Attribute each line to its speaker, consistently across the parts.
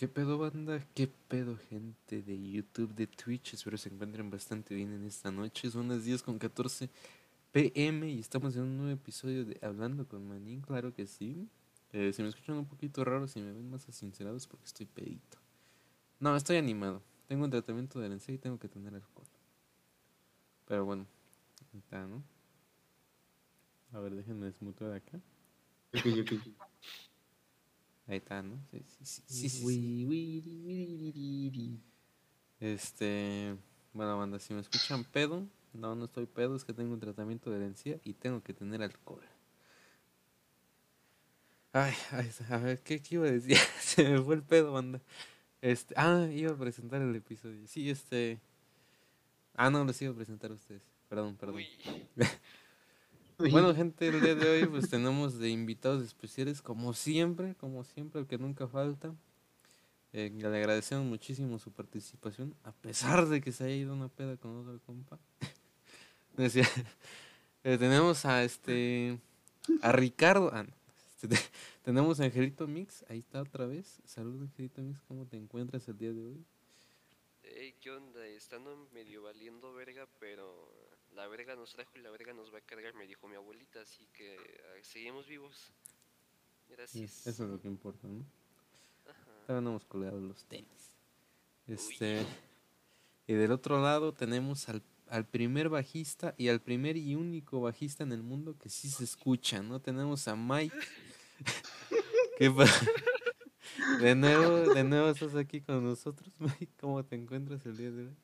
Speaker 1: ¿Qué pedo banda? ¿Qué pedo gente de YouTube, de Twitch? Espero se encuentren bastante bien en esta noche. Son las 10 con 14 pm y estamos en un nuevo episodio de Hablando con Manín, claro que sí. Eh, si me escuchan un poquito raro, si me ven más asincerados porque estoy pedito. No, estoy animado. Tengo un tratamiento de herencia y tengo que tener alcohol. Pero bueno, está, ¿no? A ver, déjenme desmutear acá. Ahí está, ¿no? Sí, sí, sí, sí, sí. Este, bueno, banda, si me escuchan pedo, no, no estoy pedo, es que tengo un tratamiento de herencia y tengo que tener alcohol. Ay, ay, a ver, ¿qué, qué iba a decir? Se me fue el pedo, banda. Este, ah, iba a presentar el episodio. Sí, este. Ah, no, les iba a presentar a ustedes. Perdón, perdón. Bueno, gente, el día de hoy pues tenemos de invitados especiales, como siempre, como siempre, el que nunca falta. Eh, le agradecemos muchísimo su participación, a pesar de que se haya ido una peda con otro compa. Decía, eh, tenemos a este, a Ricardo, ah, no, este, tenemos a Angelito Mix, ahí está otra vez. Saludos Angelito Mix, ¿cómo te encuentras el día de hoy?
Speaker 2: Ey, ¿qué onda? Estando medio valiendo verga, pero la verga nos trajo y la verga nos va a cargar, me dijo mi abuelita, así que ah, seguimos vivos.
Speaker 1: Sí,
Speaker 2: Gracias.
Speaker 1: eso es lo que importa, ¿no? No hemos colgado los tenis. Este. Y del otro lado tenemos al, al primer bajista y al primer y único bajista en el mundo que sí se escucha, ¿no? Tenemos a Mike. ¿Qué pasa? De nuevo, de nuevo estás aquí con nosotros, Mike. ¿Cómo te encuentras el día de hoy?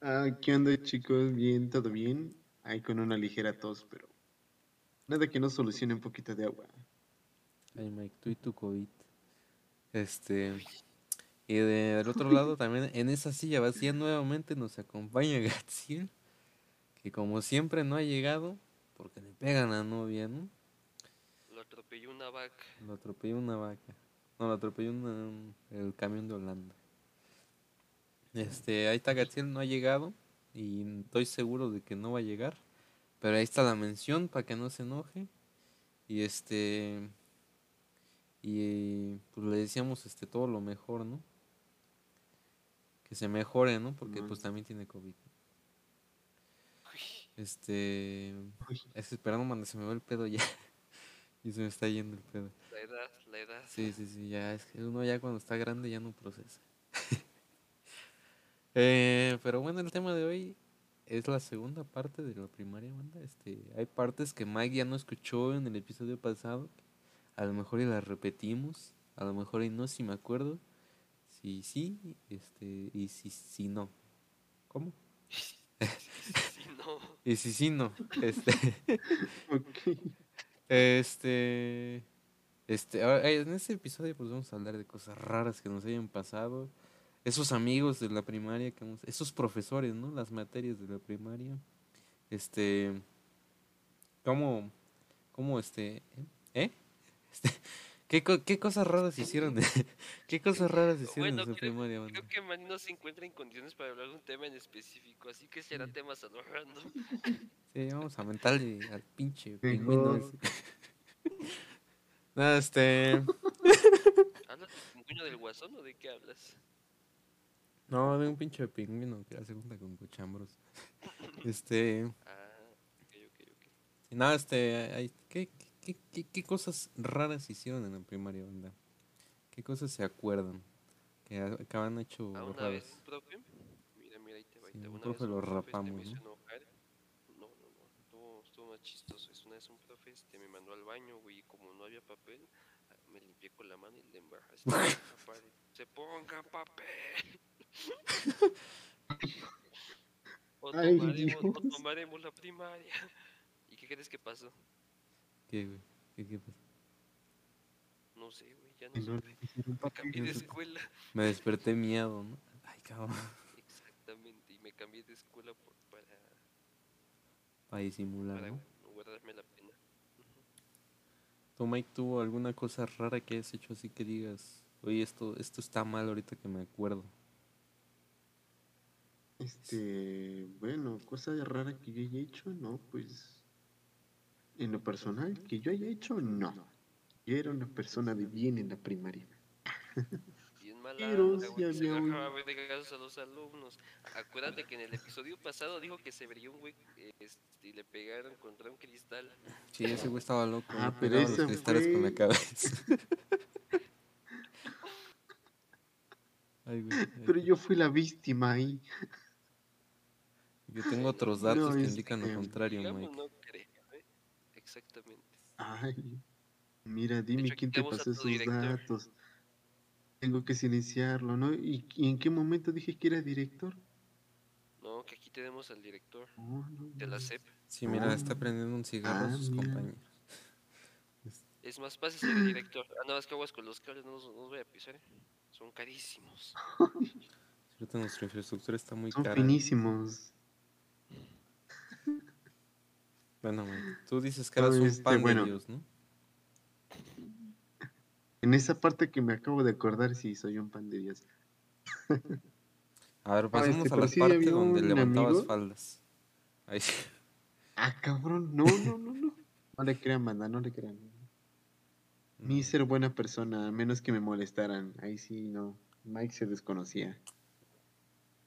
Speaker 3: Ah, ¿qué onda, chicos? Bien, todo bien. Ahí con una ligera tos, pero nada que no solucione un poquito de agua.
Speaker 1: Ay, Mike, tú y tu COVID. Este. Y de- del otro lado también, en esa silla vacía nuevamente nos acompaña Gatsiel, que como siempre no ha llegado, porque le pegan a novia, ¿no?
Speaker 2: Lo atropelló una vaca.
Speaker 1: Lo atropelló una vaca. No, lo atropelló una- el camión de Holanda. Este, ahí está Gatsiel, no ha llegado, y estoy seguro de que no va a llegar. Pero ahí está la mención para que no se enoje. Y este. Y pues le decíamos este todo lo mejor, ¿no? Que se mejore, ¿no? Porque pues también tiene COVID. Este. Es esperando cuando se me va el pedo ya. y se me está yendo el pedo.
Speaker 2: La edad, la edad.
Speaker 1: Sí, sí, sí, ya es que uno ya cuando está grande ya no procesa. Eh, pero bueno, el tema de hoy es la segunda parte de la primaria, banda. Este, hay partes que Mike ya no escuchó en el episodio pasado. A lo mejor y las repetimos, a lo mejor y no, si me acuerdo. Si sí, este, y si, si no. ¿Cómo?
Speaker 2: No.
Speaker 1: Y si sí, no. Este. Este. Este, en este episodio pues vamos a hablar de cosas raras que nos hayan pasado. Esos amigos de la primaria, que hemos- esos profesores, ¿no? Las materias de la primaria. Este. ¿Cómo? ¿Cómo este? ¿Eh? Este, ¿qué, ¿Qué cosas raras hicieron? de- ¿Qué cosas raras hicieron
Speaker 2: Bueno,
Speaker 1: en su
Speaker 2: creo,
Speaker 1: primaria, banda?
Speaker 2: creo que Manny no se encuentra en condiciones para hablar de un tema en específico, así que será
Speaker 1: Sí.
Speaker 2: temas a.
Speaker 1: Sí, vamos a mentarle al pinche pingüino. No, este.
Speaker 2: ¿Hablas del pingüino del guasón o de qué hablas?
Speaker 1: No, de un pinche pingüino que hace junta con cochambros. Este.
Speaker 2: Ah, ok, ok, ok.
Speaker 1: No, este. hay- ¿qué, qué, qué, qué cosas raras hicieron en la primaria, banda? ¿Qué cosas se acuerdan? Que acaban hecho
Speaker 2: Ah, una
Speaker 1: raras.
Speaker 2: vez profe, mira, mira, ahí te va, ahí
Speaker 1: Sí,
Speaker 2: te va.
Speaker 1: un
Speaker 2: Una
Speaker 1: profe
Speaker 2: vez
Speaker 1: lo
Speaker 2: este,
Speaker 1: rapamos,
Speaker 2: hizo
Speaker 1: ¿no?
Speaker 2: No, no, no, estuvo, estuvo más chistoso. Es una vez un profe este, me mandó al baño, güey, y como no había papel, ah, me limpié con la mano y le embarré. Se ponga papel. o,
Speaker 3: Ay,
Speaker 2: tomaremos, o tomaremos la primaria. ¿Y qué crees que pasó?
Speaker 1: ¿Qué, güey? ¿Qué, qué pasó?
Speaker 2: No sé, güey, ya no
Speaker 3: hicieron
Speaker 2: Me cambié de escuela.
Speaker 1: Me desperté miado, ¿no? Ay, cabrón.
Speaker 2: Exactamente, y me cambié de escuela por, para,
Speaker 1: Para disimular,
Speaker 2: para
Speaker 1: ¿no?
Speaker 2: guardarme la pena.
Speaker 1: ¿Tú, Mike, tuvo alguna cosa rara que hayas hecho así que digas, oye, esto, esto está mal ahorita que me acuerdo?
Speaker 3: Este, bueno, cosa rara que yo haya hecho, no, pues. En lo personal, que yo haya hecho, no. Yo era una persona de bien en la primaria.
Speaker 2: Bien mala,
Speaker 3: Pero sí había un-
Speaker 2: a los alumnos. Acuérdate que en el episodio pasado dijo que se vería un güey este, y le pegaron contra un cristal.
Speaker 1: Sí, ese güey estaba loco.
Speaker 3: Ah, pero
Speaker 1: los cristales con la
Speaker 3: fue-
Speaker 1: cabeza. Ay, güey. ay,
Speaker 3: Pero yo fui la víctima ahí.
Speaker 1: Yo tengo otros datos
Speaker 3: No,
Speaker 1: que indican lo contrario,
Speaker 2: Digamos,
Speaker 1: Mike.
Speaker 2: no creo, ¿eh? Exactamente.
Speaker 3: Ay, mira, dime
Speaker 2: hecho,
Speaker 3: quién te
Speaker 2: a
Speaker 3: pasó esos
Speaker 2: director.
Speaker 3: datos. Tengo que silenciarlo, ¿no? ¿Y, y en qué momento dije que era director?
Speaker 2: No, que aquí tenemos al director
Speaker 3: Oh, no,
Speaker 2: de la. CEP.
Speaker 1: Sí, mira, está
Speaker 3: Ah.
Speaker 1: prendiendo un cigarro a
Speaker 3: Ah,
Speaker 1: sus
Speaker 3: mira.
Speaker 1: compañeros.
Speaker 2: Es más fácil ser el director. Ah, no, es que aguas con los cables, no los, no los voy a pisar. ¿eh? Son carísimos.
Speaker 1: Ahorita nuestra infraestructura está muy
Speaker 3: Son
Speaker 1: cara.
Speaker 3: finísimos.
Speaker 1: Bueno, tú dices que eras un
Speaker 3: este,
Speaker 1: pan
Speaker 3: bueno.
Speaker 1: de Dios, ¿no?
Speaker 3: En esa parte que me acabo de acordar, sí, soy un pan de Dios.
Speaker 1: A ver, pasemos
Speaker 3: este,
Speaker 1: a la
Speaker 3: sí
Speaker 1: parte donde levantabas
Speaker 3: amigo.
Speaker 1: faldas. Ahí sí.
Speaker 3: Ah, cabrón, no, no, no, no. No le crean, banda, no le crean. Ni ser buena persona, a menos que me molestaran. Ahí sí, no. Mike se desconocía.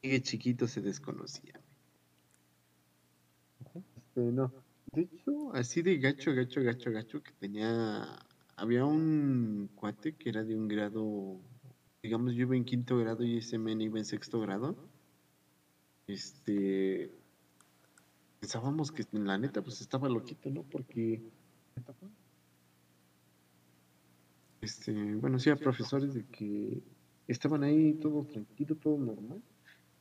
Speaker 3: Miguel chiquito se desconocía. Este, no. De hecho, así de gacho, gacho, gacho, gacho, que tenía. Había un cuate que era de un grado. Digamos, yo iba en quinto grado y ese men iba en sexto grado. Este. Pensábamos que en la neta, pues estaba loquito, ¿no? Porque. Este, bueno, sí, había profesores de que estaban ahí todo tranquilo, todo normal.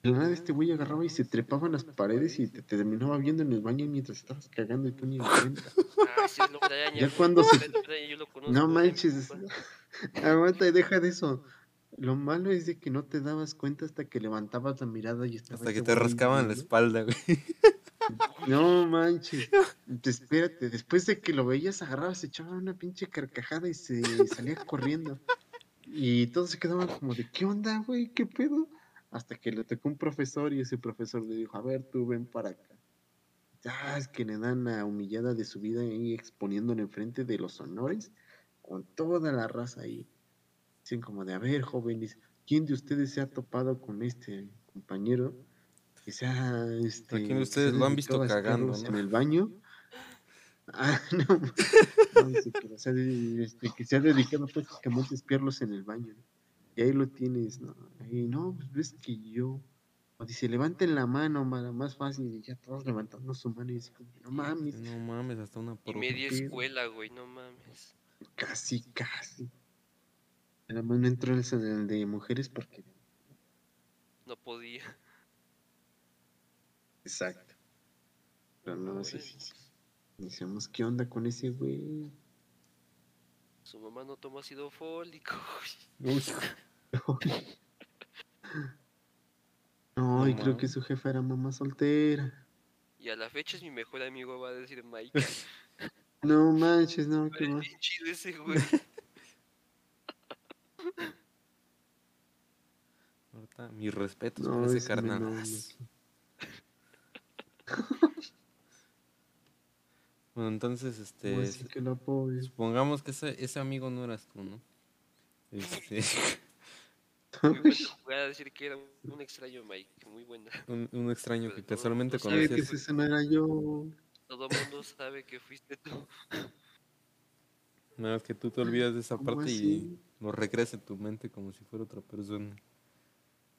Speaker 3: De la nada este güey agarraba y se trepaba en las paredes y te, te terminaba viendo en el baño mientras estabas cagando y tú ni en cuenta.
Speaker 2: Ah, sí, es lo araña,
Speaker 3: Ya cuando se-
Speaker 2: yo lo conozco,
Speaker 3: No manches, aguanta y deja de eso. Lo malo es de que no te dabas cuenta hasta que levantabas la mirada y estaba
Speaker 1: Hasta que te rascaban la espalda, güey.
Speaker 3: No manches. Espérate, después de que lo veías, agarraba, se echaba una pinche carcajada y se salía corriendo. Y todos se quedaban como de, ¿qué onda, güey? ¿Qué pedo? Hasta que le tocó un profesor y ese profesor le dijo, a ver, tú ven para acá. Ya es que le dan la humillada de su vida ahí exponiéndolo enfrente de los honores con toda la raza ahí. Dicen como de, a ver, jóvenes, ¿quién de ustedes se ha topado con este compañero? Que sea, este,
Speaker 1: quién de ustedes
Speaker 3: se ha
Speaker 1: lo han visto
Speaker 3: a
Speaker 1: cagando, no?
Speaker 3: en el baño? Ah, no, no, dice que, sea, de- este, que se ha dedicado prácticamente a espiarlos en el baño. ¿no? Y ahí lo tienes, ¿no? Ahí, no, pues ves que yo. O dice, levanten la mano, mara, más fácil. Y ya todos levantando su mano y dice, no mames,
Speaker 1: No mames, hasta una
Speaker 2: Y
Speaker 1: por
Speaker 2: media
Speaker 3: pedo.
Speaker 2: escuela, güey, no mames.
Speaker 3: casi, casi. Nada más no entró en el de mujeres porque.
Speaker 2: No podía.
Speaker 3: Exacto. Pero no, sí,
Speaker 2: Órale.
Speaker 3: sí, sí. Decíamos, ¿qué onda con ese güey?
Speaker 2: Su mamá no tomó ácido fólico. güey.
Speaker 1: Uy,
Speaker 3: No,
Speaker 1: No
Speaker 3: y creo que su jefa era mamá soltera.
Speaker 2: Y a la fecha es mi mejor amigo, va a decir Mike.
Speaker 3: No manches, no, qué mal.
Speaker 2: bien chido ese güey.
Speaker 1: ahorita, mis respetos
Speaker 3: No,
Speaker 1: para ese
Speaker 3: no, no,
Speaker 1: carnalazo. Bueno, entonces, este,
Speaker 3: ¿Cómo así que lo apoyo?
Speaker 1: supongamos que ese, ese amigo no eras tú, ¿no? Este,
Speaker 2: Muy buena jugada decir que era un extraño Mike. Muy buena.
Speaker 1: un, un extraño que
Speaker 2: Pero no-
Speaker 1: casualmente
Speaker 2: no ¿Sabe
Speaker 3: que
Speaker 1: conocías.
Speaker 3: ese no era yo?
Speaker 2: Todo el mundo sabe que fuiste tú.
Speaker 1: Nada más que tú te olvidas de esa
Speaker 3: ¿Cómo
Speaker 1: parte y lo recreas en tu mente como si fuera otra persona.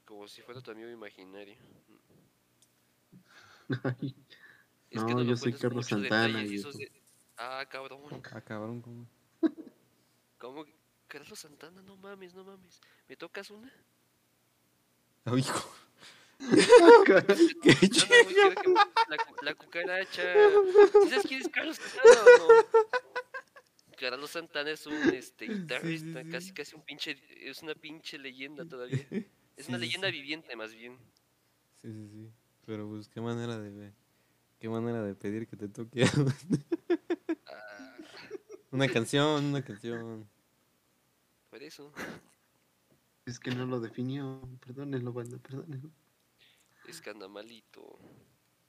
Speaker 2: Como si fuera tu amigo imaginario.
Speaker 3: Ay,
Speaker 2: Es
Speaker 3: No,
Speaker 2: que
Speaker 3: yo soy Carlos Santana,
Speaker 2: de- Ah, cabrón.
Speaker 1: Ah, cabrón, ¿cómo?
Speaker 2: ¿Cómo? Carlos Santana, no mames, no mames. ¿Me tocas una?
Speaker 1: Ay, hijo. ¿Qué
Speaker 2: No, no, la, cu- la cucaracha. ¿Sí ¿Sabes quién es Carlos Santana o no? Carlos Santana es un este, guitarrista,
Speaker 1: sí.
Speaker 2: casi casi un pinche, es una pinche leyenda todavía. Es una leyenda viviente más bien.
Speaker 1: Sí, sí, sí. Pero pues qué manera de ver. Qué manera de pedir que te toque
Speaker 2: Ah,
Speaker 1: una canción, una canción.
Speaker 2: Por eso.
Speaker 3: Es que no lo definió. Perdónenlo, banda, perdónenlo.
Speaker 2: Es que anda malito.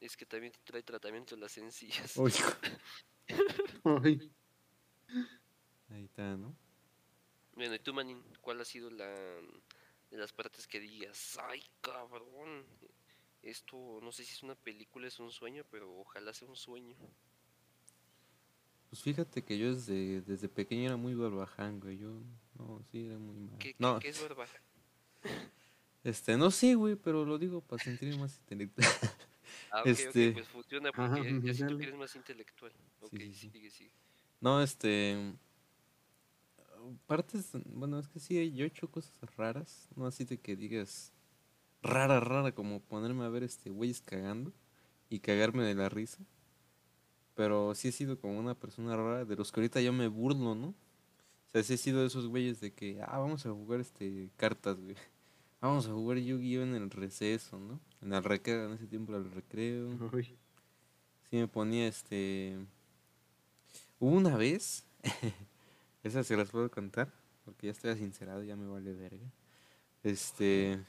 Speaker 2: Es que también trae tratamiento en las encías.
Speaker 1: Uy.
Speaker 3: Ay,
Speaker 1: Ahí está, ¿no?
Speaker 2: Bueno, y tú, Manin, ¿cuál ha sido la de las partes que digas, ay, cabrón? Esto, no sé si es una película, es un sueño, pero ojalá sea un sueño.
Speaker 1: Pues fíjate que yo desde, desde pequeño era muy barbaján, güey. Yo, no, sí, era muy mal.
Speaker 2: ¿Qué,
Speaker 1: no,
Speaker 2: qué es barbaja?
Speaker 1: este, no sé, güey, pero lo digo para sentirme más intelectual.
Speaker 2: Ah, ok,
Speaker 1: Este-
Speaker 2: ok, pues funciona
Speaker 3: Ajá,
Speaker 2: porque ya siento
Speaker 3: dale.
Speaker 2: que eres más intelectual. Ok,
Speaker 1: sí, sí.
Speaker 2: sigue, sigue.
Speaker 1: No, este. Partes. Bueno, es que sí, yo he hecho cosas raras. No así de que digas. Rara, rara, como ponerme a ver este güeyes cagando y cagarme de la risa. Pero sí he sido como una persona rara de los que ahorita yo me burlo, ¿no? O sea, sí he sido de esos güeyes de que, ah, vamos a jugar este cartas, güey. Vamos a jugar Yu-Gi-Oh en el receso, ¿no? En el recreo, en ese tiempo era el recreo.
Speaker 3: Uy,
Speaker 1: Sí me ponía este. Hubo una vez. Esa se las puedo contar. Porque ya estoy sincerado, ya me vale verga. Este.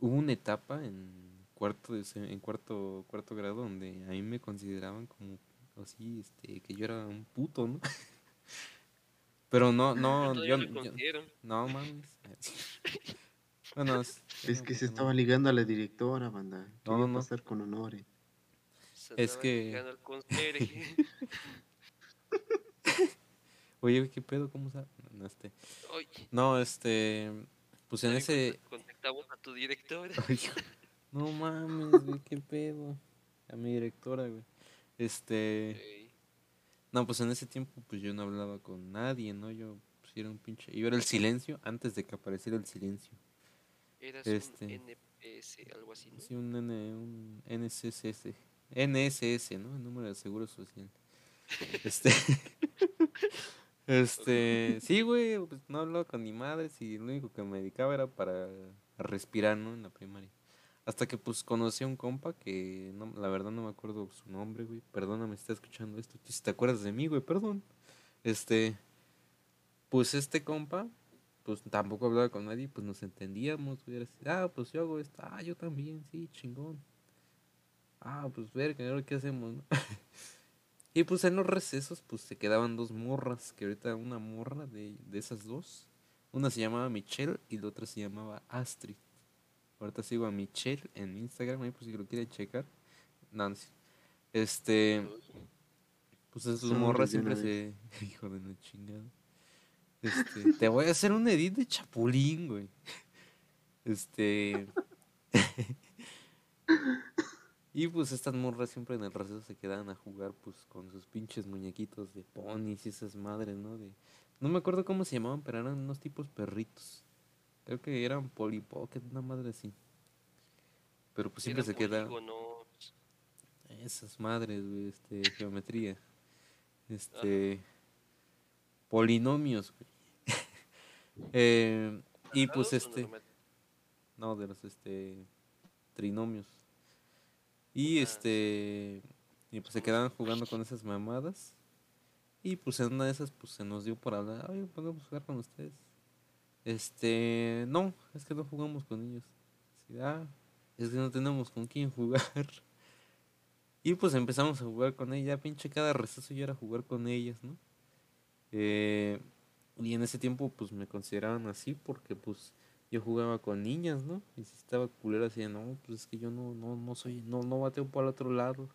Speaker 1: Hubo una etapa en cuarto en cuarto, cuarto grado donde a mí me consideraban como así, este, que yo era un puto, ¿no? Pero no, no, yo, yo- no mames. Bueno, es,
Speaker 3: Es que se
Speaker 1: no.
Speaker 3: estaba ligando a la directora, banda.
Speaker 1: No,
Speaker 3: Quería
Speaker 1: no, no.
Speaker 3: pasar con honores.
Speaker 2: Se
Speaker 1: Es que-. Oye, ¿qué pedo? ¿Cómo sabes? No, este.
Speaker 2: Oye,
Speaker 1: No, este. Pues en ese.
Speaker 2: contact- Contactamos a tu directora.
Speaker 1: No mames, güey, qué pedo. A mi directora, güey. Este. No, pues en ese tiempo, pues yo no hablaba con nadie, ¿no? Yo, pues era un pinche. Yo era el silencio antes de que apareciera el silencio.
Speaker 2: Eras
Speaker 1: Este.
Speaker 2: un NPS, algo así, ¿no?
Speaker 1: Sí, un, N, un NSS. NSS, ¿no? El número de seguro social. Este. este. Sí, güey, pues no hablaba con ni madres y lo único que me dedicaba era para respirar, ¿no? En la primaria. Hasta que pues conocí a un compa que no, la verdad no me acuerdo su nombre, güey. Perdóname si está escuchando esto. Si te acuerdas de mí, güey, perdón. Este. Pues este compa, pues tampoco hablaba con nadie, pues nos entendíamos, güey. ah, pues yo hago esto, ah, yo también, sí, chingón. Ah, pues ahora qué hacemos, no? y pues en los recesos, pues se quedaban dos morras, que ahorita una morra de, de esas dos, una se llamaba Michelle y la otra se llamaba Astrid. Ahorita sigo a Michelle en Instagram, ahí por si lo quieren checar. Nancy. Este, pues esas morras siempre
Speaker 3: una
Speaker 1: se. Hijo de la chingada. Este, te voy a hacer un edit de Chapulín, güey. Este. y pues estas morras siempre en el receso se quedaban a jugar, pues, con sus pinches muñequitos de ponis y esas madres, ¿no? De. No me acuerdo cómo se llamaban, pero eran unos tipos perritos. Creo que eran Polly Pocket, una madre así. Pero pues siempre se
Speaker 2: polígonos.
Speaker 1: Esas madres, güey, este, geometría. Este. Polinomios, güey. Eh, y pues
Speaker 2: ¿Cuadrados o
Speaker 1: este. No, de los este. Trinomios. Y
Speaker 2: Ah,
Speaker 1: este. Y pues se quedaban jugando con esas mamadas. Y pues en una de esas, pues se nos dio por hablar. Ay, podemos jugar con ustedes. Este. No, es que no jugamos con ellos. Así, ah, es que no tenemos con quién jugar. Y pues empezamos a jugar con ella, pinche cada receso yo era jugar con ellas, ¿no? Eh, y en ese tiempo pues me consideraban así porque pues yo jugaba con niñas, ¿no? Y si estaba culera así, no, pues es que yo no, no, no soy, no, no bateo para el otro lado.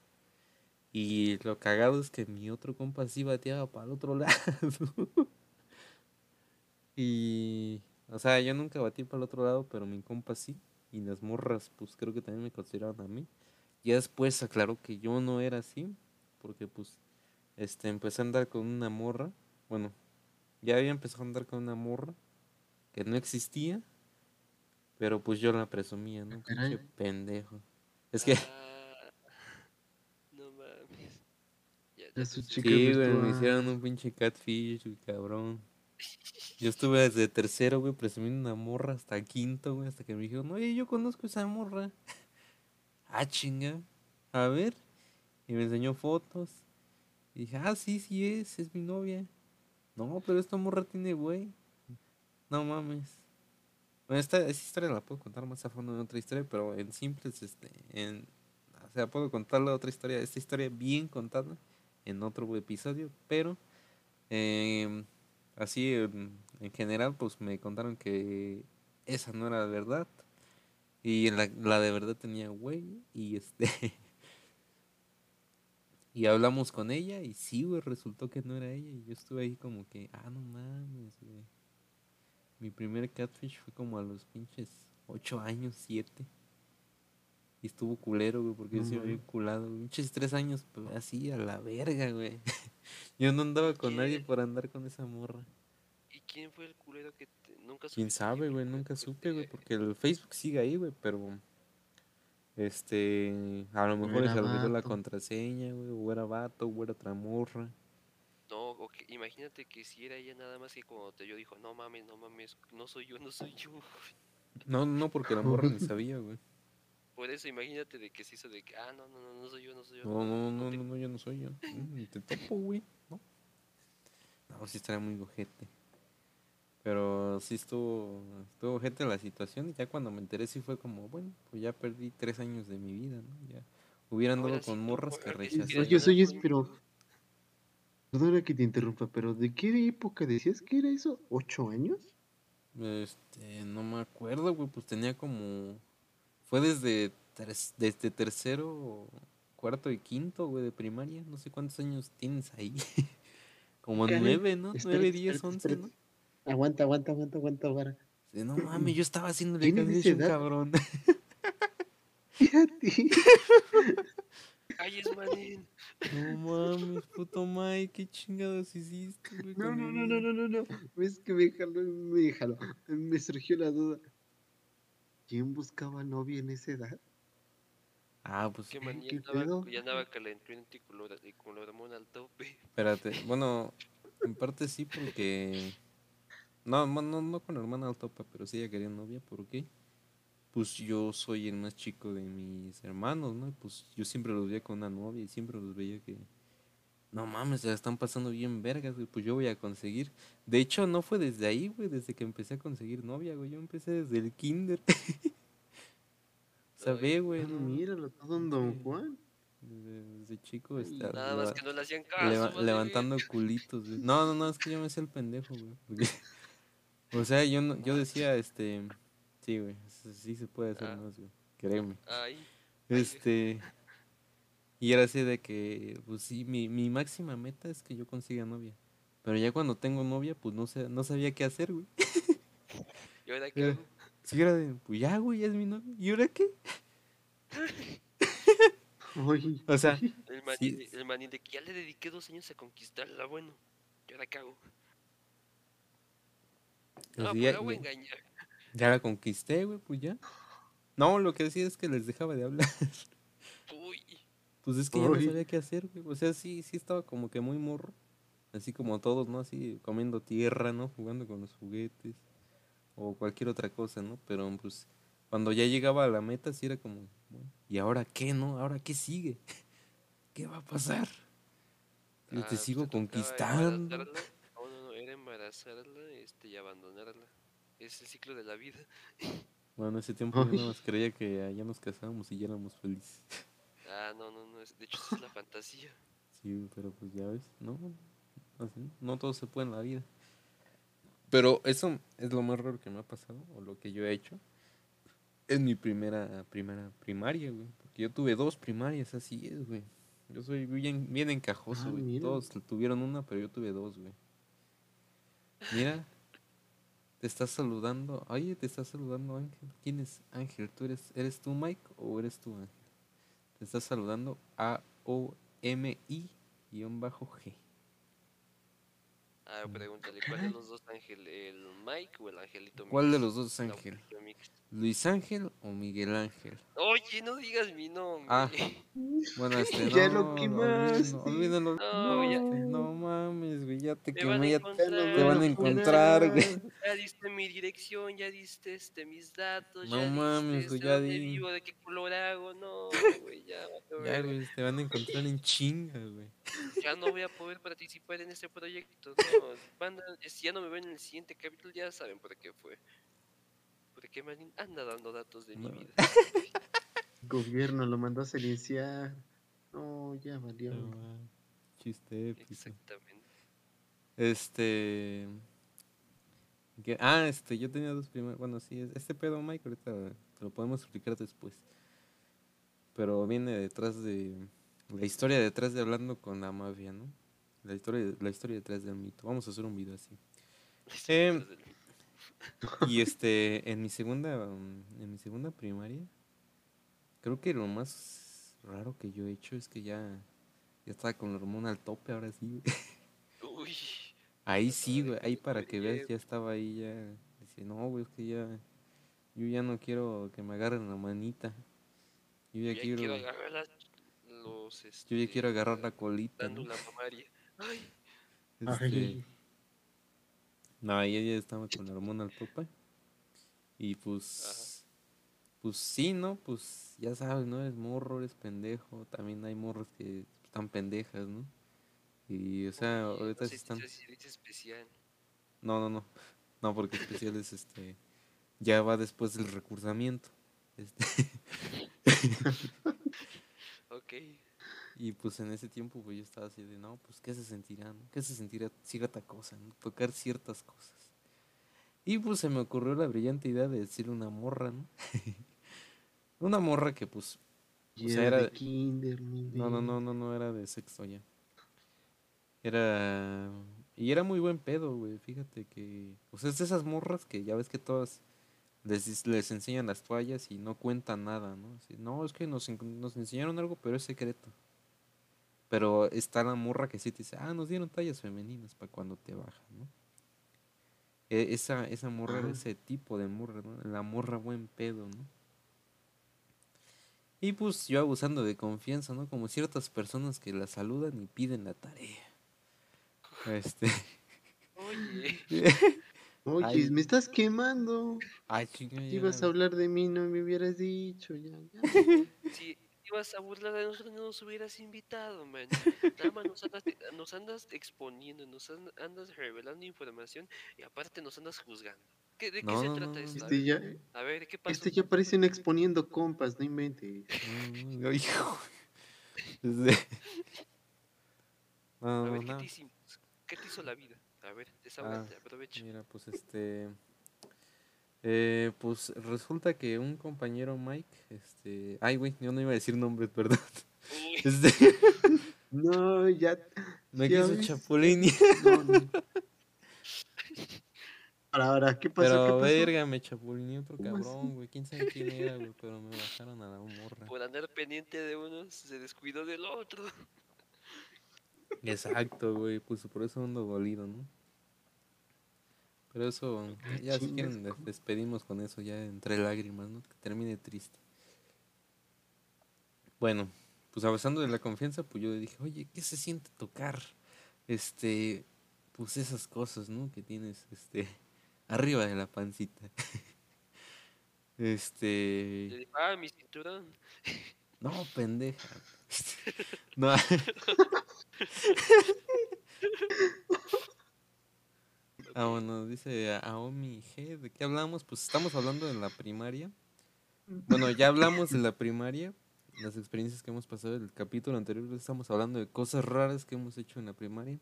Speaker 1: Y lo cagado es que mi otro compa sí bateaba para el otro lado. y, o sea, yo nunca batí para el otro lado, pero mi compa sí. Y las morras, pues creo que también me consideraban a mí. Ya después aclaró que yo no era así, porque pues este empecé a andar con una morra, bueno, ya había empezado a andar con una morra que no existía, pero pues yo la presumía, ¿no?
Speaker 3: caray.
Speaker 1: Pinche pendejo. Es que
Speaker 2: Ah, no mames. Ya, te-
Speaker 1: sí, güey, me hicieron un pinche catfish, cabrón. Yo estuve desde tercero, güey, presumiendo una morra hasta quinto, güey, hasta que me dijeron, oye, yo conozco esa morra. Ah, chinga. A ver. Y me enseñó fotos. Y dije, ah, sí, sí es, es mi novia. No, pero esta morra tiene güey. No mames. Bueno, esta, esta historia la puedo contar más a fondo en otra historia, pero en simples, este, en, o sea, puedo contar la otra historia, esta historia bien contada en otro episodio, pero Em, así, en, en general, pues me contaron que esa no era la verdad. Y la, la de verdad tenía güey. Y este. y hablamos con ella. Y sí, güey, resultó que no era ella. Y yo estuve ahí como que, ah, no mames, güey. Mi primer catfish fue como a los pinches 8 años, 7. Y estuvo culero, güey, porque yo sí me había culado. güey. Pinches 3 años, pues, así a la verga, güey. Yo no andaba con nadie por andar con esa morra.
Speaker 2: ¿Y quién fue el culero que te... nunca
Speaker 1: Quién
Speaker 2: supiste
Speaker 1: sabe,
Speaker 2: quién
Speaker 1: güey, nunca supe, güey, porque el Facebook sigue ahí, güey, pero este, a lo mejor se olvidó la contraseña, güey, o era vato, o era otra morra.
Speaker 2: No, o que- imagínate que si era ella nada más que cuando te yo dijo, no mames, no mames, no soy yo, no soy yo.
Speaker 1: No, no, porque la morra ni sabía, güey.
Speaker 2: Por eso imagínate de que se hizo de que, ah, no, no, no, no soy yo, no soy yo.
Speaker 1: No, no, no, no, no, yo no soy yo. Mm, Ni te topo, güey. No. No, sí estaría muy ojete. Pero sí estuvo, estuvo ojete la situación. Y ya cuando me enteré sí fue como, bueno, pues ya perdí tres años de mi vida, ¿no? Ya hubiera andado
Speaker 2: Ahora
Speaker 1: con morras que
Speaker 2: ganar
Speaker 3: oyes,
Speaker 2: con-
Speaker 3: pero- Perdona que te interrumpa, pero ¿de qué época decías que era eso? ¿Ocho años?
Speaker 1: Este, no me acuerdo, güey, pues tenía como... Fue desde, tres- desde tercero, cuarto y quinto, güey, de primaria. No sé cuántos años tienes ahí. como
Speaker 3: Karen,
Speaker 1: nueve, ¿no?
Speaker 3: Espérate,
Speaker 1: Nueve, diez,
Speaker 3: espérate,
Speaker 1: once, ¿no?
Speaker 3: espérate. Aguanta, aguanta, aguanta, aguanta, vara.
Speaker 1: Sí, no mames, yo estaba haciéndole
Speaker 3: ¿Tienes
Speaker 1: caso a
Speaker 3: esa
Speaker 1: un cabrón.
Speaker 3: Fíjate.
Speaker 2: Ay, es manín.
Speaker 1: no mames, puto Mike, qué chingados hiciste, güey.
Speaker 3: No, no, no, no, no, no, no. Es que me jaló, me jaló. Me surgió la duda. ¿Quién buscaba novia en esa edad?
Speaker 1: Ah, pues
Speaker 2: Que manín
Speaker 3: ¿Qué
Speaker 2: ya andaba,
Speaker 3: pedo?
Speaker 2: ya andaba calenturiento y con lo- la hormona al tope.
Speaker 1: Espérate, bueno, en parte sí porque... No, no, no, con la hermana al topa, pero sí ella quería novia, ¿por qué? Pues yo soy el más chico de mis hermanos, ¿no? Y Pues yo siempre los veía con una novia y siempre los veía que... No mames, se la están pasando bien vergas, güey, pues yo voy a conseguir. De hecho, no fue desde ahí, güey, desde que empecé a conseguir novia, güey, yo empecé desde el kinder. Sabé, güey,
Speaker 3: Ah,
Speaker 1: no,
Speaker 3: míralo, todo un Don. Juan.
Speaker 1: Desde, desde chico,
Speaker 3: Ay,
Speaker 1: este,
Speaker 2: Nada más que no le hacían caso.
Speaker 1: leva- levantando culitos, güey. No, no, no, es que yo me hacía el pendejo, güey. porque- o sea, yo no, yo decía, este, sí, güey, sí, sí se puede hacer
Speaker 2: Ah.
Speaker 1: más, güey. Créeme.
Speaker 2: Ay,
Speaker 1: Este, y era así de que, pues sí, mi, mi máxima meta es que yo consiga novia. Pero ya cuando tengo novia, pues no sé, no sabía qué hacer, güey.
Speaker 2: ¿y ahora qué hago?
Speaker 1: Sí, era de, pues ya, güey, ya es mi novia. ¿Y ahora qué?
Speaker 3: Oye,
Speaker 1: O sea,
Speaker 2: El manín,
Speaker 1: sí.
Speaker 2: de- el manín de que ya le dediqué dos años a conquistarla, bueno, ¿y ahora qué hago?
Speaker 1: pues
Speaker 2: No,
Speaker 1: ya-
Speaker 2: pues la voy a
Speaker 1: ya-
Speaker 2: engañar.
Speaker 1: ya la conquisté, güey, pues ya. No, lo que decía es que les dejaba de hablar.
Speaker 2: Uy,
Speaker 1: Pues es que ya no sabía qué hacer, güey. O sea, sí, sí estaba como que muy morro. Así como todos, ¿no? Así comiendo tierra, ¿no? Jugando con los juguetes. O cualquier otra cosa, ¿no? Pero pues cuando ya llegaba a la meta, sí era como, bueno, ¿y ahora qué, no? ¿Ahora qué sigue? ¿Qué va a pasar? Yo
Speaker 2: ah,
Speaker 1: te
Speaker 2: pues
Speaker 1: sigo conquistando.
Speaker 2: No, no, no, era embarazarla este, y abandonarla. Es el ciclo de la vida.
Speaker 1: Bueno, ese tiempo yo nada más creía que ah, ya nos casábamos y ya éramos felices.
Speaker 2: Ah, no, no, no. es- de hecho, esa es la fantasía.
Speaker 1: Sí, pero pues ya ves, no, así, no todo se puede en la vida. Pero eso es lo más raro que me ha pasado, o lo que yo he hecho, en mi primera, primera primaria, güey. Porque yo tuve dos primarias, así es, güey. Yo soy bien, bien encajoso,
Speaker 3: Ah,
Speaker 1: güey.
Speaker 3: mira.
Speaker 1: Todos tuvieron una, pero yo tuve dos, güey. Mira, te estás saludando. Oye, te está saludando Ángel. ¿Quién es Ángel? ¿Tú eres, eres tú, Mike, o eres tú, Ángel? Te está saludando A-O-M-I-G.
Speaker 2: Ah, pregúntale, ¿cuál de los dos ángel? ¿El Mike o el Angelito
Speaker 1: ¿Cuál de los dos es Ángel?
Speaker 2: Mix.
Speaker 1: ¿Luis Ángel o Miguel Ángel?
Speaker 2: Oye, no digas mi nombre.
Speaker 1: Ah. Bueno, este,
Speaker 3: Ya
Speaker 1: no,
Speaker 3: lo quemaste.
Speaker 1: olvídalo,
Speaker 2: No, ya-
Speaker 1: no mames, güey, ya te
Speaker 2: Me van a
Speaker 1: quemé, ya
Speaker 2: encontrar.
Speaker 1: te van a encontrar, güey.
Speaker 2: Ya diste mi dirección, ya diste este, mis datos,
Speaker 1: No
Speaker 2: ya
Speaker 1: mames,
Speaker 2: diste
Speaker 1: güey,
Speaker 2: este,
Speaker 1: ya di.
Speaker 2: vivo, de qué color hago, no, güey, ya,
Speaker 1: Ya, güey, te van a encontrar en chinga, güey.
Speaker 2: ya no voy a poder participar en este proyecto, no, si ya no me ven en el siguiente capítulo, ya saben por qué fue. Me anda dando datos de
Speaker 1: No.
Speaker 2: mi vida.
Speaker 3: gobierno lo mandó a silenciar. No, ya valió.
Speaker 1: Ah, Chiste épico.
Speaker 2: Exactamente.
Speaker 1: Este. que- ah, este, yo tenía dos primeros. Bueno, sí, es- este pedo, Mike, ahorita te lo podemos explicar después. Pero viene detrás de. La historia detrás de hablando con la mafia, ¿no? La historia, la historia detrás del mito. Vamos a hacer un video así. Em, Y este, en mi segunda, mm, en mi segunda primaria, creo que lo más raro que yo he hecho es que ya, ya estaba con la hormona al tope, ahora sí, güey.
Speaker 2: Uy.
Speaker 1: Ahí sí, güey, ahí para que veas, ya estaba ahí, ya, dice, no, güey, es que ya, yo ya no quiero que me agarren la manita, yo ya
Speaker 2: Ya
Speaker 1: quiero,
Speaker 2: quiero agarrar las- los.
Speaker 1: yo ya
Speaker 2: este,
Speaker 1: quiero agarrar la colita, ¿no?
Speaker 2: Dando la mamaria. Ay,
Speaker 1: Este,
Speaker 3: Ay,
Speaker 1: No, ella ya estaba con la hormona al tope. Y pues. Pues sí, ¿no? Pues ya sabes, ¿no? Eres morro, eres pendejo. También hay morros que están pendejas, ¿no? Y, o sea,
Speaker 2: oye,
Speaker 1: ahorita
Speaker 2: no
Speaker 1: están.
Speaker 2: especial.
Speaker 1: No, no, no. No, porque especial es este. Ya va después del recursamiento. Este,
Speaker 2: Ok.
Speaker 1: Y pues en ese tiempo, pues yo estaba así de, no, pues, ¿qué se sentirá, no? ¿Qué se sentirá cierta cosa, no? Tocar ciertas cosas. Y pues se me ocurrió la brillante idea de decir una morra, ¿no? una morra que pues sea,
Speaker 3: era de kinder,
Speaker 1: No, no, no, no, no era de sexto ya. Era. Y era muy buen pedo, güey. Fíjate que. Sea, es de esas morras que ya ves que todas les, les enseñan las toallas y no cuentan nada, ¿no? Así, no, es que nos, nos enseñaron algo, pero es secreto. Pero está la morra que sí te dice, ah, nos dieron tallas femeninas para cuando te bajan, ¿no? E- esa, esa morra era ese tipo de morra, ¿no? La morra buen pedo, ¿no? Y pues yo abusando de confianza, ¿no? Como ciertas personas que la saludan y piden la tarea. Este.
Speaker 2: Oye.
Speaker 3: Oye,
Speaker 1: Ay.
Speaker 3: me estás quemando.
Speaker 1: Ay, chinga,
Speaker 3: Si
Speaker 1: ya.
Speaker 3: ibas a hablar de mí, no me hubieras dicho. Ya, ya.
Speaker 2: Si ibas a burlar de nosotros, no nos hubieras invitado, man. Nada más nos andas, nos andas exponiendo, nos an- andas revelando información y aparte nos andas juzgando. ¿Qué, ¿De qué
Speaker 1: No,
Speaker 2: se
Speaker 1: no,
Speaker 2: trata
Speaker 1: no,
Speaker 2: esto? A
Speaker 3: Este
Speaker 2: ver,
Speaker 3: ya,
Speaker 2: a ver, ¿qué pasó?
Speaker 3: este ya parecen exponiendo compas, no inventes.
Speaker 1: Mm, no, hijo. No,
Speaker 2: A
Speaker 1: no,
Speaker 2: ver, ¿qué te hicimos? ¿Qué te hizo la vida? A ver, desahógate,
Speaker 1: Ah,
Speaker 2: aprovecha.
Speaker 1: Mira, pues este. Eh, pues resulta que un compañero Mike, este. Ay, güey, yo no iba a decir nombres, perdón. Este.
Speaker 3: No, ya.
Speaker 1: Me quiso
Speaker 3: ves.
Speaker 1: chapulinear.
Speaker 3: No, no. Ahora, ahora, ¿qué pasó?
Speaker 1: Pero
Speaker 3: ¿Qué pasó?
Speaker 1: verga, me chapulineó otro cabrón, güey. Quién sabe quién era, güey. Pero me bajaron a la morra.
Speaker 2: por andar pendiente de uno, se descuidó del otro.
Speaker 1: Exacto, güey. Pues por eso ando dolido, ¿no? Pero eso,
Speaker 3: Ah,
Speaker 1: ya si quieren, despedimos con eso ya entre lágrimas, ¿no? Que termine triste. Bueno, pues abusando de la confianza, pues yo le dije, oye, ¿qué se siente tocar? Este, pues esas cosas, ¿no? Que tienes, este, arriba de la pancita. Este,
Speaker 2: ah, mi cinturón.
Speaker 1: no, pendeja. No. Ah, bueno, dice Aomi G, ¿de qué hablamos? Pues estamos hablando de la primaria. Bueno, ya hablamos de la primaria, las experiencias que hemos pasado en el capítulo anterior, estamos hablando de cosas raras que hemos hecho en la primaria.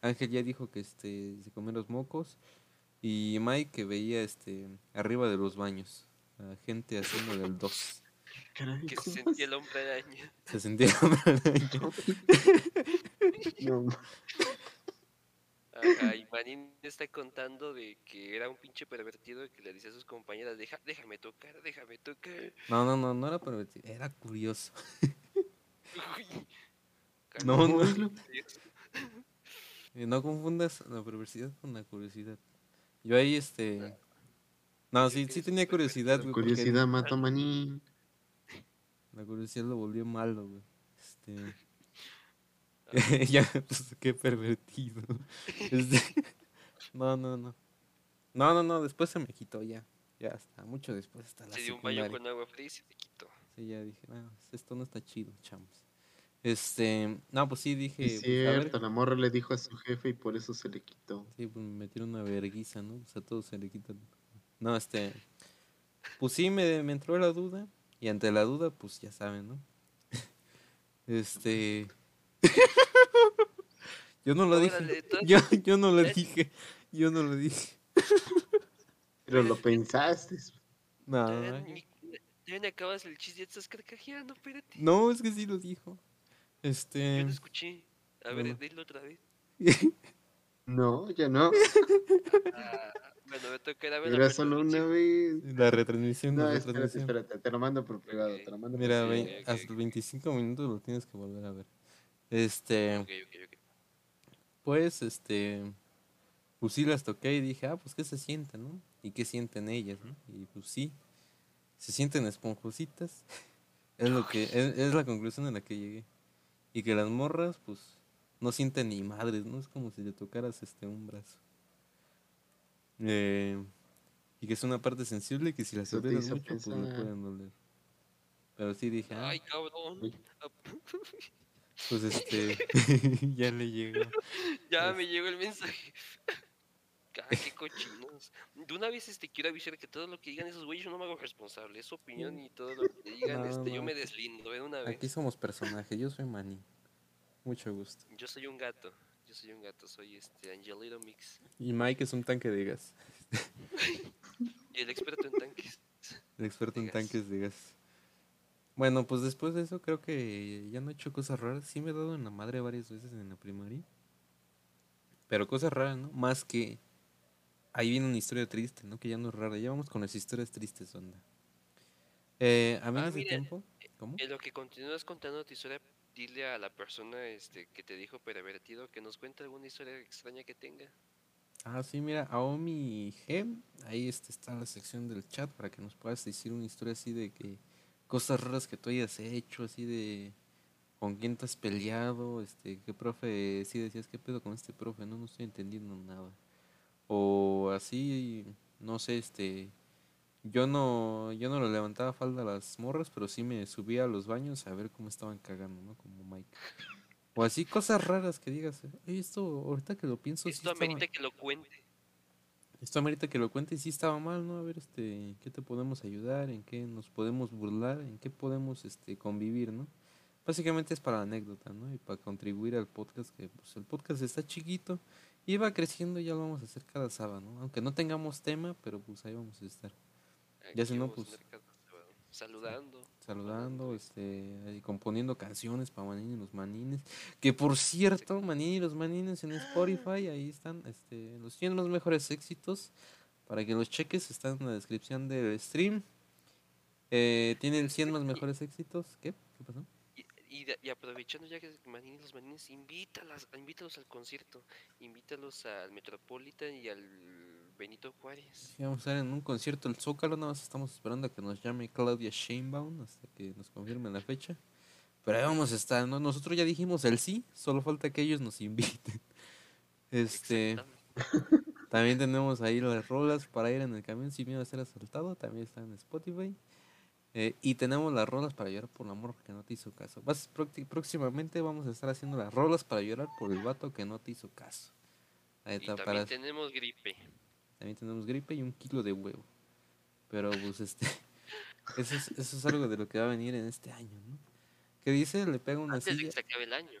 Speaker 1: Ángel ya dijo que este se comió los mocos y Mike que veía este arriba de los baños a gente haciendo del 2.
Speaker 3: Caray,
Speaker 2: Que se
Speaker 3: ¿cómo
Speaker 2: sentía el hombre araña.
Speaker 1: Se sentía
Speaker 3: No, ma-
Speaker 2: Ajá, y Manín está contando de que era un pinche pervertido que le decía a sus compañeras, Deja, déjame tocar, déjame tocar.
Speaker 1: No, no, no, no era pervertido, era curioso.
Speaker 2: Uy.
Speaker 1: No, no. No confundas la perversidad con la curiosidad. Yo ahí, este... No, sí, sí tenía curiosidad, porque
Speaker 3: Curiosidad mata a manín.
Speaker 1: La curiosidad lo volvió malo, güey. Este...
Speaker 2: Ah,
Speaker 1: ya, pues, qué pervertido. Este... No, no, no. No, no, no, después se me quitó ya. Ya hasta, mucho después, hasta la
Speaker 2: Se dio un baño con agua fría y se te quitó.
Speaker 1: Sí, ya dije, no, esto no está chido, chamos. Este, no, pues sí dije,
Speaker 3: Es
Speaker 1: pues, a ver,
Speaker 3: cierto, la morra le dijo a su jefe y por eso se le quitó.
Speaker 1: Sí, pues me metieron una verguiza, ¿no? O sea, todo se le quita. No, este. Pues sí, me, me entró la duda. Y ante la duda, pues ya saben, ¿no? Este. Yo no lo dije.
Speaker 2: Órale, entonces-
Speaker 1: Yo, yo no lo
Speaker 2: ¿Eh?
Speaker 1: dije. Yo no lo dije.
Speaker 3: Pero lo pensaste.
Speaker 1: No,
Speaker 2: ni- Ya me acabas el chiste, ya te estás carcajeando, espérate.
Speaker 1: no, es que sí lo dijo.
Speaker 2: Yo
Speaker 1: Este.
Speaker 2: no escuché. A ver,
Speaker 1: bueno.
Speaker 2: dilo otra vez.
Speaker 3: No, ya no.
Speaker 2: Ah, bueno, me toca ir a ver
Speaker 3: Era solo una vez.
Speaker 1: La retransmisión.
Speaker 3: No,
Speaker 1: la
Speaker 3: espérate,
Speaker 1: retransmisión.
Speaker 3: espérate. Te lo mando por privado. Te lo mando por
Speaker 1: Mira,
Speaker 2: Ok,
Speaker 1: ve,
Speaker 2: ok,
Speaker 1: hasta el 25 minutos lo tienes que volver a ver. Este, pues, este, pues sí las toqué y dije, ah, pues qué se siente, ¿no? Y qué sienten ellas, ¿no? Y pues sí, se sienten esponjositas. Es lo que, es, es la conclusión a la que llegué. Y que las morras, pues, no sienten ni madres, ¿no? Es como si le tocaras este un brazo. Eh, y que es una parte sensible que si la
Speaker 3: Eso te
Speaker 1: aprietas
Speaker 3: hizo
Speaker 1: mucho, pues le
Speaker 3: pensar.
Speaker 1: pueden doler. Pero sí dije, ah,
Speaker 2: Ay, cabrón.
Speaker 1: Pues este, ya le llegó.
Speaker 2: Ya me llegó el mensaje. Ay, qué cochinos. De una vez este quiero avisar que todo lo que digan esos güeyes yo no me hago responsable. Es su opinión y todo lo que digan,
Speaker 1: No,
Speaker 2: este, yo me deslindo de una vez.
Speaker 1: Aquí somos personajes, yo soy Manny. Mucho gusto.
Speaker 2: Yo soy un gato. Yo soy un gato, soy este Angelito Mix.
Speaker 1: Y Mike es un tanque de gas.
Speaker 2: Y el experto en tanques.
Speaker 1: El experto en
Speaker 2: gas.
Speaker 1: tanques de gas. Bueno, pues después de eso creo que ya no he hecho cosas raras. Sí me he dado en la madre varias veces en la primaria. Pero cosas raras, ¿no? Más que... Ahí viene una historia triste, ¿no? Que ya no es rara. Ya vamos con las historias tristes, onda. Eh, a mí
Speaker 2: Ah, mira,
Speaker 1: tiempo... ¿Cómo?
Speaker 2: En lo que continúas contando tu historia, dile a la persona este, que te dijo pervertido que nos cuente alguna historia extraña que tenga.
Speaker 1: Ah, sí, mira, Aomi G, ahí este, está la sección del chat para que nos puedas decir una historia así de que cosas raras que tú hayas hecho, así de con quién te has peleado, este, qué profe, sí decías, qué pedo con este profe, no, no estoy entendiendo nada. O así, no sé, este, yo no, yo no le levantaba falda a las morras, pero sí me subía a los baños a ver cómo estaban cagando, ¿no? Como Mike. O así cosas raras que digas, "Oye, esto ahorita que lo pienso, sí
Speaker 2: Esto
Speaker 1: estaba-
Speaker 2: amerita que lo cuente.
Speaker 1: Esto amerita que lo cuente y sí estaba mal, ¿no? A ver, este, ¿qué te podemos ayudar? ¿En qué nos podemos burlar? ¿En qué podemos, este, convivir, no? Básicamente es para la anécdota, ¿no? Y para contribuir al podcast, que pues el podcast está chiquito y va creciendo, ya lo vamos a hacer cada sábado, ¿no? Aunque no tengamos tema, pero pues ahí vamos a estar. Ya si no, pues,
Speaker 2: Saludando.
Speaker 1: Saludando, este, componiendo canciones para Manini y los Manines. Que por cierto, Manini y los Manines en Spotify, ahí están, este, los 100 los mejores éxitos. Para que los cheques, están en la descripción del stream. Eh, tiene el 100 más mejores éxitos. ¿Qué? ¿Qué pasó?
Speaker 2: Y, y, aprovechando ya que Manini los Manines, invítalas, invítalos al concierto. Invítalos al Metropolitan y al Benito Juárez.
Speaker 1: Sí, vamos a estar en un concierto el Zócalo, nada más estamos esperando a que nos llame Claudia Sheinbaum hasta que nos confirme la fecha. Pero ahí vamos a estar, ¿no? Nosotros ya dijimos el sí, solo falta que ellos nos inviten. Este, también tenemos ahí las rolas para ir en el camión sin miedo a ser asaltado, también están en Spotify. Eh, y tenemos las rolas para llorar por el amor que no te hizo caso. Vas, próxi- próximamente vamos a estar haciendo las rolas para llorar por el vato que no te hizo caso. Ahí
Speaker 2: Y
Speaker 1: está,
Speaker 2: también
Speaker 1: para,
Speaker 2: tenemos gripe.
Speaker 1: También tenemos gripe y un kilo de huevo. Pero pues este, eso es, eso es algo de lo que va a venir en este año, ¿no? Que dice, le pega una
Speaker 2: Antes de
Speaker 1: silla.
Speaker 2: que se acabe el año.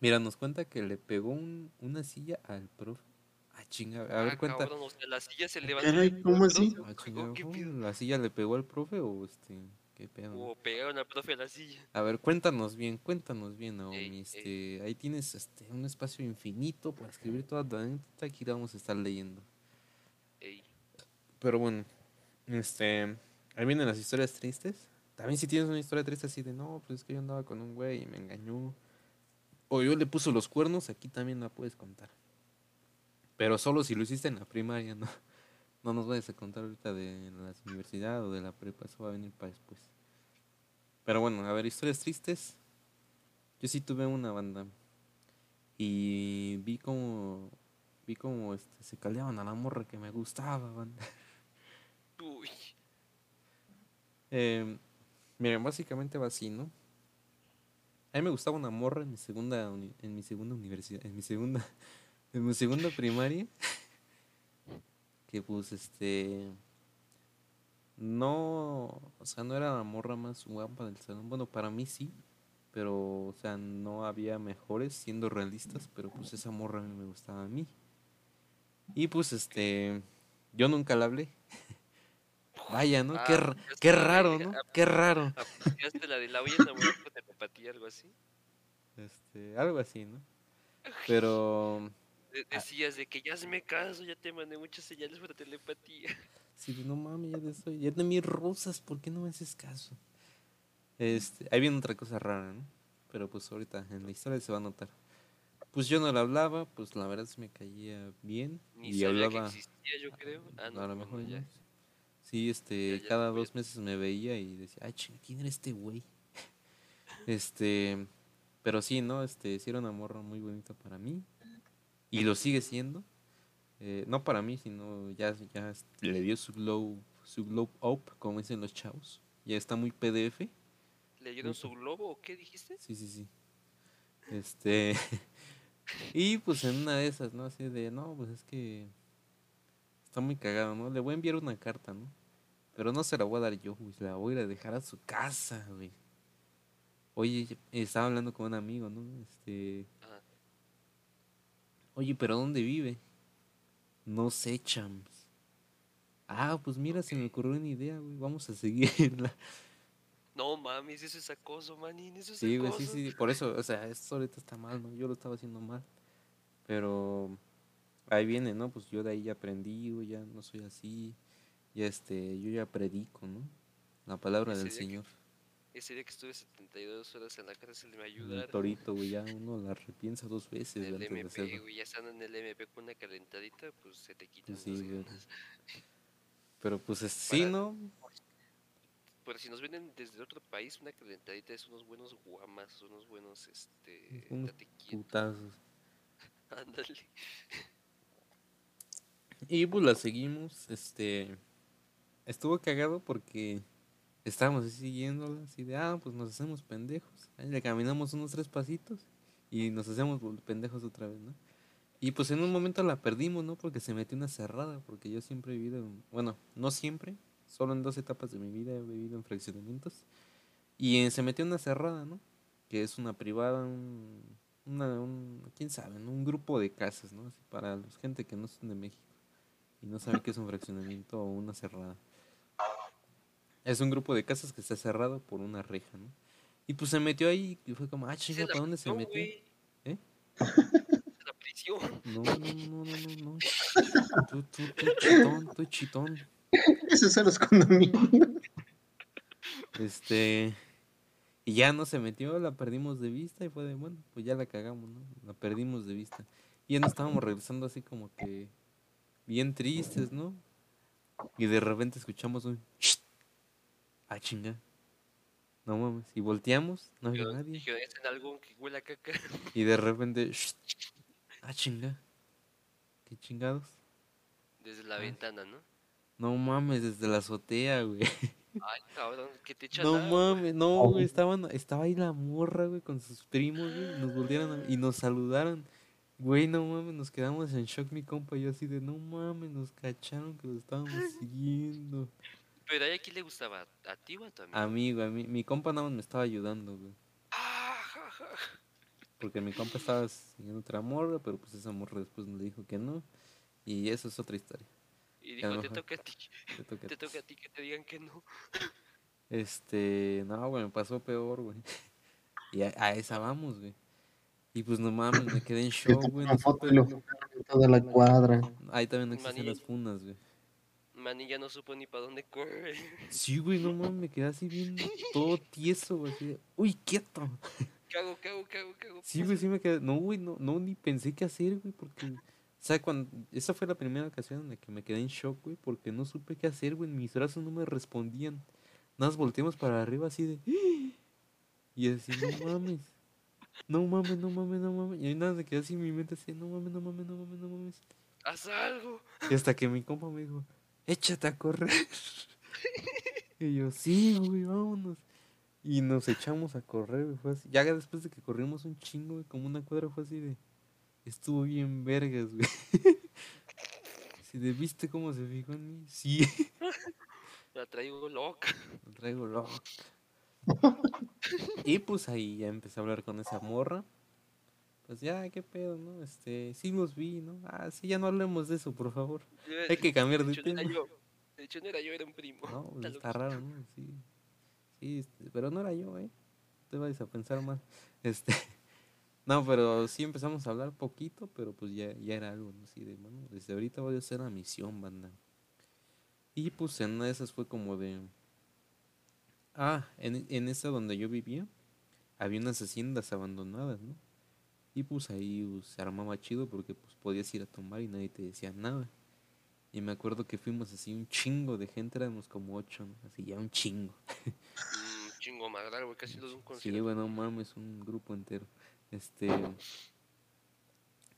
Speaker 1: Mira, nos cuenta que le pegó un- una silla al profe. Ah, chinga, a ver,
Speaker 2: Ah,
Speaker 1: cuenta.
Speaker 2: cabrón, o sea, la silla se levantó.
Speaker 3: Caray, ¿cómo así?
Speaker 1: Ah,
Speaker 2: ¿o
Speaker 1: chinga,
Speaker 2: qué.
Speaker 1: ¿La silla le pegó al profe o este? ¿Qué pedo? no?
Speaker 2: O pegaron al profe a la silla.
Speaker 1: A ver, cuéntanos bien, cuéntanos bien, Naomi.
Speaker 2: Ey, ey.
Speaker 1: Este, ahí tienes este, un espacio infinito para escribir toda tu anécdota. Aquí la vamos a estar leyendo.
Speaker 2: Ey,
Speaker 1: Pero bueno, este, ahí vienen las historias tristes. También si tienes una historia triste así de, no, pues es que yo andaba con un güey y me engañó. O yo le puso los cuernos, aquí también la puedes contar. Pero solo si lo hiciste en la primaria, no. No nos vayas a contar ahorita de la universidad o de la prepa, eso va a venir para después. Pero bueno, a ver, historias tristes. Yo sí tuve una banda. Y vi como vi como este, se caldeaban a la morra que me gustaba, banda.
Speaker 2: Uy,
Speaker 1: Eh, miren, básicamente va así, ¿no? A mí me gustaba una morra en mi segunda en mi segunda universidad, en mi segunda en mi segunda primaria que pues este no, o sea, no era la morra más guapa del salón. Bueno, para mí sí, pero, o sea, no había mejores siendo realistas, pero pues esa morra me gustaba a mí. Y pues este, yo nunca la hablé. Vaya, ¿no? qué,
Speaker 2: Ah, aplicaste
Speaker 1: qué raro, ¿no? Qué raro.
Speaker 2: La de la voy a enamorar con telepatía, algo así.
Speaker 1: Este, algo así, ¿no? Pero
Speaker 2: De-
Speaker 1: Ah.
Speaker 2: decías de que ya se me caso, ya te mandé muchas señales por telepatía.
Speaker 1: Sí, no mames, ya de estoy, ya de mis rosas, ¿por qué no me haces caso? Este, ahí viene otra cosa rara, ¿no? Pero pues ahorita en la historia se va a notar. Pues yo no le hablaba, pues la verdad se me caía bien
Speaker 2: Ni
Speaker 1: y
Speaker 2: sabía
Speaker 1: hablaba
Speaker 2: que existía, yo creo. Ah, no,
Speaker 1: a lo mejor
Speaker 2: ya.
Speaker 1: Sí, este,
Speaker 2: Ya, ya,
Speaker 1: cada dos meses me veía y decía, ay, ching, ¿quién era este güey? Este, pero sí, ¿no? Este, sí era una morra muy bonita para mí y lo sigue siendo. Eh, no para mí, sino ya, ya le dio su glow, su glow up, como dicen los chavos. Ya está muy PDF.
Speaker 2: ¿Le dieron su globo o qué dijiste?
Speaker 1: Sí, sí, sí. Este. y pues en una de esas, ¿no? Así de, no, pues es que. Está muy cagado, ¿no? Le voy a enviar una carta, ¿no? Pero no se la voy a dar yo, güey. La voy a ir a dejar a su casa, güey. Oye, estaba hablando con un amigo, ¿no? Este. Oye, pero ¿dónde vive? No sé, chams. Ah, pues mira, se me ocurrió una idea, güey. Vamos a seguirla.
Speaker 2: No mames, eso es acoso, manín, eso es
Speaker 1: Sí, güey,
Speaker 2: acoso.
Speaker 1: sí, sí, por eso, o sea, esto ahorita está mal, ¿no? Yo lo estaba haciendo mal. Pero ahí viene, ¿no? Pues yo de ahí ya aprendí, güey, ya no soy así. Ya este, yo ya predico, ¿no? La palabra del
Speaker 2: día que-
Speaker 1: Señor.
Speaker 2: Ese día que estuve 72 horas en la cárcel me
Speaker 1: El
Speaker 2: ayudaron.
Speaker 1: torito, güey, ya uno la repiensa dos veces
Speaker 2: En el
Speaker 1: de
Speaker 2: MP, güey, ya estando en el MP con una calentadita, pues se te quitan
Speaker 1: Sí,
Speaker 2: las ganas.
Speaker 1: Pero pues es- sí,
Speaker 2: Para-
Speaker 1: ¿no?
Speaker 2: Pero si nos vienen desde otro país, una calentadita es unos buenos guamas, unos buenos, este,
Speaker 1: Unos Putazos.
Speaker 2: ándale.
Speaker 1: Y pues la seguimos, este, estuvo cagado porque estábamos así siguiéndola, así de, ah, pues nos hacemos pendejos. Ahí le caminamos unos tres pasitos y nos hacemos pendejos otra vez, ¿no? Y pues en un momento la perdimos, ¿no? Porque se metió una cerrada, porque yo siempre he vivido, en- bueno, no siempre, solo en dos etapas de mi vida he vivido en fraccionamientos. Y eh, se metió una cerrada, ¿no? Que es una privada, un, una, un, quién sabe, ¿no? Un grupo de casas, ¿no? Para la gente que no son de México y no saben qué es un fraccionamiento o una cerrada. Es un grupo de casas que está cerrado por una reja, ¿no? Y pues se metió ahí y fue como, ah, chinga, ¿para dónde se metió? ¿Eh?
Speaker 2: La prisión.
Speaker 1: No, no, no, no, no, no. Tú, tú, tú, chitón, tú, chitón.
Speaker 3: Esos son los condominios.
Speaker 1: Este. Y ya no se metió, la perdimos de vista y fue de, bueno, pues ya la cagamos, ¿no? La perdimos de vista. Y ya nos estábamos regresando así como que bien tristes, ¿no? Y de repente escuchamos un "Shht". Ah, chinga. No mames. Y volteamos, no había nadie.
Speaker 2: Dijeron, es en algo que huele a caca.
Speaker 1: Y de repente, ah, chinga. Qué chingados.
Speaker 2: Desde la
Speaker 1: Ay.
Speaker 2: ventana, ¿no?
Speaker 1: No mames, desde la azotea, güey.
Speaker 2: Ay, cabrón, que te echan
Speaker 1: No mames, no, güey, estaban, estaba ahí la morra, güey, con sus primos, güey, nos volvieron a- y nos saludaron. Güey, no mames, nos quedamos en shock mi compa y yo así de, no mames, nos cacharon que lo estábamos siguiendo.
Speaker 2: Pero a ella, ¿quién le gustaba? ¿A ti o a tu amigo?
Speaker 1: Amigo, a mí, mi compa nada más me estaba ayudando, güey.
Speaker 2: Ah.
Speaker 1: Porque mi compa estaba siguiendo otra morra, pero pues esa morra después nos dijo que no. Y eso es otra historia.
Speaker 2: Y dijo, te toca a ti,
Speaker 1: Te toca a
Speaker 2: te
Speaker 1: ti.
Speaker 2: toca a ti que te digan que no.
Speaker 1: Este, no, güey, me pasó peor, güey. Y a, a esa vamos, güey. Y pues no mames, me quedé en shock,
Speaker 3: te
Speaker 1: güey.
Speaker 3: una
Speaker 1: no
Speaker 3: foto y lo funaron en toda la cuadra.
Speaker 1: Ahí también no existen las funas, güey.
Speaker 2: Manny ya no supo ni para dónde correr.
Speaker 1: Sí, güey, no mames, me quedé así bien todo tieso, güey. así de, Uy, quieto.
Speaker 2: ¿Qué hago, qué hago, qué hago, qué hago?
Speaker 1: Sí, güey, sí me quedé. No, güey, no, no, ni pensé qué hacer, güey, porque. O sea, cuando. Esa fue la primera ocasión en la que me quedé en shock, güey, porque no supe qué hacer, güey. Mis brazos no me respondían. Nada más volteamos para arriba así de. Y así, no mames. No mames, no mames, no mames. Y ahí nada, me quedé así en mi mente así, no mames, no mames, no mames, no mames.
Speaker 2: Haz algo.
Speaker 1: Y hasta que mi compa me dijo, échate a correr. y yo, sí, güey, vámonos. Y nos echamos a correr, güey. Fue así. Ya después de que corrimos un chingo, güey, como una cuadra, fue así de. Estuvo bien vergas, güey. Si de, ¿viste cómo se fijó en mí? Sí,
Speaker 2: La traigo loca.
Speaker 1: lo traigo loco. y pues ahí ya empecé a hablar con esa morra. Pues ya, qué pedo, ¿no? Este, sí los vi, ¿no? Ah, sí, ya no hablemos de eso, por favor. Hay que cambiar de
Speaker 2: hecho, no era
Speaker 1: tema.
Speaker 2: yo. De hecho, no era yo, era un primo.
Speaker 1: No, pues
Speaker 2: Está
Speaker 1: raro, ¿no? Sí. Sí, este, pero no era yo, ¿eh? Te vayas a pensar mal. Este. No, pero sí empezamos a hablar poquito, pero pues ya, ya era algo, ¿no? Así de, bueno, desde ahorita voy a hacer la misión, banda. Y pues en una de esas fue como de. Ah, en, en esa donde yo vivía, había unas haciendas abandonadas, ¿no? Y pues ahí pues, se armaba chido porque pues podías ir a tomar y nadie te decía nada. Y me acuerdo que fuimos así un chingo de gente, éramos como ocho, ¿no? Así ya un chingo.
Speaker 2: Mm, chingo más largo, güey, casi los de un
Speaker 1: Sí,
Speaker 2: concierto.
Speaker 1: bueno, mames, un grupo entero. Este.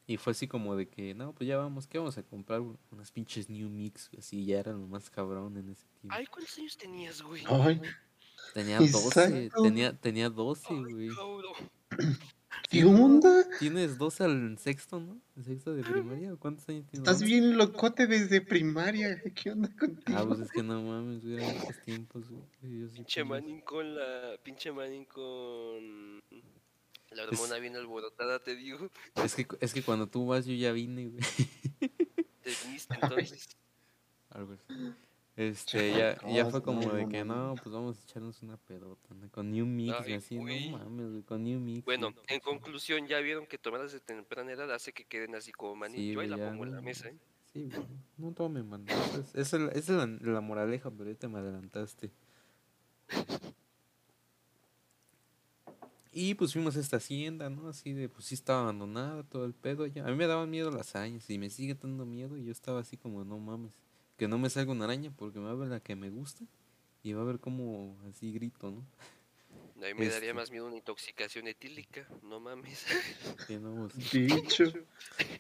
Speaker 1: Y fue así como de que, no, pues ya vamos, ¿qué vamos a comprar? Unas pinches New Mix, así ya era lo más cabrón en ese tiempo.
Speaker 2: Ay, ¿cuántos años tenías, güey?
Speaker 3: Ay,
Speaker 1: Tenía 12,
Speaker 3: exacto.
Speaker 1: tenía, tenía 12,
Speaker 2: Ay,
Speaker 1: güey.
Speaker 2: cabrón.
Speaker 3: ¿Qué onda?
Speaker 1: Tienes 12 al sexto, ¿no? ¿El sexto de primaria? ¿O ¿Cuántos años tienes?
Speaker 3: Estás bien locote desde primaria. ¿Qué onda contigo?
Speaker 1: Ah, pues es que no mames, güey, esos tiempos, güey. Sí
Speaker 2: Pinche Manning con la. Pinche Manning con. La
Speaker 1: Es-
Speaker 2: hormona bien alborotada, te digo.
Speaker 1: Es que, es que cuando tú vas, yo ya vine, güey.
Speaker 2: Te viniste entonces.
Speaker 1: Algo así. Este, ya, ya fue como
Speaker 3: no,
Speaker 1: de que
Speaker 3: no.
Speaker 1: pues vamos a echarnos una pedota, ¿no? Con New Mix y así, no mames, con New Mix.
Speaker 2: Bueno, en conclusión, ya vieron que tomar de temprana edad hace que queden así como Manning.
Speaker 1: Sí,
Speaker 2: Yo ahí la pongo en la mesa, ¿eh?
Speaker 1: Sí, güey, no tomen, man. Esa es, esa es la, esa es la, la moraleja, pero ya te me adelantaste. Y pues fuimos a esta hacienda, ¿no? Así de, pues sí estaba abandonada, todo el pedo ya. A mí me daban miedo las arañas y me sigue dando miedo y yo estaba así como, no mames, que no me salga una araña porque me va a ver la que me gusta y va a ver como así grito, ¿no?
Speaker 2: A mí me
Speaker 1: Este.
Speaker 2: daría más miedo una intoxicación etílica, no mames.
Speaker 1: Que no, pues,
Speaker 3: Dicho.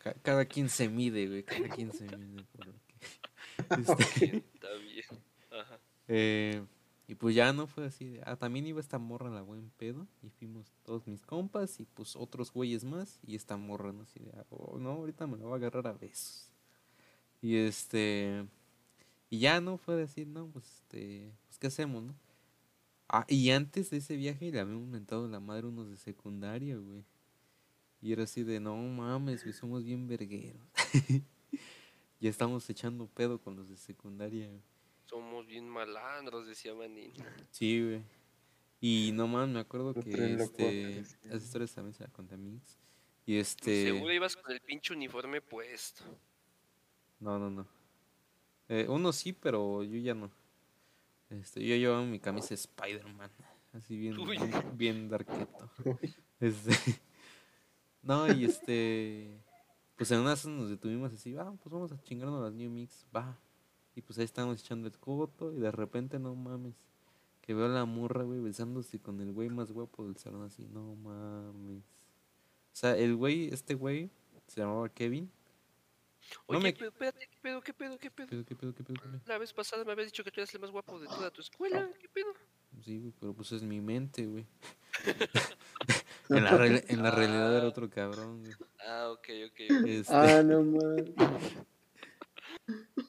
Speaker 1: ca- cada quien se mide, güey, cada quien se mide por lo que... Este,
Speaker 2: Bien, Está bien. Ajá.
Speaker 1: Eh, y pues ya no fue así. de- ah, también iba esta morra la buen pedo. Y fuimos todos mis compas y pues otros güeyes más. Y esta morra, ¿no? Así de, ah, oh, no, ahorita me la voy a agarrar a besos. Y este. Y ya no fue decir, no, pues este. Pues qué hacemos, ¿no? Ah, y antes de ese viaje le habíamos mentado la madre unos de secundaria, güey. Y era así de, no mames, güey, somos bien vergueros. ya estamos echando pedo con los de secundaria, güey.
Speaker 2: Somos bien malandros, decía Manning.
Speaker 1: Sí, güey. Y no más, me acuerdo que este.
Speaker 3: sí.
Speaker 1: Esa historia también se la conté a Mix. Y
Speaker 2: Pues
Speaker 1: este.
Speaker 2: Seguro ibas con el pinche uniforme puesto.
Speaker 1: No, no, no. Eh, uno sí, pero yo ya no. Este, yo llevaba mi camisa Spider-Man. Así bien,
Speaker 2: Uy.
Speaker 1: bien, bien darketo. Este. No, y este. Pues en una nos detuvimos así, va, pues vamos a chingarnos las New Mix, va. Y pues ahí estábamos echando el coto y de repente, no mames, que veo a la morra, güey, besándose con el güey más guapo del salón así, no mames. O sea, el güey, este güey, se llamaba Kevin. No
Speaker 2: Oye,
Speaker 1: me-
Speaker 2: pero espérate, ¿qué pedo, qué pedo, qué pedo?
Speaker 1: ¿Qué pedo, qué pedo, qué pedo, qué pedo?
Speaker 2: La vez pasada me habías dicho que tú eras el más guapo de toda tu escuela. ¿Qué pedo?
Speaker 1: Sí, güey, pero pues es mi mente, güey. en, la en la realidad era
Speaker 2: Ah.
Speaker 1: otro cabrón, güey.
Speaker 2: Ah, ok, ok.
Speaker 1: Este,
Speaker 3: Ah, no mames.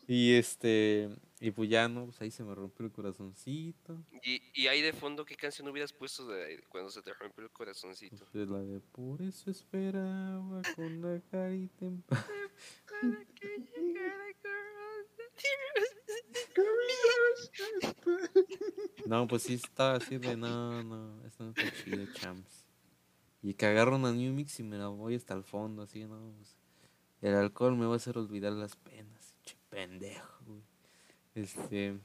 Speaker 1: y este, y pues ya, ¿no? Pues ahí se me rompió el corazoncito.
Speaker 2: Y, y ahí de fondo, ¿qué canción hubieras puesto de, cuando se te rompió el corazoncito?
Speaker 1: Pues es la de por eso esperaba con la carita en paz. No, pues sí estaba así de no, no, esto no está chido, champs. Y que agarro una New Mix y me la voy hasta el fondo, así, no, pues, el alcohol me va a hacer olvidar las penas, che pendejo, güey. Este,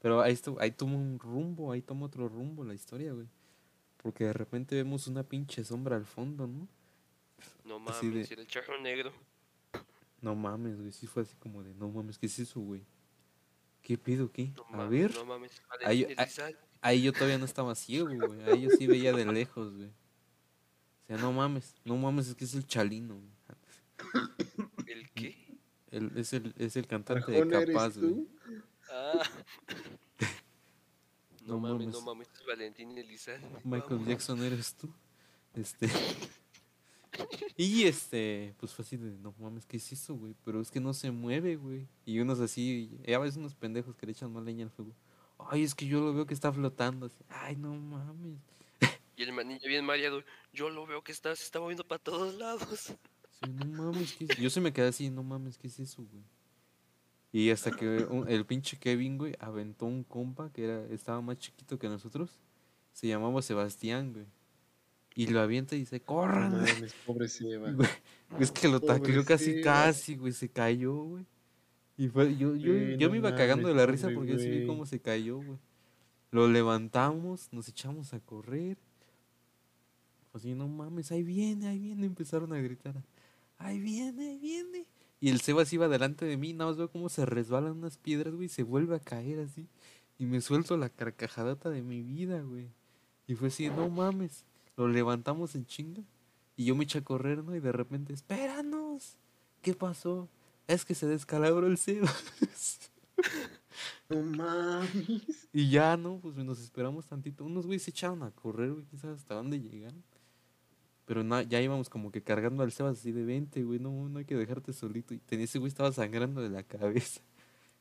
Speaker 1: pero ahí, estu- ahí toma un rumbo, ahí toma otro rumbo la historia, güey. Porque de repente vemos una pinche sombra al fondo, ¿no?
Speaker 2: No mames,
Speaker 1: de-
Speaker 2: era el charro negro.
Speaker 1: No mames, güey, sí fue así como de, no mames, ¿qué es eso, güey? ¿Qué pido, qué?
Speaker 2: No
Speaker 1: A
Speaker 2: mames,
Speaker 1: ver.
Speaker 2: No mames,
Speaker 1: Ahí-
Speaker 2: Valentín
Speaker 1: ah-
Speaker 2: Elizalde.
Speaker 1: Ahí yo todavía no estaba ciego, güey. Ahí yo sí veía de lejos, güey. O sea, no mames, no mames, es que es el Chalino. güey.
Speaker 2: ¿El qué?
Speaker 1: El- es, el, es el cantante de
Speaker 3: Arjona, ¿eres
Speaker 1: Capaz, güey.
Speaker 2: Ah. No,
Speaker 1: No
Speaker 2: mames, no
Speaker 1: mames.
Speaker 2: es Valentín Elizalde.
Speaker 1: Michael. Jackson eres tú. Este. Y este, pues fue así de, no mames, ¿qué es eso, güey? Pero es que no se mueve, güey. Y unos así, y a veces unos pendejos que le echan más leña al fuego. Ay, es que yo lo veo que está flotando. así. Ay, no mames.
Speaker 2: Y el manillo bien mareado. Yo lo veo que está, se está moviendo para todos lados.
Speaker 1: Sí, no mames, ¿qué es? Yo se me quedé así, no mames, ¿qué es eso, güey? Y hasta que un- el pinche Kevin, güey, aventó un compa que era, estaba más chiquito que nosotros. Se llamaba Sebastián, güey. Y lo avienta y dice, ¡corran! güey".
Speaker 3: mames, pobre Seba.
Speaker 1: Güey, es que lo tacleó casi, casi, güey, se cayó, güey. Y fue, yo, yo,
Speaker 3: Güey,
Speaker 1: yo
Speaker 3: no
Speaker 1: me iba cagando de la risa porque yo sí vi
Speaker 3: güey.
Speaker 1: cómo se cayó, güey. Lo levantamos, nos echamos a correr. Así, no mames, ahí viene, ahí viene, empezaron a gritar. Ahí viene, ahí viene. Y el Sebas iba delante de mí, nada más veo cómo se resbalan unas piedras, güey, y se vuelve a caer así. Y me suelto la carcajadata de mi vida, güey. Y fue así, no mames. Lo levantamos en chinga. Y yo me eché a correr, ¿no? Y de repente, espéranos. ¿Qué pasó? Es que se descalabró el Sebas.
Speaker 3: No mames.
Speaker 1: y ya, ¿no? Pues nos esperamos tantito. Unos güeyes se echaron a correr, güey. ¿Quién sabe hasta dónde llegaron? Pero na- ya íbamos como que cargando al Sebas así de 20, güey. No, no hay que dejarte solito. Y ese güey estaba sangrando de la cabeza.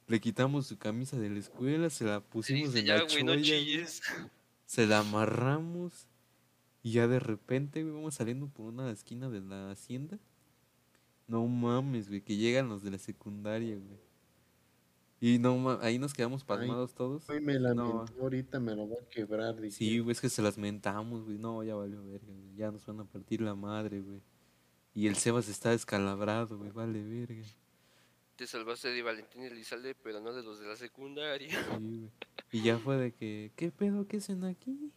Speaker 1: Le quitamos su camisa de la escuela, se la
Speaker 2: Sí,
Speaker 1: pusimos en
Speaker 2: ya,
Speaker 1: la
Speaker 2: güey, no.
Speaker 1: Se la amarramos y ya de repente, güey, vamos saliendo por una esquina de la hacienda. No mames, güey, que llegan los de la secundaria, güey. Y no mames, ahí nos quedamos pasmados todos.
Speaker 3: Hoy me
Speaker 1: No.
Speaker 3: lamentó, ahorita me lo va a quebrar.
Speaker 1: Sí,
Speaker 3: dije.
Speaker 1: güey, es que se las mentamos, güey. No, ya valió verga, güey. Ya nos van a partir la madre, güey. Y el Sebas está descalabrado, güey, vale verga.
Speaker 2: Te salvaste de Valentín y Elizalde, pero no de los de la secundaria.
Speaker 1: Sí, güey. Y ya fue de que, ¿qué pedo? ¿Qué hacen aquí?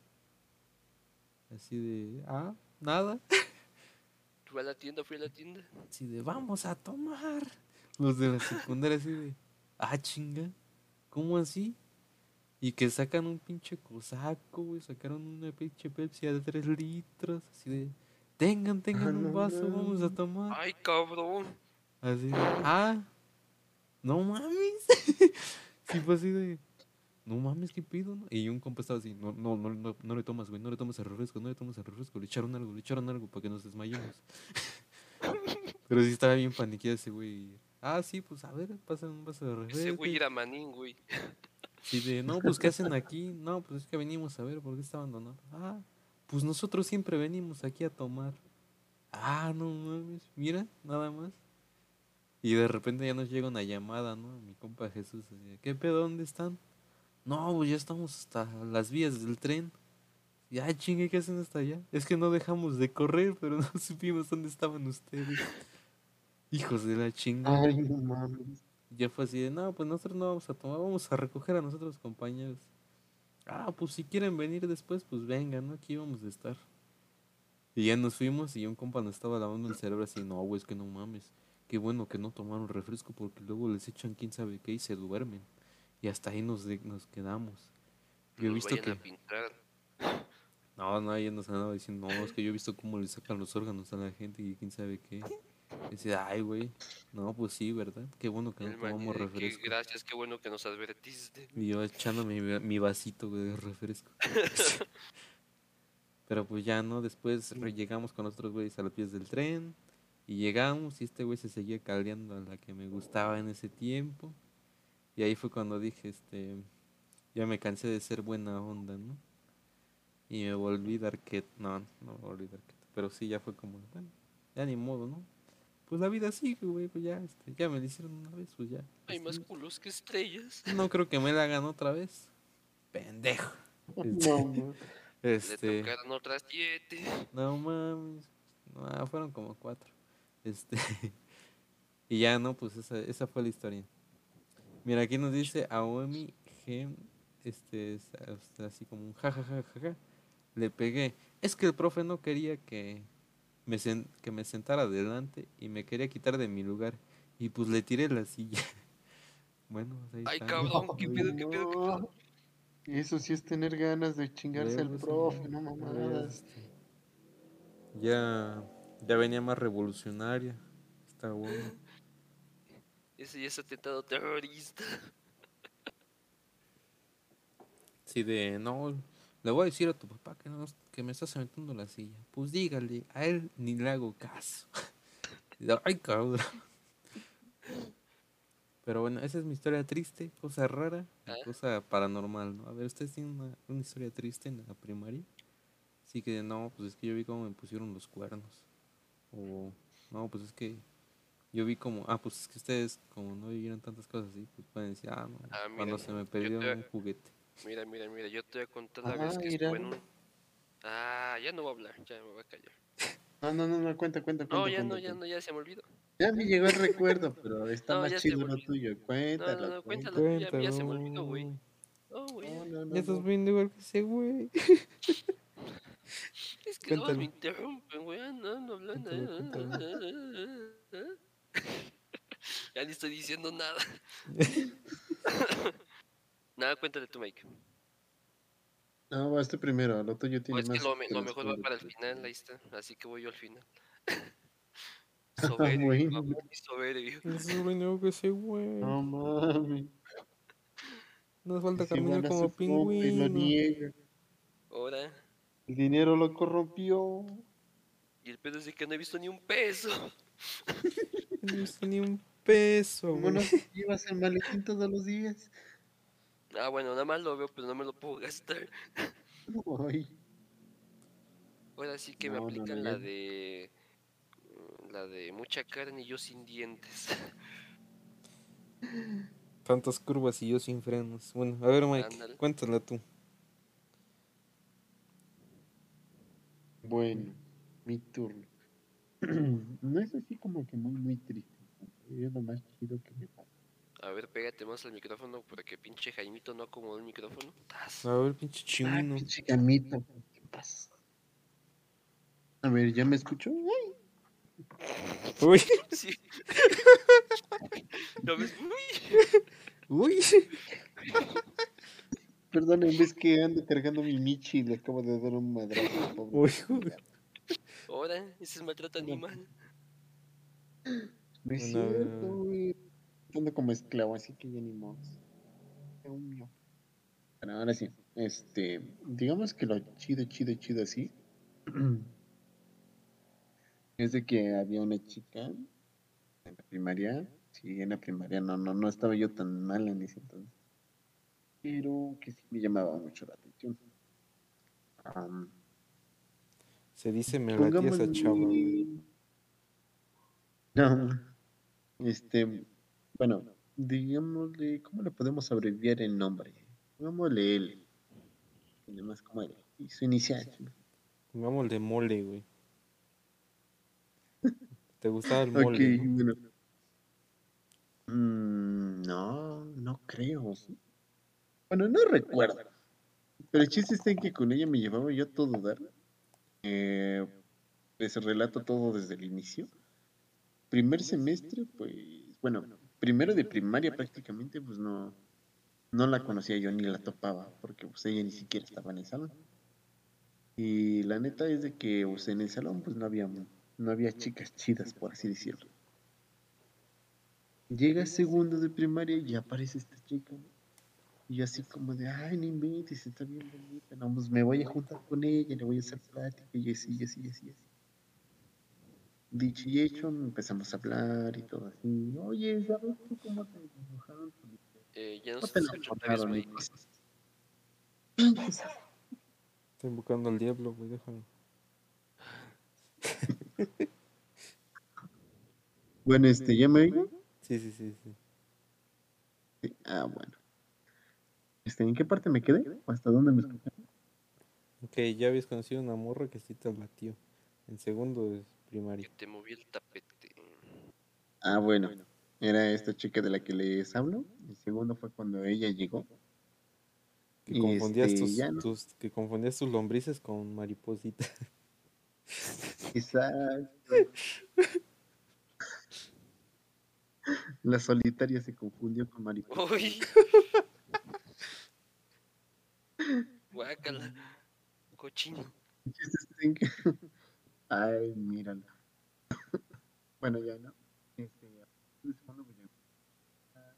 Speaker 1: Así de, ah, nada.
Speaker 2: Fui a la tienda, fui a la tienda.
Speaker 1: Así de, vamos a tomar. Los de la secundaria así de, ah, chinga, ¿cómo así? Y que sacan un pinche cosaco, güey, sacaron una pinche Pepsi de 3 litros, así de, tengan, tengan
Speaker 3: Ah,
Speaker 1: un vaso, vamos a tomar.
Speaker 2: Ay, cabrón.
Speaker 1: Así de, ah, no mames. sí fue así de, no mames, ¿qué pido? no?" Y un compa estaba así, no, no, no, no, no le tomas, güey, no le tomas el refresco, no le tomas el refresco, le echaron algo, le echaron algo para que nos desmayemos. Pero sí estaba bien paniqueado ese güey. Ah, sí, pues a ver, pasan un vaso de refresco.
Speaker 2: Ese güey era manín, güey.
Speaker 1: Y de, no, pues ¿qué hacen aquí? No, pues es que venimos a ver por qué está abandonado. Ah, pues nosotros siempre venimos aquí a tomar. Ah, no mames, mira, nada más. Y de repente ya nos llega una llamada, ¿no? Mi compa Jesús, así, ¿qué pedo? ¿Dónde están? No, pues ya estamos hasta las vías del tren. Ya, chingue, ¿qué hacen hasta allá? Es que no dejamos de correr, pero no supimos dónde estaban ustedes. Hijos de la chingada.
Speaker 3: Ay, no mames.
Speaker 1: Ya fue así de, no, pues nosotros no vamos a tomar, vamos a recoger a nosotros compañeros. Ah, pues si quieren venir después, pues vengan, ¿no? Aquí vamos a estar. Y ya nos fuimos y un compa nos estaba lavando el cerebro así, no, güey, es que no mames. Qué bueno que no tomaron refresco porque luego les echan quién sabe qué y se duermen. Y hasta ahí nos, nos quedamos. Yo he visto que...
Speaker 2: a pintar.
Speaker 1: No, no, ella nos andaba diciendo, no, es que yo he visto cómo le sacan los órganos a la gente y quién sabe qué. Y dice, ay, güey, no, pues sí, ¿verdad? Qué bueno que no tomamos
Speaker 2: que
Speaker 1: refresco.
Speaker 2: gracias, qué bueno que nos advertiste.
Speaker 1: Y yo echándome mi, mi vasito güey, de refresco. Pero pues ya, ¿no? Después llegamos con otros güeyes a los pies del tren. Y llegamos y este güey se seguía caldeando a la que me gustaba en ese tiempo. Y ahí fue cuando dije, este, ya me cansé de ser buena onda, ¿no? Y me volví darket. No, no me volví darket. Pero sí, ya fue como, bueno, ya ni modo, ¿no? Pues la vida sigue, güey, pues ya, este, ya me lo hicieron una vez, pues ya.
Speaker 2: Hay más
Speaker 1: este,
Speaker 2: culos que estrellas.
Speaker 1: no creo que me la hagan otra vez. Pendejo. Este,
Speaker 3: No, mames.
Speaker 2: Le
Speaker 1: este,
Speaker 2: tocaron otras siete.
Speaker 1: no mames. No, fueron como cuatro. Este. y ya no, pues esa, esa fue la historia. Mira, aquí nos dice Aomi G. Este, es- es así como un jajajaja. Ja, ja, ja. Le pegué. Es que el profe no quería que me, sen- que me sentara adelante y me quería quitar de mi lugar. Y pues le tiré la silla. bueno, pues ahí
Speaker 2: Ay,
Speaker 1: está.
Speaker 2: cabrón, qué pedo, qué pedo, qué pedo.
Speaker 3: Eso sí es tener ganas de chingarse al profe, no mamadas.
Speaker 1: este, Ya, ya venía más revolucionaria. Está bueno.
Speaker 2: Ese ya es atentado terrorista.
Speaker 1: Sí, de no, le voy a decir a tu papá que, no, que me estás aventando la silla. Pues dígale, a él ni le hago caso. Ay, cabrón. Pero bueno, esa es mi historia triste, cosa rara.
Speaker 2: Ah,
Speaker 1: cosa paranormal, ¿no? A ver, ¿ustedes tienen una, una historia triste en la primaria? Así que, no, pues es que yo vi cómo me pusieron los cuernos. O, no, pues es que yo vi como, ah, pues es que ustedes, como no vivieron tantas cosas así, pues pueden decir, ah, no,
Speaker 2: Ah,
Speaker 1: cuando
Speaker 2: mira,
Speaker 1: se me perdió
Speaker 2: te-
Speaker 1: un juguete.
Speaker 2: Mira, mira, mira, yo te voy a contar la
Speaker 3: Ah,
Speaker 2: vez que
Speaker 3: mira.
Speaker 2: estuve en un... Ah, ya no voy a hablar, ya me voy a callar.
Speaker 3: No, no, no, no, cuenta, cuenta, cuenta.
Speaker 2: No, ya
Speaker 3: cuenta,
Speaker 2: no, ya
Speaker 3: cuenta.
Speaker 2: no, ya se me olvidó.
Speaker 3: Ya me llegó el recuerdo, pero está
Speaker 2: No,
Speaker 3: más
Speaker 2: ya
Speaker 3: chido lo tuyo. Cuéntalo.
Speaker 2: no, no,
Speaker 3: cuéntalo.
Speaker 2: cuéntalo. ya- ya se me olvidó, güey. Oh, güey.
Speaker 3: No, no, no,
Speaker 1: Ya estás
Speaker 3: no.
Speaker 1: viendo igual que ese güey.
Speaker 2: Es que no me interrumpen, güey. No, no hablando. Ya ni estoy diciendo nada. nada, cuéntale tú, Mike.
Speaker 3: No, va este primero, lo tuyo
Speaker 2: O
Speaker 3: tiene
Speaker 2: es que
Speaker 3: más.
Speaker 2: lo, me- lo
Speaker 3: que
Speaker 2: mejor va para el final, ahí está. Así que voy yo al final. Soberbio,
Speaker 3: bueno.
Speaker 2: soberbio.
Speaker 1: Que ese güey.
Speaker 3: No mames.
Speaker 1: Nos falta caminar como
Speaker 3: lo
Speaker 1: pingüino.
Speaker 3: niega.
Speaker 2: Ahora.
Speaker 3: El dinero lo corrompió.
Speaker 2: Y el pedo es de que no he visto ni un peso.
Speaker 1: No visto ni un peso,
Speaker 3: ¿Cómo
Speaker 1: güey.
Speaker 3: no te llevas el maletín todos los días?
Speaker 2: Ah, bueno, nada más lo veo, pero no me lo puedo gastar.
Speaker 3: Ay,
Speaker 2: Ahora sí que
Speaker 3: No,
Speaker 2: me aplican
Speaker 3: no,
Speaker 2: la de. mm, La de mucha carne y yo sin dientes.
Speaker 1: Tantas curvas y yo sin frenos. Bueno, a ver, Mike,
Speaker 2: Ándale.
Speaker 1: cuéntala tú.
Speaker 3: Bueno, mi turno. No es así como que muy, muy triste. Es lo más chido que me pasa.
Speaker 2: A ver, pégate más al micrófono porque pinche Jaimito no acomodó el micrófono. Tas.
Speaker 1: A ver, pinche
Speaker 3: Ay,
Speaker 1: chino.
Speaker 3: pinche gamito. ¿Qué pasa? A ver, ¿ya me escuchó? Ay,
Speaker 1: Uy,
Speaker 2: Sí. ¿Lo ves? Uy.
Speaker 1: uy.
Speaker 3: Perdón, en vez que ando cargando mi Michi y le acabo de dar un madrazo. pobre.
Speaker 1: Uy, joder.
Speaker 2: Ahora, ese es maltrato animal.
Speaker 3: No es
Speaker 1: Bueno,
Speaker 3: cierto, güey. Ando como esclavo, así que ya ni modo. Mío. Pero ahora sí, este, digamos que lo chido, chido, chido así. es de que había una chica en la primaria. Sí, en la primaria no, no, no estaba yo tan mal en ese entonces. Pero que sí me llamaba mucho la atención. Am,
Speaker 1: Se dice me latía esa chava. güey.
Speaker 3: No, este, bueno, digámosle, ¿cómo le podemos abreviar el nombre? Pongámosle L. Y demás como L. Y su inicial.
Speaker 1: Pongamos de mole, güey. ¿Te gustaba el mole? no?
Speaker 3: bueno. Mm, no, no creo. Bueno, no recuerdo. Pero el chiste está en que con ella me llevaba yo a todo dar. Eh, les relato todo desde el inicio. Primer semestre, pues, bueno, primero de primaria prácticamente, pues no, no la conocía yo ni la topaba, porque pues ella ni siquiera estaba en el salón. Y la neta es de que pues, en el salón pues no había, no había chicas chidas, por así decirlo. Llega segundo de primaria y aparece esta chica. ¿no? Y yo así como de, ay, no inventes, está bien bonita. No, pues me voy a juntar con ella, le voy a hacer plática, y así, y así, y así, y así. Dicho y hecho, empezamos a hablar y todo así. Oye, ¿sabes tú cómo te libro?
Speaker 2: Eh, ya no
Speaker 3: ¿Cómo
Speaker 2: se
Speaker 3: y cosas?
Speaker 1: Invocando al diablo, güey, déjame.
Speaker 3: Bueno, este, ¿ya me oigo?
Speaker 1: Sí, sí, sí. Sí,
Speaker 3: Ah, bueno. Este, ¿En qué parte me quedé? ¿O ¿Hasta dónde me escucharon?
Speaker 1: Ok, ya habías conocido una morra que sí te latió. En segundo de
Speaker 2: Que
Speaker 1: primaria.
Speaker 2: te moví el tapete.
Speaker 3: Ah, bueno. Era esta chica de la que les hablo. El segundo fue cuando ella llegó.
Speaker 1: Que confundías,
Speaker 3: este,
Speaker 1: tus, tus- que confundías tus lombrices con maripositas.
Speaker 3: Exacto. La solitaria se confundió con mariposa.
Speaker 2: Guácala. Cochino.
Speaker 3: Ay, mírala. Bueno, ya no. Este, el segundo, pues, ya.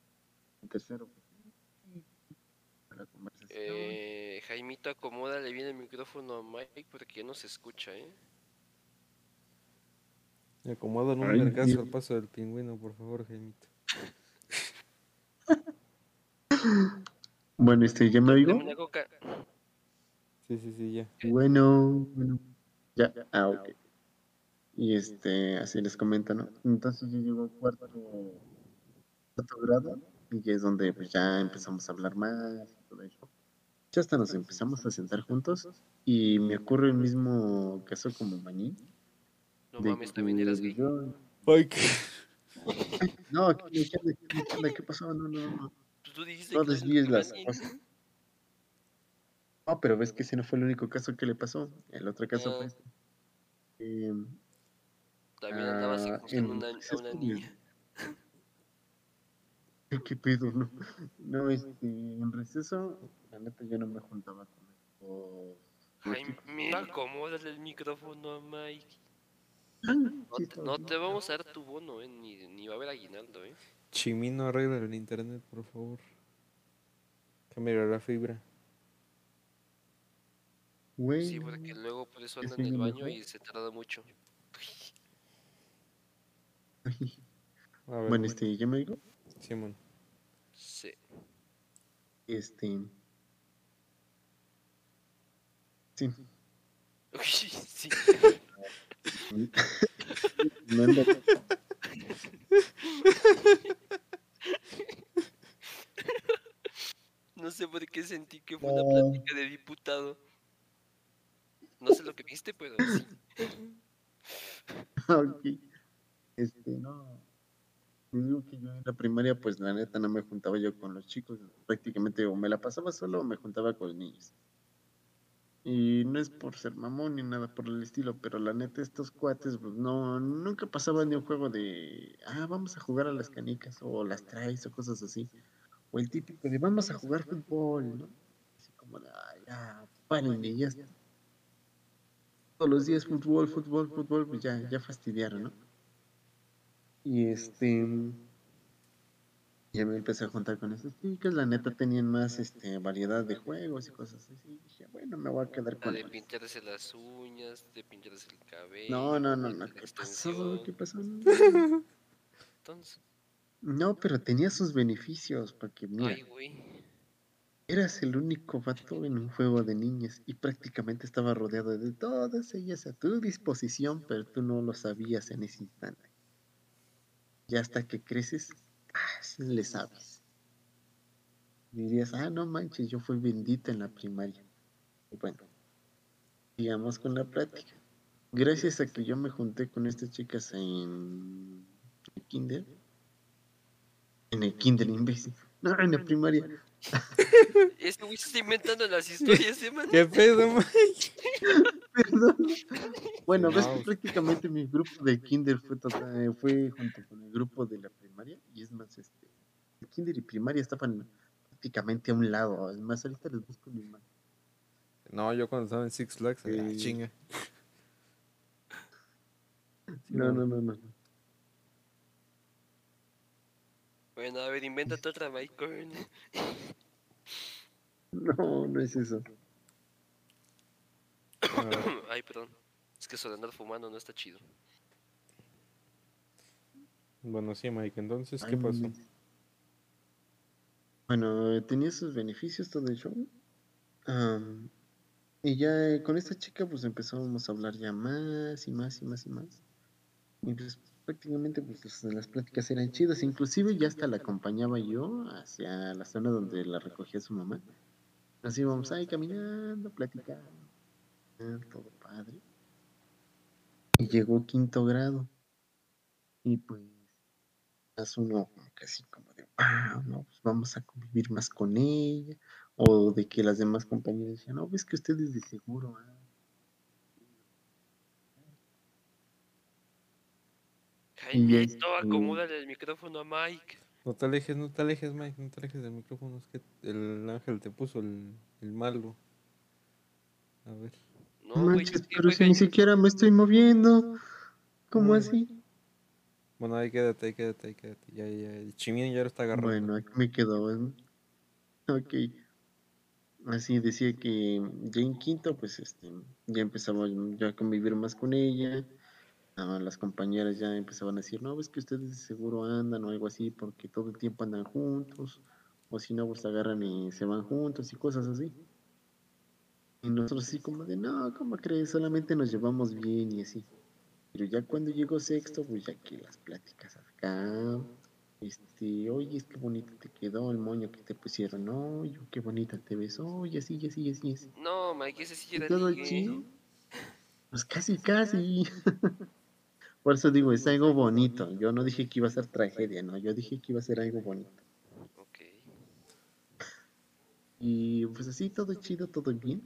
Speaker 3: El tercero, pues, la conversación.
Speaker 2: Eh, Jaimito, acomódale bien el micrófono a Mike porque ya no se escucha, ¿eh?
Speaker 1: Me acomodan un vergazo al paso del pingüino, por favor, Jaimito.
Speaker 3: Bueno, este, ¿ya me oigo?
Speaker 2: Una coca.
Speaker 1: Sí, sí, sí, ya.
Speaker 3: Bueno, bueno. Ya, ah, ok. Y este, así les comento, ¿no? Entonces yo llego a cuarto, cuarto grado y que es donde pues ya empezamos a hablar más y todo eso. Ya hasta nos empezamos a sentar juntos y me ocurre el mismo caso como Maní.
Speaker 2: No
Speaker 3: de
Speaker 2: mames, también eras
Speaker 3: que
Speaker 2: gay.
Speaker 3: yo-
Speaker 1: Ay, qué...
Speaker 3: No, ¿qué, qué, qué, qué, qué pasó? No, no, no.
Speaker 2: Tú dijiste
Speaker 3: No desvíes las cosas. No, pero ves que ese no fue el único caso que le pasó. El otro caso fue este. Em,
Speaker 2: También andabas
Speaker 3: Ah, en
Speaker 2: una, a una niña.
Speaker 3: ¿Qué pedo? No, no este, en receso, la neta yo no me juntaba con estos.
Speaker 2: Ay, mira, acomódale el micrófono a Mike. No te,
Speaker 3: todo,
Speaker 2: no te vamos a dar tu bono, eh, ni, ni va a haber aguinaldo, eh.
Speaker 1: Chimino, arregla el internet, por favor. Cambia la fibra.
Speaker 3: Güey.
Speaker 2: Sí, porque luego por eso
Speaker 3: ¿Que
Speaker 2: anda en el baño y se tarda mucho.
Speaker 1: A ver,
Speaker 3: Bueno, este, ¿ya me digo?
Speaker 1: Simón.
Speaker 2: Sí.
Speaker 3: Este. Sí.
Speaker 2: Uy, sí.
Speaker 3: No ando-
Speaker 2: No sé por qué sentí que fue una plática de diputado. No sé lo que viste, pero sí.
Speaker 3: Ok. Este, no. Digo que yo en la primaria, pues la neta no me juntaba yo con los chicos. Prácticamente o me la pasaba solo o me juntaba con niños. Y no es por ser mamón ni nada por el estilo, pero la neta estos cuates, pues no, nunca pasaban de un juego de, ah, vamos a jugar a las canicas o las traes o cosas así. O el típico de, vamos a jugar fútbol, ¿no? Así como de, ah, ya, párenle, ya está. Todos los días fútbol, fútbol, fútbol, pues ya, ya fastidiaron, ¿no? Y este, ya me empecé a juntar con esas chicas, la neta tenían más este, variedad de juegos y cosas así. Y dije, bueno, me voy a quedar
Speaker 2: La
Speaker 3: con
Speaker 2: de
Speaker 3: ellas.
Speaker 2: pintarse las uñas, de pintarse el cabello.
Speaker 3: No, no, no,
Speaker 2: de
Speaker 3: no,
Speaker 2: la
Speaker 3: ¿qué pasó? ¿Qué pasó?
Speaker 2: Entonces,
Speaker 3: No, pero tenía sus beneficios, porque mira,
Speaker 2: ay, güey.
Speaker 3: Eras el único vato en un juego de niñas y prácticamente estaba rodeado de todas ellas a tu disposición, pero tú no lo sabías en ese instante. Y hasta que creces, ah, le sabes. Dirías, ah, no manches, yo fui bendita en la primaria. Bueno, sigamos con la plática. Gracias a que yo me junté con estas chicas en el kinder. En el kinder, imbécil. No, en la primaria.
Speaker 2: Este güey se está inventando las historias, ¿eh, man?
Speaker 1: ¿Qué pedo, Mike?
Speaker 3: Perdón. Bueno, ves
Speaker 1: No,
Speaker 3: que
Speaker 1: pues.
Speaker 3: prácticamente mi grupo de kinder fue, total- fue junto con el grupo de la primaria. Y es más, este, el kinder y primaria estaban prácticamente a un lado. Es más, ahorita les busco mi imagen.
Speaker 1: No, yo cuando estaba en Six Flags,
Speaker 3: Eh,
Speaker 1: chinga.
Speaker 3: No, no, no, no.
Speaker 2: Bueno, a ver, invéntate otra, Mike.
Speaker 3: No, no es eso.
Speaker 2: Ay, perdón. Es que eso de andar fumando no está chido.
Speaker 1: Bueno, sí, Mike, entonces, ¿qué pasó?
Speaker 3: Bueno, tenía sus beneficios todo el show. Y ya eh, con esta chica pues empezamos a hablar ya más y más y más y más. Y pues prácticamente pues las, pláticas eran chidas. Inclusive ya hasta la acompañaba yo hacia la zona donde la recogía su mamá. Así íbamos ahí caminando, platicando. Todo padre. Y llegó quinto grado. Y pues más uno así como de, ah, no, pues vamos a convivir más con ella, o de que las demás compañeras decían, no, ves que ustedes de seguro, ah".
Speaker 2: Jaimito,
Speaker 3: este-
Speaker 2: acomódale el micrófono a Mike.
Speaker 1: No te alejes, no te alejes, Mike, no te alejes del micrófono, es que el ángel te puso el, el malo. A ver.
Speaker 2: No,
Speaker 3: manches,
Speaker 2: es que
Speaker 3: pero si ni
Speaker 2: Jaime-
Speaker 3: siquiera me estoy moviendo, ¿cómo así?
Speaker 1: Bueno, ahí quédate, ahí quédate, ahí quédate. Ya, ya, el chimín ya lo está agarrando.
Speaker 3: Bueno, aquí me quedo, ¿eh? ok. Así decía que ya en quinto, pues este, ya empezaba ya a convivir más con ella. Las compañeras ya empezaban a decir, no, ves que ustedes de seguro andan o algo así porque todo el tiempo andan juntos. o si no, pues agarran y se van juntos y cosas así. Y nosotros así como de, no, ¿cómo crees? Solamente nos llevamos bien y así. Pero ya cuando llegó sexto, pues ya que las pláticas acá, este, oye, es que bonito te quedó el moño que te pusieron, oye, qué bonita te ves, oye, así, así, así, así.
Speaker 2: No, Mike, ese sí era
Speaker 3: todo chido. Pues casi, casi. Por eso digo, es algo bonito. Yo no dije que iba a ser tragedia, no, yo dije que iba a ser algo bonito.
Speaker 2: Ok.
Speaker 3: Y pues así, todo chido, todo bien.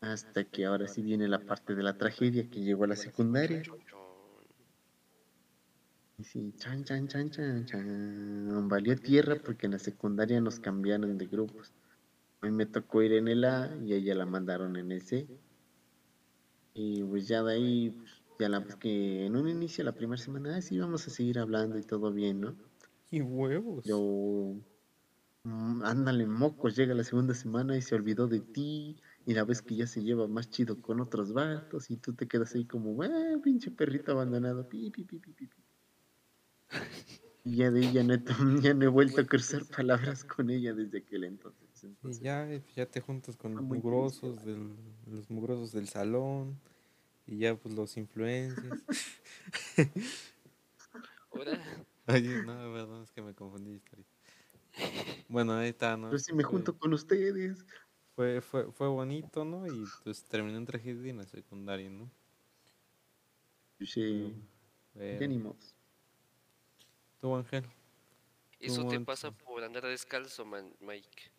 Speaker 3: Hasta que ahora sí viene la parte de la tragedia que llegó a la secundaria. Y sí, chan, chan, chan, chan, chan. Valió tierra porque en la secundaria nos cambiaron de grupos. A mí me tocó ir en el A y a ella la mandaron en el C. Y pues ya de ahí, pues, ya la pues que en un inicio, la primera semana, ah, sí, vamos a seguir hablando y todo bien, ¿no?
Speaker 1: Y huevos.
Speaker 3: Yo, mm, ándale, mocos, llega la segunda semana y se olvidó de ti. Y la vez que ya se lleva más chido con otros vatos y tú te quedas ahí como, ah, pinche perrito abandonado. Pi, pi, pi, pi, pi, pi". Y ya de ahí ya no, ya no he vuelto a cruzar palabras con ella desde aquel entonces.
Speaker 1: Y ya, ya te juntas con los mugrosos del, los mugrosos del salón. Y ya pues los influencers.
Speaker 2: Ahora,
Speaker 1: Oye, no, perdón, es que me confundí de historia. Bueno, ahí está, ¿no?
Speaker 3: yo sí me
Speaker 1: Fue-
Speaker 3: junto con ustedes.
Speaker 1: Fue, fue, fue bonito, ¿no? Y pues terminó en tragedia en la secundaria, ¿no?
Speaker 3: Sí,
Speaker 1: Pero-. Tú, Ángel,
Speaker 2: eso te pasa por andar descalzo, man, Mike.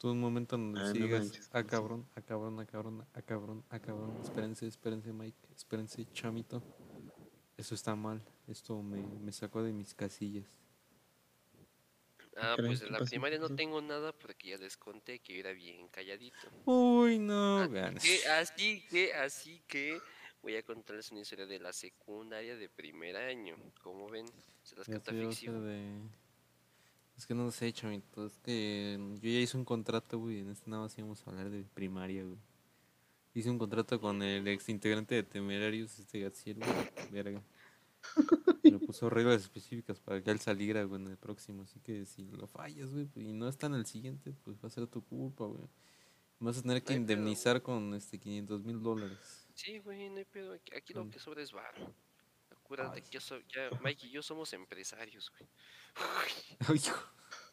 Speaker 1: Tú un momento donde
Speaker 3: Ah, no
Speaker 1: sigas
Speaker 3: manches,
Speaker 1: a
Speaker 3: sí.
Speaker 1: cabrón, a cabrón, a cabrón, a cabrón, a cabrón. Espérense, espérense, Mike, espérense, chamito. Eso está mal. Esto me, me sacó de mis casillas.
Speaker 2: Ah, pues
Speaker 3: ¿qué
Speaker 2: en la primaria
Speaker 3: ¿Qué
Speaker 2: no tengo nada porque ya les conté que era bien calladito.
Speaker 1: Uy, no,
Speaker 2: Así que, así que, así que voy a contarles una historia de la secundaria de primer año. ¿Cómo ven? Se las canta
Speaker 1: ser
Speaker 2: ficción.
Speaker 1: de... Es que no sé, chamito. Es que yo ya hice un contrato, güey. En este nada más íbamos a hablar de primaria, güey. Hice un contrato con el ex integrante de Temerarios, este Gatsiel, güey. Verga. Le puso reglas específicas para que él saliera, güey, en el próximo. Así que si lo fallas, güey, pues, y no está en el siguiente, pues va a ser tu culpa, güey. Vas a tener que
Speaker 2: No pedo,
Speaker 1: indemnizar con este 500 mil dólares.
Speaker 2: Sí, güey, no hay pedo. Aquí, aquí lo
Speaker 1: Mm.
Speaker 2: que sobra es varo. Acuérdate
Speaker 1: Ay,
Speaker 2: que yo soy, ya, Mike y yo somos empresarios, güey.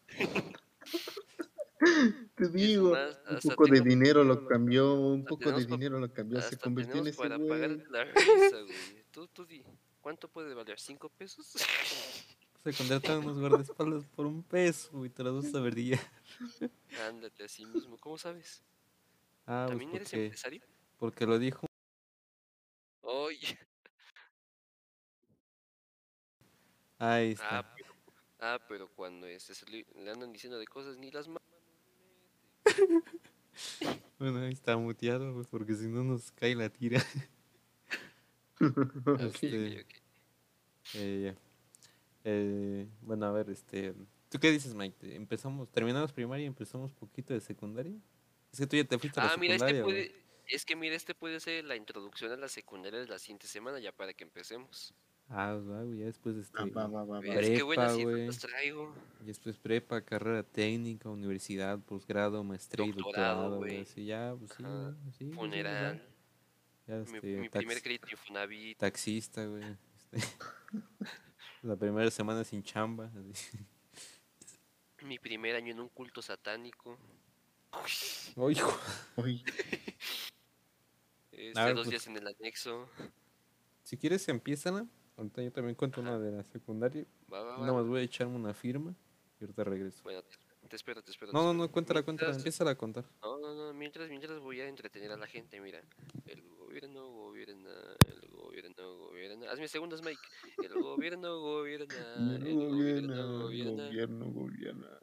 Speaker 3: Te digo,
Speaker 2: más,
Speaker 3: un poco de dinero lo cambió, un poco de dinero lo cambió, se convirtió en ese
Speaker 2: para
Speaker 3: güey.
Speaker 2: pagar la risa, güey. Tú, tú di, ¿cuánto puede valer? ¿Cinco pesos?
Speaker 1: Se contratan unos guardaespaldas por un peso, güey. Te las vas a ver ya.
Speaker 2: Ándate así mismo, ¿cómo sabes?
Speaker 1: Ah, pues
Speaker 2: ¿También eres
Speaker 1: porque,
Speaker 2: empresario?
Speaker 1: porque lo dijo.
Speaker 2: Oye,
Speaker 1: Ahí está.
Speaker 2: ah, pero, ah, pero cuando este, le, andan diciendo de cosas ni las manos.
Speaker 1: Bueno, ahí está muteado, porque si no nos cae la tira. Este,
Speaker 2: ok, ok.
Speaker 1: Eh. Eh, bueno, a ver, este. ¿Tú qué dices, Mike? ¿Empezamos, terminamos primaria y empezamos poquito de secundaria? Es que tú ya te fuiste a la
Speaker 2: Ah, mira, este puede, es que mira, este puede ser la introducción a la secundaria de la siguiente semana ya para que empecemos.
Speaker 1: Ah, va, güey, ya después, este.
Speaker 3: Ah, va, va, va, va.
Speaker 2: Es que buenas
Speaker 1: Prepa, güey.
Speaker 2: traigo.
Speaker 1: Y después prepa, carrera técnica, universidad, posgrado, maestría y
Speaker 2: Doctorado,
Speaker 1: güey. Así ya, pues sí, sí, ya,
Speaker 2: Funeral,
Speaker 1: Ya,
Speaker 2: mi,
Speaker 1: este,
Speaker 2: mi
Speaker 1: tax-
Speaker 2: primer crédito Infonavit.
Speaker 1: taxista, güey. este, la primera semana sin chamba. así.
Speaker 2: Mi primer año en un culto satánico.
Speaker 1: Hijo.
Speaker 3: Uy,
Speaker 2: Este,
Speaker 1: A ver,
Speaker 2: dos
Speaker 1: pues.
Speaker 2: días en el anexo.
Speaker 1: Si quieres, empiezan. Ahorita yo también cuento una de la secundaria.
Speaker 2: Va, va, va.
Speaker 1: Nada más voy a echarme una firma y ahorita regreso.
Speaker 2: Bueno, te, te espero, te espero. te
Speaker 1: No, no, no, cuéntala, cuéntala. Empieza a contar.
Speaker 2: No, no, no, mientras, mientras voy a entretener a la gente, mira. El gobierno gobierna, el gobierno gobierna. Hazme segundos, Mike. El gobierno gobierna, el gobierno gobierna,
Speaker 3: gobierno, gobierna.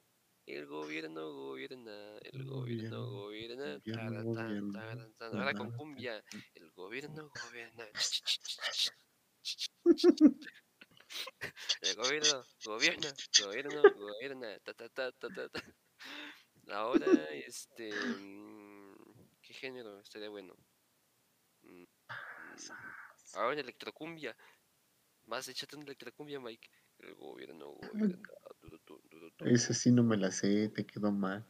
Speaker 2: el gobierno gobierna, el
Speaker 3: El
Speaker 2: gobierno gobierna. Ahora con cumbia. El gobierno gobierna. El gobierno gobierna, gobierno gobierna. Ta, ta, ta, ta, ta, ta. Ahora, este. mm, ¿Qué género estaría bueno? Mm, mm, Ahora electrocumbia. Más échate una electrocumbia, Mike. El gobierno tu, tu,
Speaker 3: Esa sí no me la sé, te quedó mal.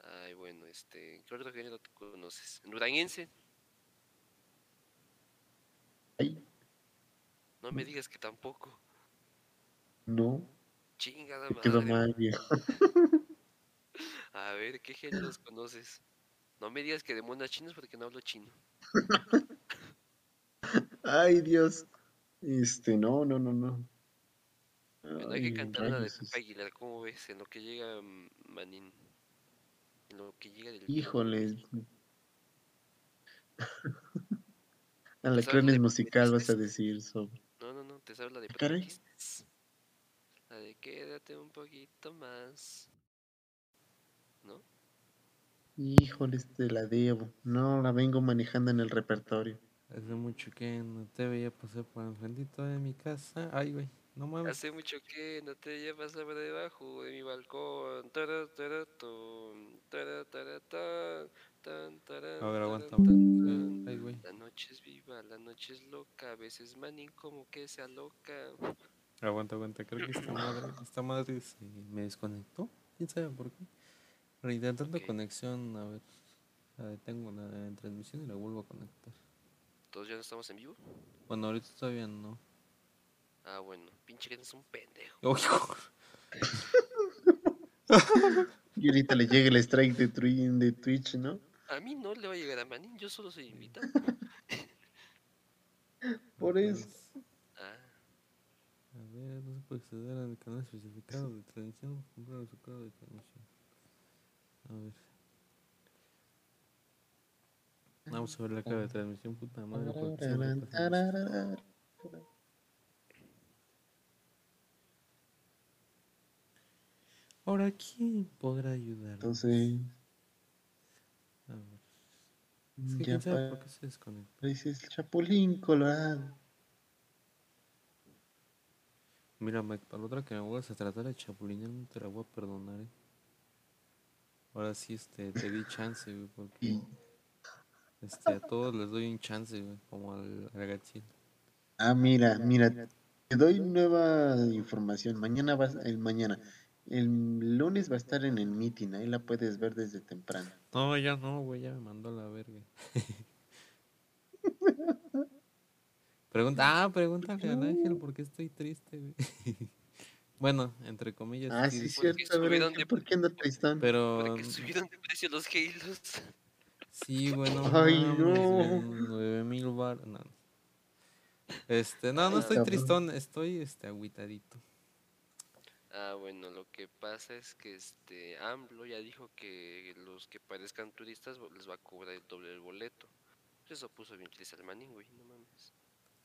Speaker 2: Ay, bueno, este. ¿Qué otro género tú conoces? ¿Duranguense?
Speaker 3: Ay,
Speaker 2: No me digas que tampoco.
Speaker 3: no,
Speaker 2: Chingada
Speaker 3: te quedó
Speaker 2: madre.
Speaker 3: mal, viejo.
Speaker 2: A ver, ¿qué géneros conoces? No me digas que de monas chinas porque no hablo chino.
Speaker 3: Ay, Dios. Este, no, no, no, no.
Speaker 2: Bueno, hay que cantar la de Pepe Aguilar, ¿cómo ves? En lo que llega mm, Manín. En lo que llega del
Speaker 3: Híjole. A la
Speaker 2: ¿Sabes
Speaker 3: clones
Speaker 2: de
Speaker 3: musical vas a decir sobre.
Speaker 2: Te sabes la de
Speaker 3: caray.
Speaker 2: Paquetistas. La de quédate un poquito más. ¿No?
Speaker 3: Híjole, este la debo. No, la vengo manejando en el repertorio.
Speaker 1: Hace mucho que no te veía pasar por enfrentito de mi casa. Ay, güey, no mames.
Speaker 2: Hace mucho que no te llevas por debajo de mi balcón. Tara, tara, ton, tara, tara, tan, tan, taran,
Speaker 1: A ver,
Speaker 2: taran,
Speaker 1: aguanta. Ay, güey.
Speaker 2: La noche es la noche es loca, a veces Manín como que se aloca.
Speaker 1: Aguanta, aguanta. Creo que esta madre, esta madre se me desconectó. ¿Quién sabe por qué? Reintentando
Speaker 2: Ok.
Speaker 1: conexión, a ver. La detengo la transmisión y la vuelvo a conectar.
Speaker 2: ¿Todos ya no estamos en vivo?
Speaker 1: Bueno, ahorita todavía no.
Speaker 2: Ah, bueno, pinche que es un pendejo.
Speaker 1: Oh, hijo.
Speaker 3: Y ahorita le llega el strike de, de Twitch, ¿no?
Speaker 2: A mí no le va a llegar a Manín, yo solo soy invitado.
Speaker 3: Por eso.
Speaker 1: A ver, no se puede acceder al canal especificado de transmisión. Comprar el certificado de transmisión. A ver. Vamos a ver la cara de transmisión, puta madre. Ahora, ¿quién podrá ayudar?
Speaker 3: Entonces.
Speaker 1: Es que
Speaker 3: ya
Speaker 1: quién sabe por qué se desconectó.
Speaker 3: pareces el Chapulín Colorado.
Speaker 1: Mira, Mike, para la otra que me vuelvas a tratar de chapulinear, no te la voy a perdonar, eh. Ahora sí, este, te di chance, güey, porque este, a todos les doy un chance, güey, como al, al Gatsiel.
Speaker 3: Ah, mira, mira, te doy nueva información. Mañana vas, el mañana, el lunes va a estar en el meeting, ahí la puedes ver desde temprano.
Speaker 1: No, ya no, güey, ya me mandó a la verga. Pregunta, ah, pregúntale al ángel por qué estoy triste, güey. bueno, entre comillas.
Speaker 3: Ah, sí,
Speaker 2: porque
Speaker 3: cierto, ver,
Speaker 2: subieron de-
Speaker 3: ¿por qué anda tristón?
Speaker 1: Pero
Speaker 2: porque subieron de precio los Halos.
Speaker 1: sí, bueno,
Speaker 3: Ay, no.
Speaker 1: güey, nueve mil bar, no. Este, no, no estoy tristón, estoy este agüitadito.
Speaker 2: Ah, bueno, lo que pasa es que este AMLO ya dijo que los que parezcan turistas les va a cobrar el doble del boleto. Pues Eso puso bien triste al Manín, güey, no mames.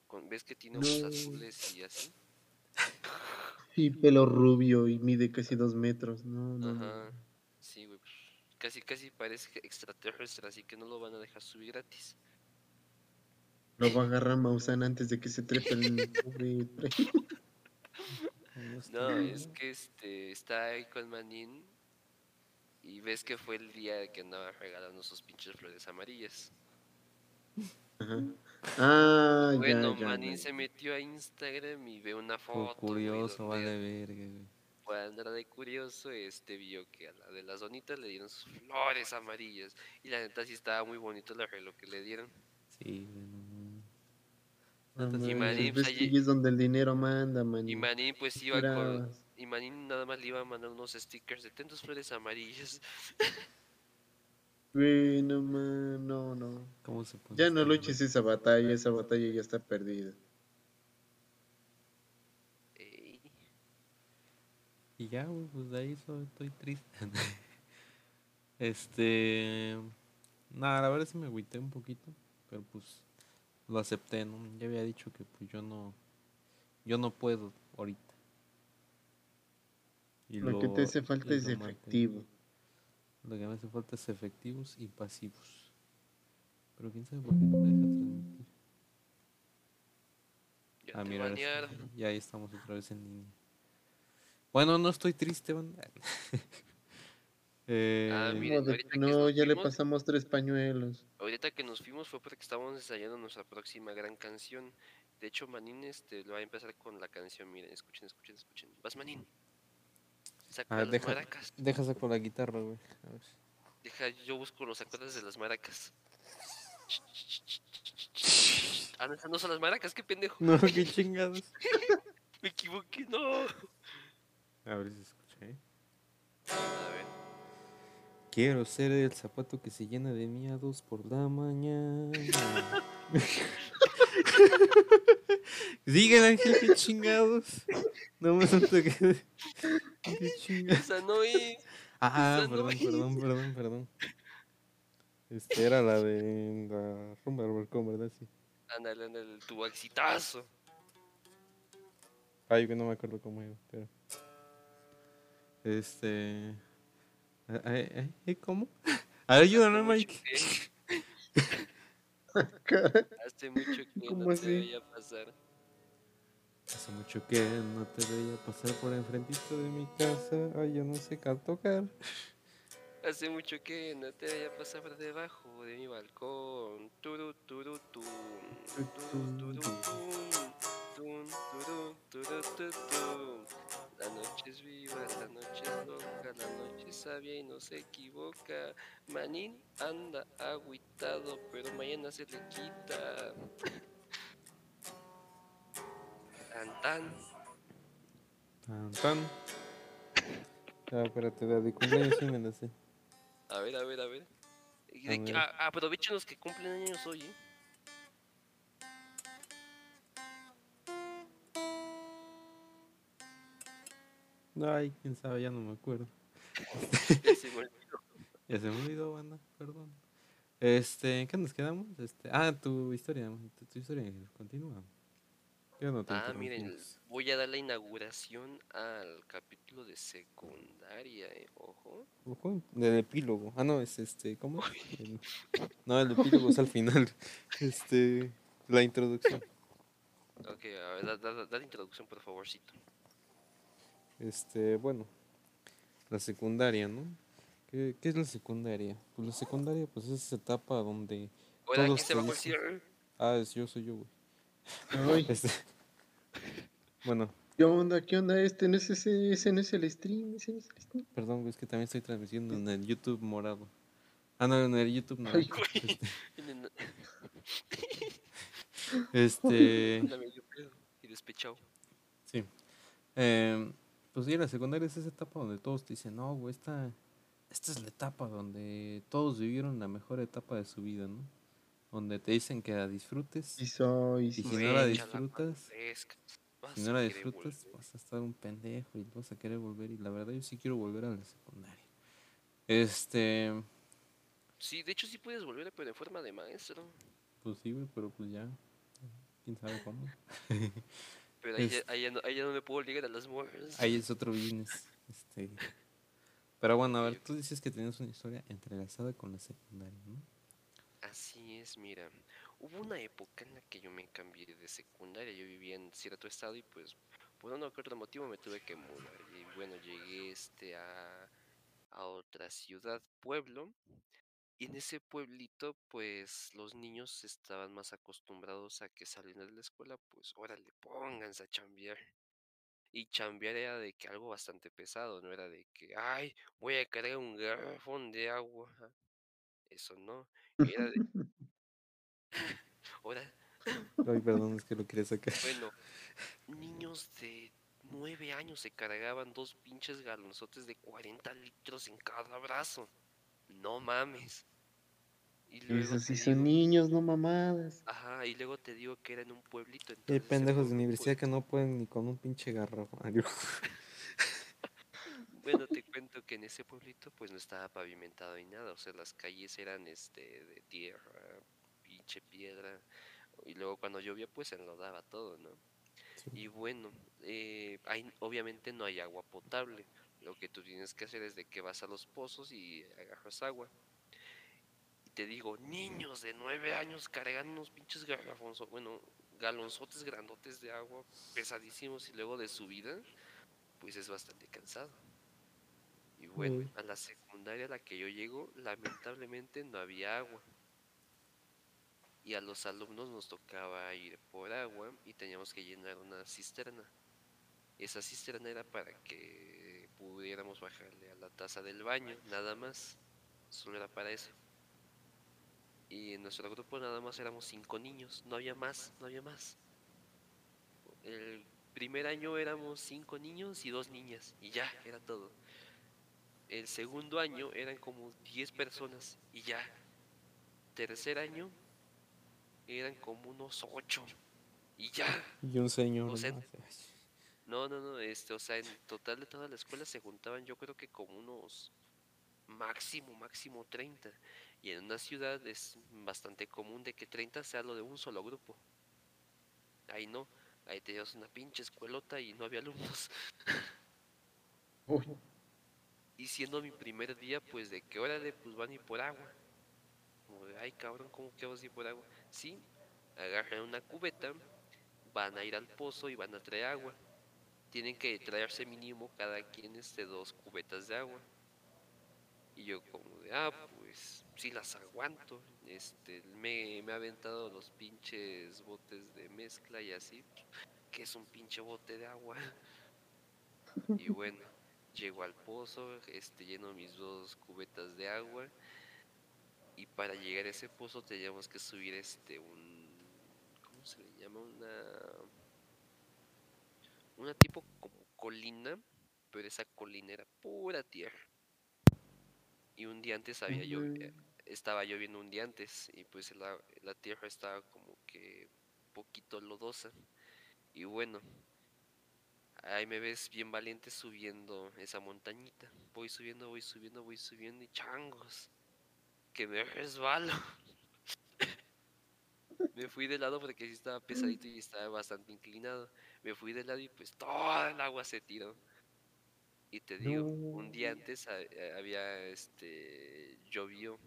Speaker 2: Con- ¿Ves que tiene ojos
Speaker 3: No.
Speaker 2: azules y así?
Speaker 3: Sí, pelo rubio y mide casi dos metros. No, no.
Speaker 2: Ajá. Sí, güey. pues, Casi, casi parece extraterrestre, así que no lo van a dejar subir gratis.
Speaker 3: Lo va a agarrar Maussan antes de que se trepe el pobre.
Speaker 2: No, es que este está ahí con Manín y ves que fue el día que andaba regalando sus pinches flores amarillas.
Speaker 3: Ajá. Ah,
Speaker 2: Bueno,
Speaker 3: ya, ya.
Speaker 2: Manín
Speaker 3: ya.
Speaker 2: se metió a Instagram y ve una foto. güey,
Speaker 1: curioso, vale verga.
Speaker 2: Por andar de curioso, este vio que a la de las donitas le dieron sus flores amarillas. Y la neta sí estaba muy bonito el arreglo que le dieron.
Speaker 1: Sí. Neta, sí,
Speaker 2: Y
Speaker 3: ves
Speaker 2: pues, allí-
Speaker 3: ahí es donde el dinero manda,
Speaker 2: Y
Speaker 3: Manín.
Speaker 2: Manín pues iba con... Y Manín nada más le iba a mandar unos stickers de tantas flores amarillas.
Speaker 3: Bueno, man, no, no.
Speaker 1: ¿Cómo se pone
Speaker 3: Ya
Speaker 1: esta
Speaker 3: no luches esa batalla, esa batalla ya está perdida.
Speaker 2: Ey,
Speaker 1: Y ya, pues de ahí so- estoy triste. este. Nada, la verdad sí me agüité un poquito. Pero pues lo acepté, ¿no? Ya había dicho que pues yo no. Yo no puedo ahorita. Y
Speaker 3: Lo que te hace falta es
Speaker 1: lo mantengo.
Speaker 3: efectivo.
Speaker 1: Lo que me hace falta es efectivos y pasivos. Pero quién sabe por qué no me deja transmitir.
Speaker 2: ya
Speaker 1: Ah, mira, ya ahí estamos otra vez en línea. Bueno, no estoy triste, banda. eh,
Speaker 2: Ah, miren, que
Speaker 3: no, ya le pasamos tres pañuelos.
Speaker 2: Ahorita que nos fuimos fue porque estábamos ensayando nuestra próxima gran canción. De hecho, Manín este, lo va a empezar con la canción. Miren, escuchen, escuchen, escuchen. Vas, Manín. Saca
Speaker 1: Ah,
Speaker 2: las
Speaker 1: deja,
Speaker 2: maracas.
Speaker 1: deja saco la guitarra, güey. A ver.
Speaker 2: Deja, yo busco los acordes de las maracas. Ah, no, esas no son las maracas, qué pendejo.
Speaker 1: No, qué chingados.
Speaker 2: Me equivoqué, no.
Speaker 1: A ver si se escucha, ¿eh?
Speaker 2: A ver.
Speaker 1: Quiero ser el zapato que se llena de miados por la mañana. Sigue Ángel, qué chingados. No me siento que. Qué chingados.
Speaker 2: Esa no es.
Speaker 1: Ah,
Speaker 2: Esa no
Speaker 1: perdón,
Speaker 2: es.
Speaker 1: perdón, perdón, perdón. Este era la de la rumba del balcón, ¿verdad? Sí.
Speaker 2: Ándale, ándale, tu exitazo.
Speaker 1: Ay, que no me acuerdo cómo iba, pero. Este. Ah, eh, eh, ¿Cómo? A ver, ayúdame, Mike.
Speaker 2: Hace mucho que
Speaker 3: ¿Cómo
Speaker 2: no
Speaker 3: así?
Speaker 2: te veía pasar.
Speaker 1: Hace mucho que no te veía pasar por enfrentito de mi casa. Ay, yo no sé qué tocar.
Speaker 2: Hace mucho que no te veía pasar por debajo de mi balcón. Turu, turu. Tun, turu, turu, turu, tu, tun. La noche es viva, la noche es loca, la noche es sabia y no se equivoca. Manín anda agüitado, pero mañana se le quita. Tan tan.
Speaker 1: Tan, tan. Ah, espérate, la de cumpleaños sí me la sé.
Speaker 2: A ver, a ver, a ver. Aprovechen los que cumplen años hoy, ¿eh?
Speaker 1: Ay, quién sabe, ya no me acuerdo.
Speaker 2: Ya se me olvidó.
Speaker 1: Ya se me olvidó, banda, perdón. Este, ¿en qué nos quedamos? Este, ah, tu historia, tu, tu historia, continúa. Yo no
Speaker 2: Ah, miren, voy a dar la inauguración al capítulo de secundaria, eh, ojo.
Speaker 1: Ojo, del epílogo. Ah, no, es este, ¿cómo? El- no, el epílogo es al final. Este, la introducción.
Speaker 2: Ok, a ver, da- da- da la introducción, por favorcito.
Speaker 1: Este, bueno, la secundaria, ¿no? ¿Qué, qué es la secundaria? Pues la secundaria, pues es esa etapa donde
Speaker 2: Ahora,
Speaker 1: Todos
Speaker 2: se bajó el cierre.
Speaker 1: Ah, es yo soy yo, güey. Este, bueno,
Speaker 3: ¿Qué onda? ¿Qué onda? Este no es ese, ese no es el stream, ese no es el stream.
Speaker 1: perdón, güey, es que también estoy transmitiendo en el YouTube morado. Ah, no, en el YouTube no.
Speaker 3: Ay.
Speaker 1: Este,
Speaker 2: pedo y despechado.
Speaker 1: sí. Em, pues sí, la secundaria es esa etapa donde todos te dicen, no, güey, esta, esta es la etapa donde todos vivieron la mejor etapa de su vida, ¿no? Donde te dicen que la disfrutes.
Speaker 3: Y soy,
Speaker 1: Y
Speaker 3: sí.
Speaker 1: si no la disfrutas,
Speaker 2: vas
Speaker 1: Si no la disfrutas, vas a estar un pendejo y vas a querer volver. Y la verdad, yo sí quiero volver a la secundaria. Este,
Speaker 2: Sí, de hecho sí puedes volver, pero en forma de maestro.
Speaker 1: pues sí, güey, pero pues ya. Quién sabe cómo.
Speaker 2: Pero ahí, ya, ahí ya no, ahí ya no me puedo ligar a las morras.
Speaker 1: Ahí es otro business. Este. Pero bueno, a ver, tú dices que tenías una historia entrelazada con la secundaria, ¿no?
Speaker 2: Así es, mira. Hubo una época en la que yo me cambié de secundaria. Yo vivía en cierto estado y pues por un otro motivo me tuve que mudar. Y bueno, llegué este a, a otra ciudad, pueblo. Y en ese pueblito, pues los niños estaban más acostumbrados a que saliendo de la escuela, pues órale, pónganse a chambear. Y chambear era de que algo bastante pesado, no era de que, ay, voy a cargar un garrafón de agua. Eso no. Era de, ahora,
Speaker 1: Ay, perdón, es que lo quería sacar.
Speaker 2: bueno, niños de nueve años se cargaban dos pinches galonzotes de 40 litros en cada brazo. No mames. Y luego
Speaker 3: Esos sí son
Speaker 2: digo-
Speaker 3: niños, no mamadas.
Speaker 2: Ajá, y luego te digo que era en un pueblito.
Speaker 1: Hay
Speaker 2: entonces
Speaker 1: pendejos de universidad que no pueden ni con un pinche digo,
Speaker 2: Bueno, te cuento que en ese pueblito pues no estaba pavimentado ni nada, o sea, las calles eran este de tierra, pinche piedra, y luego cuando llovía pues se enlodaba todo, ¿no?
Speaker 1: Sí.
Speaker 2: Y bueno, eh, hay, obviamente no hay agua potable, lo que tú tienes que hacer es de que vas a los pozos y agarras agua. Y te digo, niños de nueve años cargan unos pinches garrafonzos, bueno, galonzotes grandotes de agua, pesadísimos, y luego de subida, pues es bastante cansado. Y bueno, a la secundaria a la que yo llego, lamentablemente no había agua. Y a los alumnos nos tocaba ir por agua y teníamos que llenar una cisterna. Esa cisterna era para que pudiéramos bajarle a la taza del baño, nada más. Solo era para eso. Y en nuestro grupo nada más éramos cinco niños, no había más, no había más. El primer año éramos cinco niños y dos niñas, y ya, era todo. El segundo año eran como 10 personas, y ya. Tercer año eran como unos ocho, y ya.
Speaker 1: Y un señor.
Speaker 2: O sea. No, no, no, este, o sea, en total de toda la escuela se juntaban yo creo que como unos máximo, máximo 30. Y en una ciudad es bastante común de que 30 sea lo de un solo grupo. Ahí no, ahí tenías una pinche escuelota y no había alumnos.
Speaker 3: Uy,
Speaker 2: Y siendo mi primer día, pues de que órale, pues van a ir por agua. Como de, ay cabrón, ¿cómo que vas a ir por agua? Sí, agarran una cubeta, van a ir al pozo y van a traer agua. Tienen que traerse mínimo cada quien este dos cubetas de agua. Y yo como de, ah, pues sí las aguanto. Este, me, me ha aventado los pinches botes de mezcla y así, que es un pinche bote de agua. Y bueno, llego al pozo, este, lleno mis dos cubetas de agua. Y para llegar a ese pozo teníamos que subir este un ¿cómo se le llama? Una una tipo como colina, pero esa colina era pura tierra. Y un día antes había yo estaba lloviendo un día antes y pues la, la tierra estaba como que poquito lodosa. Y bueno, ahí me ves bien valiente subiendo esa montañita. Voy subiendo, voy subiendo, voy subiendo y changos. Que me resbalo. me fui de lado porque sí estaba pesadito y estaba bastante inclinado. Me fui de lado y pues toda el agua se tiró. Y te digo, un día antes eh, había este llovió.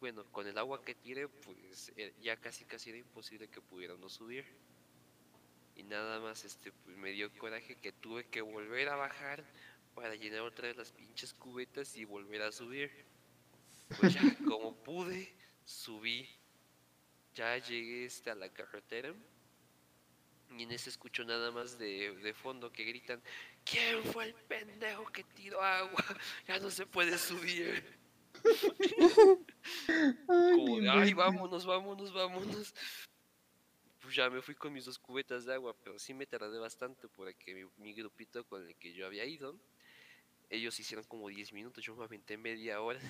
Speaker 2: Bueno, con el agua que tiré, pues eh, ya casi casi era imposible que pudiéramos subir. Y nada más este pues me dio coraje que tuve que volver a bajar para llenar otra vez las pinches cubetas y volver a subir. Pues ya, como pude, subí. Ya llegué este, a la carretera. Y en ese escucho nada más de, de fondo que gritan, ¿quién fue el pendejo que tiró agua? Ya no se puede subir.
Speaker 3: Ay,
Speaker 2: Como ay, vámonos, vámonos, vámonos. Pues ya me fui con mis dos cubetas de agua, pero sí me tardé bastante porque mi, mi grupito con el que yo había ido, ellos hicieron como 10 minutos, yo me aventé media hora.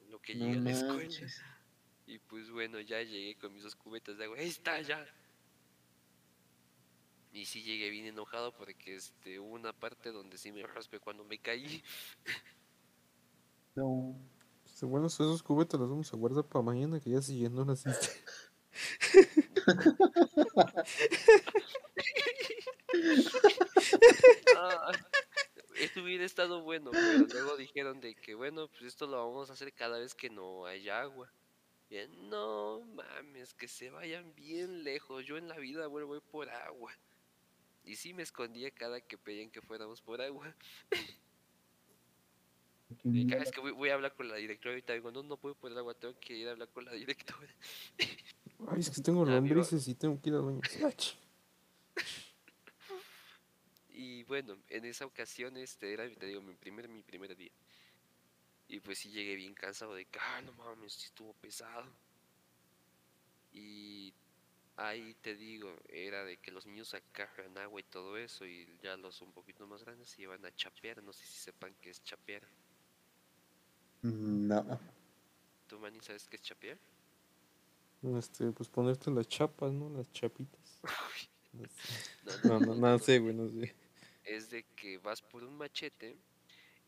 Speaker 2: en Lo que
Speaker 3: No
Speaker 2: llegué a la escuela. Y pues bueno, ya llegué con mis dos cubetas de agua. Está ya. Y sí llegué bien enojado porque este, hubo una parte donde sí me raspé cuando me caí.
Speaker 3: No.
Speaker 1: Pues, bueno, esos cubetas los vamos a guardar para mañana que ya se llenó la cista.
Speaker 2: Ah, esto hubiera estado bueno, pero luego dijeron de que bueno, pues esto lo vamos a hacer cada vez que no haya agua. Bien, no mames, que se vayan bien lejos. Yo en la vida vuelvo por agua. Y sí me escondía cada que pedían que fuéramos por agua. Y cada vez que voy, voy a hablar con la directora ahorita digo, no, no puedo por agua, tengo que ir a hablar con la directora.
Speaker 1: Ay, es que tengo lombrices y tengo que ir al baño.
Speaker 2: Y bueno, en esa ocasión este era, te digo, mi primer, mi primer día. Y pues sí llegué bien cansado de que, ah, no mames, sí estuvo pesado. Y ahí te digo, era de que los niños acarran agua y todo eso, y ya los un poquito más grandes se iban a chapear, no sé si sepan qué es chapear.
Speaker 3: No.
Speaker 2: ¿Tú, Manny, sabes qué es chapear?
Speaker 1: Este, pues ponerte las chapas, ¿no? Las chapitas. No sé.
Speaker 2: No,
Speaker 1: No, no, no sé, güey, no sé.
Speaker 2: es de que vas por un machete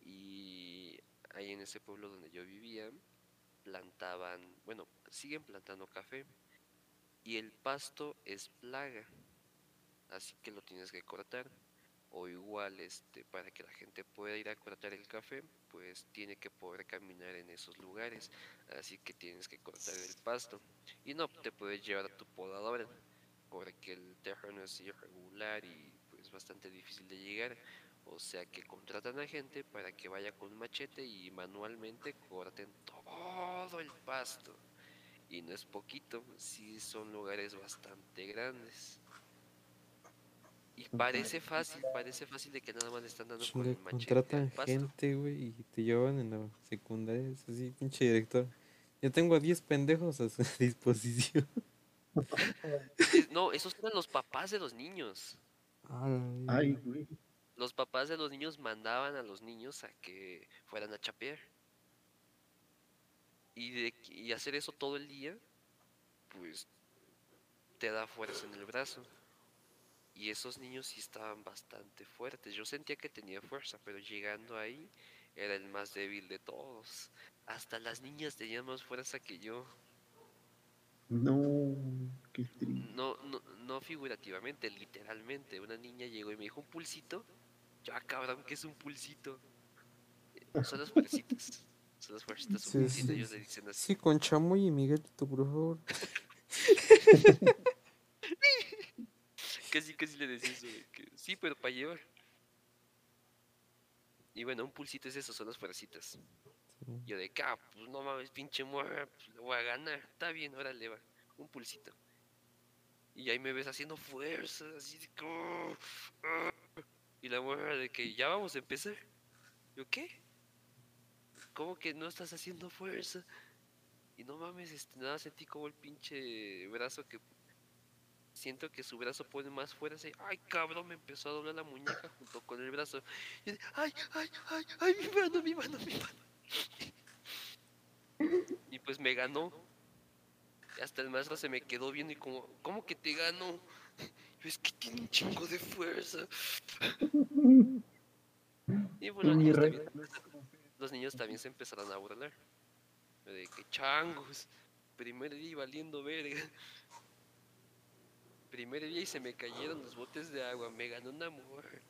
Speaker 2: y ahí en ese pueblo donde yo vivía plantaban, bueno, siguen plantando café y el pasto es plaga, así que lo tienes que cortar o igual este para que la gente pueda ir a cortar el café, pues tiene que poder caminar en esos lugares, así que tienes que cortar el pasto y no te puedes llevar a tu podadora porque el terreno es irregular y pues bastante difícil de llegar. O sea que contratan a gente para que vaya con un machete y manualmente corten todo el pasto. Y no es poquito, sí son lugares bastante grandes. Y parece fácil, parece fácil de que nada más le están dando con
Speaker 1: Chinga,
Speaker 2: el machete
Speaker 1: contratan gente, güey, y te llevan en la secundaria. Es así, pinche director. Yo tengo a 10 pendejos a su disposición.
Speaker 2: No, esos eran los papás de los niños.
Speaker 1: Ay,
Speaker 3: Ay, güey.
Speaker 2: Los papás de los niños mandaban a los niños a que fueran a chapear. Y, de, y hacer eso todo el día, pues te da fuerza en el brazo. Y esos niños sí estaban bastante fuertes. Yo sentía que tenía fuerza, pero llegando ahí era el más débil de todos. Hasta las niñas tenían más fuerza que yo.
Speaker 3: No, qué triste.
Speaker 2: No, no, no figurativamente, literalmente. Una niña llegó y me dijo un pulsito. Yo, ah, cabrón, ¿qué es un pulsito? Eh, Son las fuercitas. Son las fuercitas,
Speaker 1: Sí, sí,
Speaker 2: ellos le dicen así.
Speaker 1: Sí, con Chamoy y Miguelito, por favor.
Speaker 2: Casi, casi le decía eso. que, sí, pero para llevar. Y bueno, un pulsito es eso, son las fuercitas.
Speaker 1: Sí.
Speaker 2: Yo de acá, pues no mames, pinche mujer, pues le voy a ganar. Está bien, órale, va. Un pulsito. Y ahí me ves haciendo fuerza, así de que, "Oh, ah". Y la mujer de que ya vamos a empezar. Yo, ¿qué? ¿Cómo que no estás haciendo fuerza? Y no mames, este, nada, sentí como el pinche brazo que siento que su brazo pone más fuerza y ay cabrón me empezó a doblar la muñeca junto con el brazo. Y ay ay ay ay mi mano mi mano mi mano. Y pues me ganó. Y hasta el maestro se me quedó viendo y como cómo que te ganó yo es que tiene un chingo de fuerza. Y niños,
Speaker 3: rey.
Speaker 2: también, los niños también se empezaron a burlar de que changos primer día y valiendo verga primer día y se me cayeron los botes de agua, me ganó una mujer.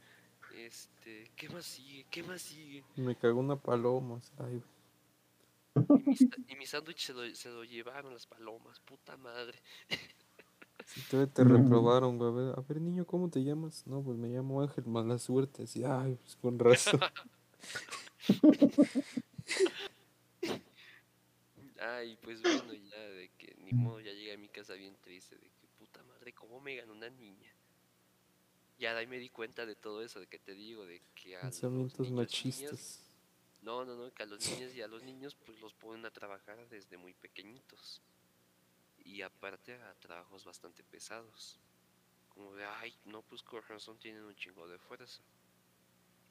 Speaker 2: Este, ¿qué más sigue? ¿Qué más sigue?
Speaker 1: Me cagó una paloma. Ay,
Speaker 2: Y mi, sa- y mi sándwich se lo, se lo llevaron las palomas, puta madre.
Speaker 1: si todavía te reprobaron, güey. A ver, a ver, niño, ¿cómo te llamas? No, pues me llamo Ángel, mala suerte. Así, ay, pues con razón.
Speaker 2: Ay, pues bueno, ya de que ni modo, ya llegué a mi casa bien triste, de que puta madre, ¿cómo me ganó una niña? Ya de ahí me di cuenta de todo eso, de que te digo, de que a los niños niñas-
Speaker 1: machistas.
Speaker 2: No, no, no, que a los niños y a los niños pues los ponen a trabajar desde muy pequeñitos. Y aparte a trabajos bastante pesados. Como de, ay, no, pues con razón tienen un chingo de fuerza.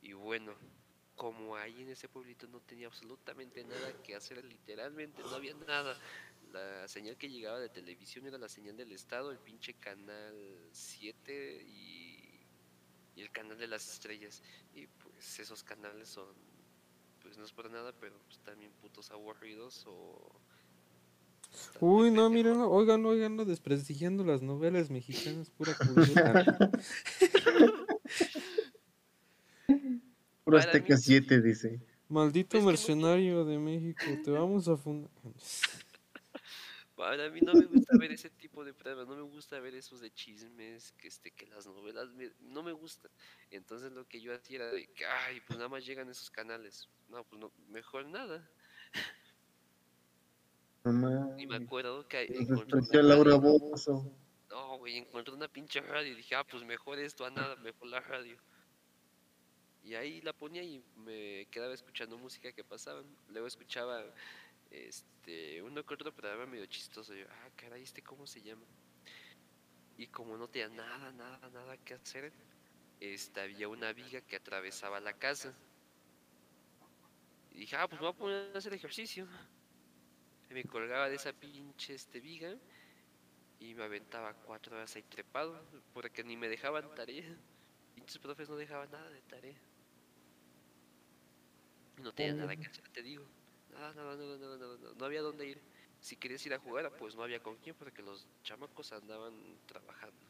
Speaker 2: Y bueno, como ahí en ese pueblito no tenía absolutamente nada que hacer, literalmente no había nada. La señal que llegaba de televisión era la señal del estado, el pinche canal 7 y, y el canal de las estrellas. Y pues esos canales son pues no es por nada, pero pues también putos aburridos o...
Speaker 1: Uy, no, miren, oigan, oigan, no, desprestigiando las novelas mexicanas, pura cultura.
Speaker 3: Puro Azteca
Speaker 2: mí-
Speaker 3: 7, dice.
Speaker 1: Maldito mercenario de México, te vamos a fundar.
Speaker 2: Para mí no me gusta ver ese tipo de programas, no me gusta ver esos de chismes, que este, que las novelas me- no me gustan. Entonces lo que yo hacía era de que, ay, pues nada más llegan esos canales. No, pues no, mejor nada.
Speaker 3: No
Speaker 2: Y me acuerdo que encontré
Speaker 3: Laura
Speaker 2: radio-
Speaker 3: Bozo.
Speaker 2: No, güey, encontré una pinche radio y dije, ah, pues mejor esto a nada, mejor la radio. Y ahí la ponía y me quedaba escuchando música que pasaban. Luego escuchaba este uno que otro programa medio chistoso. Yo, ah, caray, ¿este cómo se llama? Y como no tenía nada, nada, nada que hacer, este, había una viga que atravesaba la casa. Y dije, ah, pues me voy a poner a hacer ejercicio. Y me colgaba de esa pinche este, viga y me aventaba cuatro horas ahí trepado porque ni me dejaban tarea. Pinches profes no dejaban nada de tarea. No tenía nada que hacer, te digo. Nada, nada, nada, nada, nada, nada. No había dónde ir. Si querías ir a jugar, pues no había con quién porque los chamacos andaban trabajando.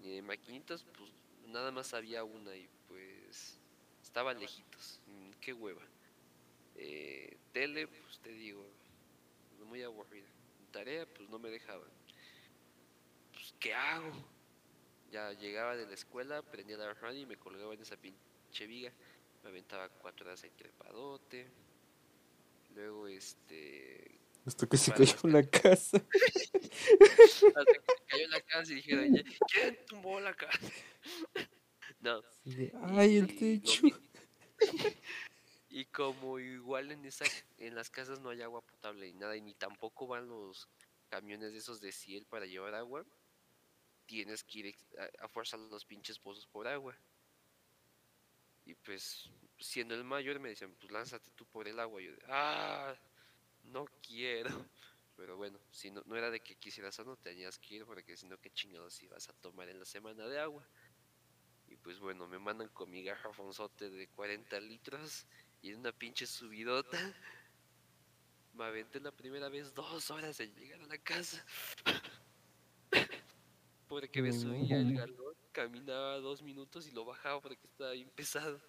Speaker 2: Y de maquinitas, pues nada más había una y pues estaban lejitos. Mm, Qué hueva. Eh, tele, pues te digo, muy aburrida. Tarea, pues no me dejaban. Pues, ¿qué hago? Ya llegaba de la escuela, prendía la radio y me colgaba en esa pinche viga. Me aventaba cuatro horas ahí trepadote. Luego, este,
Speaker 1: Hasta que se cayó la casa.
Speaker 2: Hasta que se cayó la casa y dijeron, "Oye, ¿quién tumbó la casa? No.
Speaker 1: Ay, el techo.
Speaker 2: Y como igual en esa, en las casas no hay agua potable ni nada, y ni tampoco van los camiones de esos de Ciel para llevar agua, tienes que ir a, a fuerza a los pinches pozos por agua. Y pues, siendo el mayor, me decían, pues lánzate tú por el agua. Y yo, ah, no quiero. Pero bueno, si no, no era de que quisieras o no, tenías que ir, porque si no, qué chingados ibas a tomar en la semana de agua. Y pues bueno, me mandan con mi garrafonzote de 40 litros y en una pinche subidota. Me aventé la primera vez dos horas en llegar a la casa. Porque me subía el galón, caminaba dos minutos y lo bajaba porque estaba bien pesado.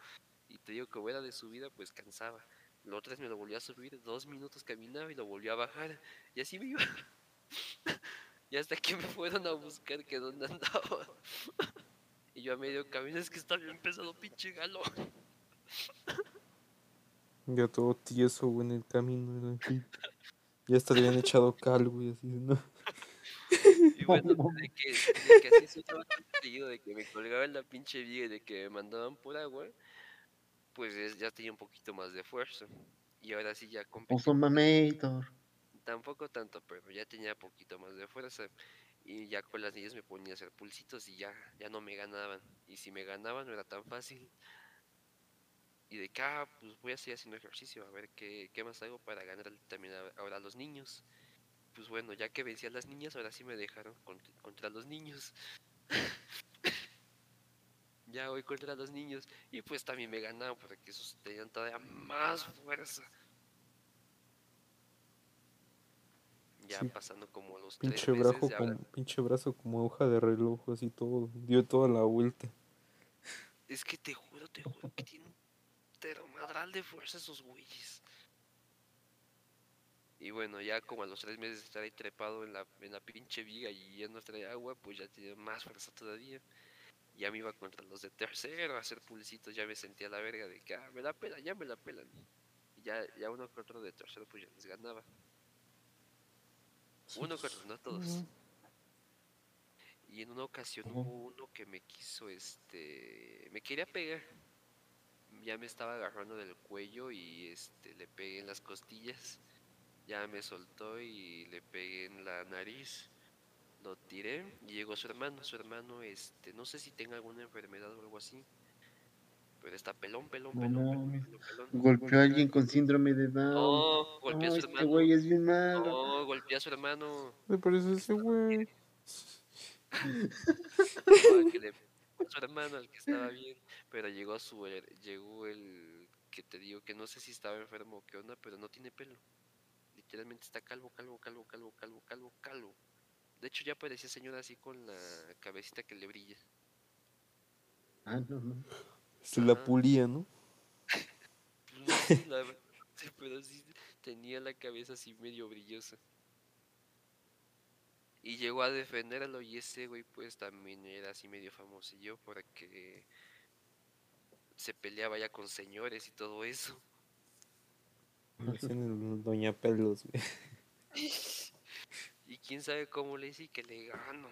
Speaker 2: Y te digo, como era de subida, pues cansaba. La otra vez me lo volví a subir, dos minutos caminaba y lo volví a bajar. Y así me iba. y hasta que me fueron a buscar que dónde andaba. y yo a medio camino, es que está bien pesado, pinche galón.
Speaker 1: Ya todo tieso, en el camino. Ya hasta le echado cal, güey, así, ¿no?
Speaker 2: Y bueno, de que, de que así eso estaba tan seguido, de que me colgaba en la pinche viga y de que me mandaban por agua, pues es- ya tenía un poquito más de fuerza. Y ahora sí ya competí. Tampoco tanto, pero ya tenía poquito más de fuerza. Y ya con las niñas me ponía a hacer pulsitos y ya, ya no me ganaban. Y si me ganaban no era tan fácil. Y de que, ah, pues voy a seguir haciendo ejercicio, a ver qué, qué más hago para ganar también ahora a los niños. Pues bueno, ya que vencí a las niñas, ahora sí me dejaron cont- contra los niños. ya voy contra los niños. Y pues también me ganaron porque esos tenían todavía más fuerza. Ya
Speaker 1: Sí.
Speaker 2: pasando como los tres
Speaker 1: Pinche
Speaker 2: meses,
Speaker 1: brazo, como,
Speaker 2: ahora-
Speaker 1: pinche brazo como hoja de reloj, así todo. Dio toda la vuelta.
Speaker 2: Es que te juro, te juro que tienen un termadral de fuerza esos güeyes. Y bueno, ya como a los tres meses de estar ahí trepado en la, en la pinche viga y ya no trae agua, pues ya tenía más fuerza todavía. Ya me iba contra los de tercero a hacer pulsitos, ya me sentía la verga de que ah, me la pelan, ya me la pelan. Y ya, ya uno contra otro de tercero pues ya les ganaba. Uno contra no todos. Y en una ocasión hubo uno que me quiso, este, me quería pegar. Ya me estaba agarrando del cuello y este, le pegué en las costillas. Ya me soltó y le pegué en la nariz. Lo tiré y llegó su hermano. Su hermano, este, no sé si tenga alguna enfermedad o algo así. Pero está pelón, pelón,
Speaker 3: No
Speaker 2: pelón, pelón, pelón, pelón.
Speaker 3: Golpeó a alguien con síndrome de Down.
Speaker 2: No, golpeó a su
Speaker 3: este
Speaker 2: hermano.
Speaker 3: güey es bien malo.
Speaker 2: No, golpeó a su hermano.
Speaker 1: Me parece ese güey.
Speaker 2: No, al que le a su hermano, al que estaba bien, pero llegó su her- llegó el que te digo que no sé si estaba enfermo o qué onda, pero no tiene pelo. Literalmente está calvo, calvo, calvo, calvo, calvo, calvo, calvo. De hecho ya parecía señora así con la cabecita que le brilla.
Speaker 3: Ah, no, no.
Speaker 1: Se la pulía, ¿no?
Speaker 2: Pues la verdad, pero sí tenía la cabeza así medio brillosa. Y llegó a defenderlo y ese güey pues también era así medio famosillo porque se peleaba ya con señores y todo eso.
Speaker 1: Doña Pelos, güey.
Speaker 2: Y quién sabe cómo le hice y que le gano.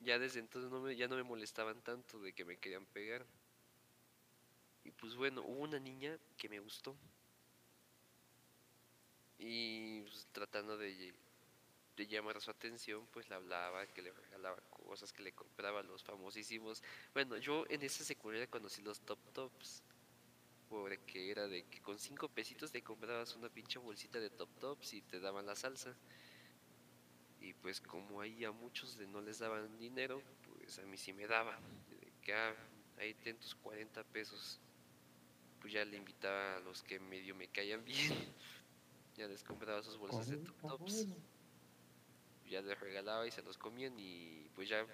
Speaker 2: Ya desde entonces no me, ya no me molestaban tanto de que me querían pegar. Y pues bueno, hubo una niña que me gustó. Y pues, tratando de, llamar su atención, pues le hablaba, que le regalaba cosas, que le compraba los famosísimos. Bueno, yo en esa secundaria conocí los top tops. Porque era de que con cinco pesitos te comprabas una pinche bolsita de top tops y te daban la salsa. Y pues como ahí a muchos de no les daban dinero, pues a mí sí me daban. De que ah, ahí ten tus 40 pesos. Pues ya le invitaba a los que medio me caían bien. Ya les compraba sus bolsas de top tops. Ya les regalaba y se los comían y pues ya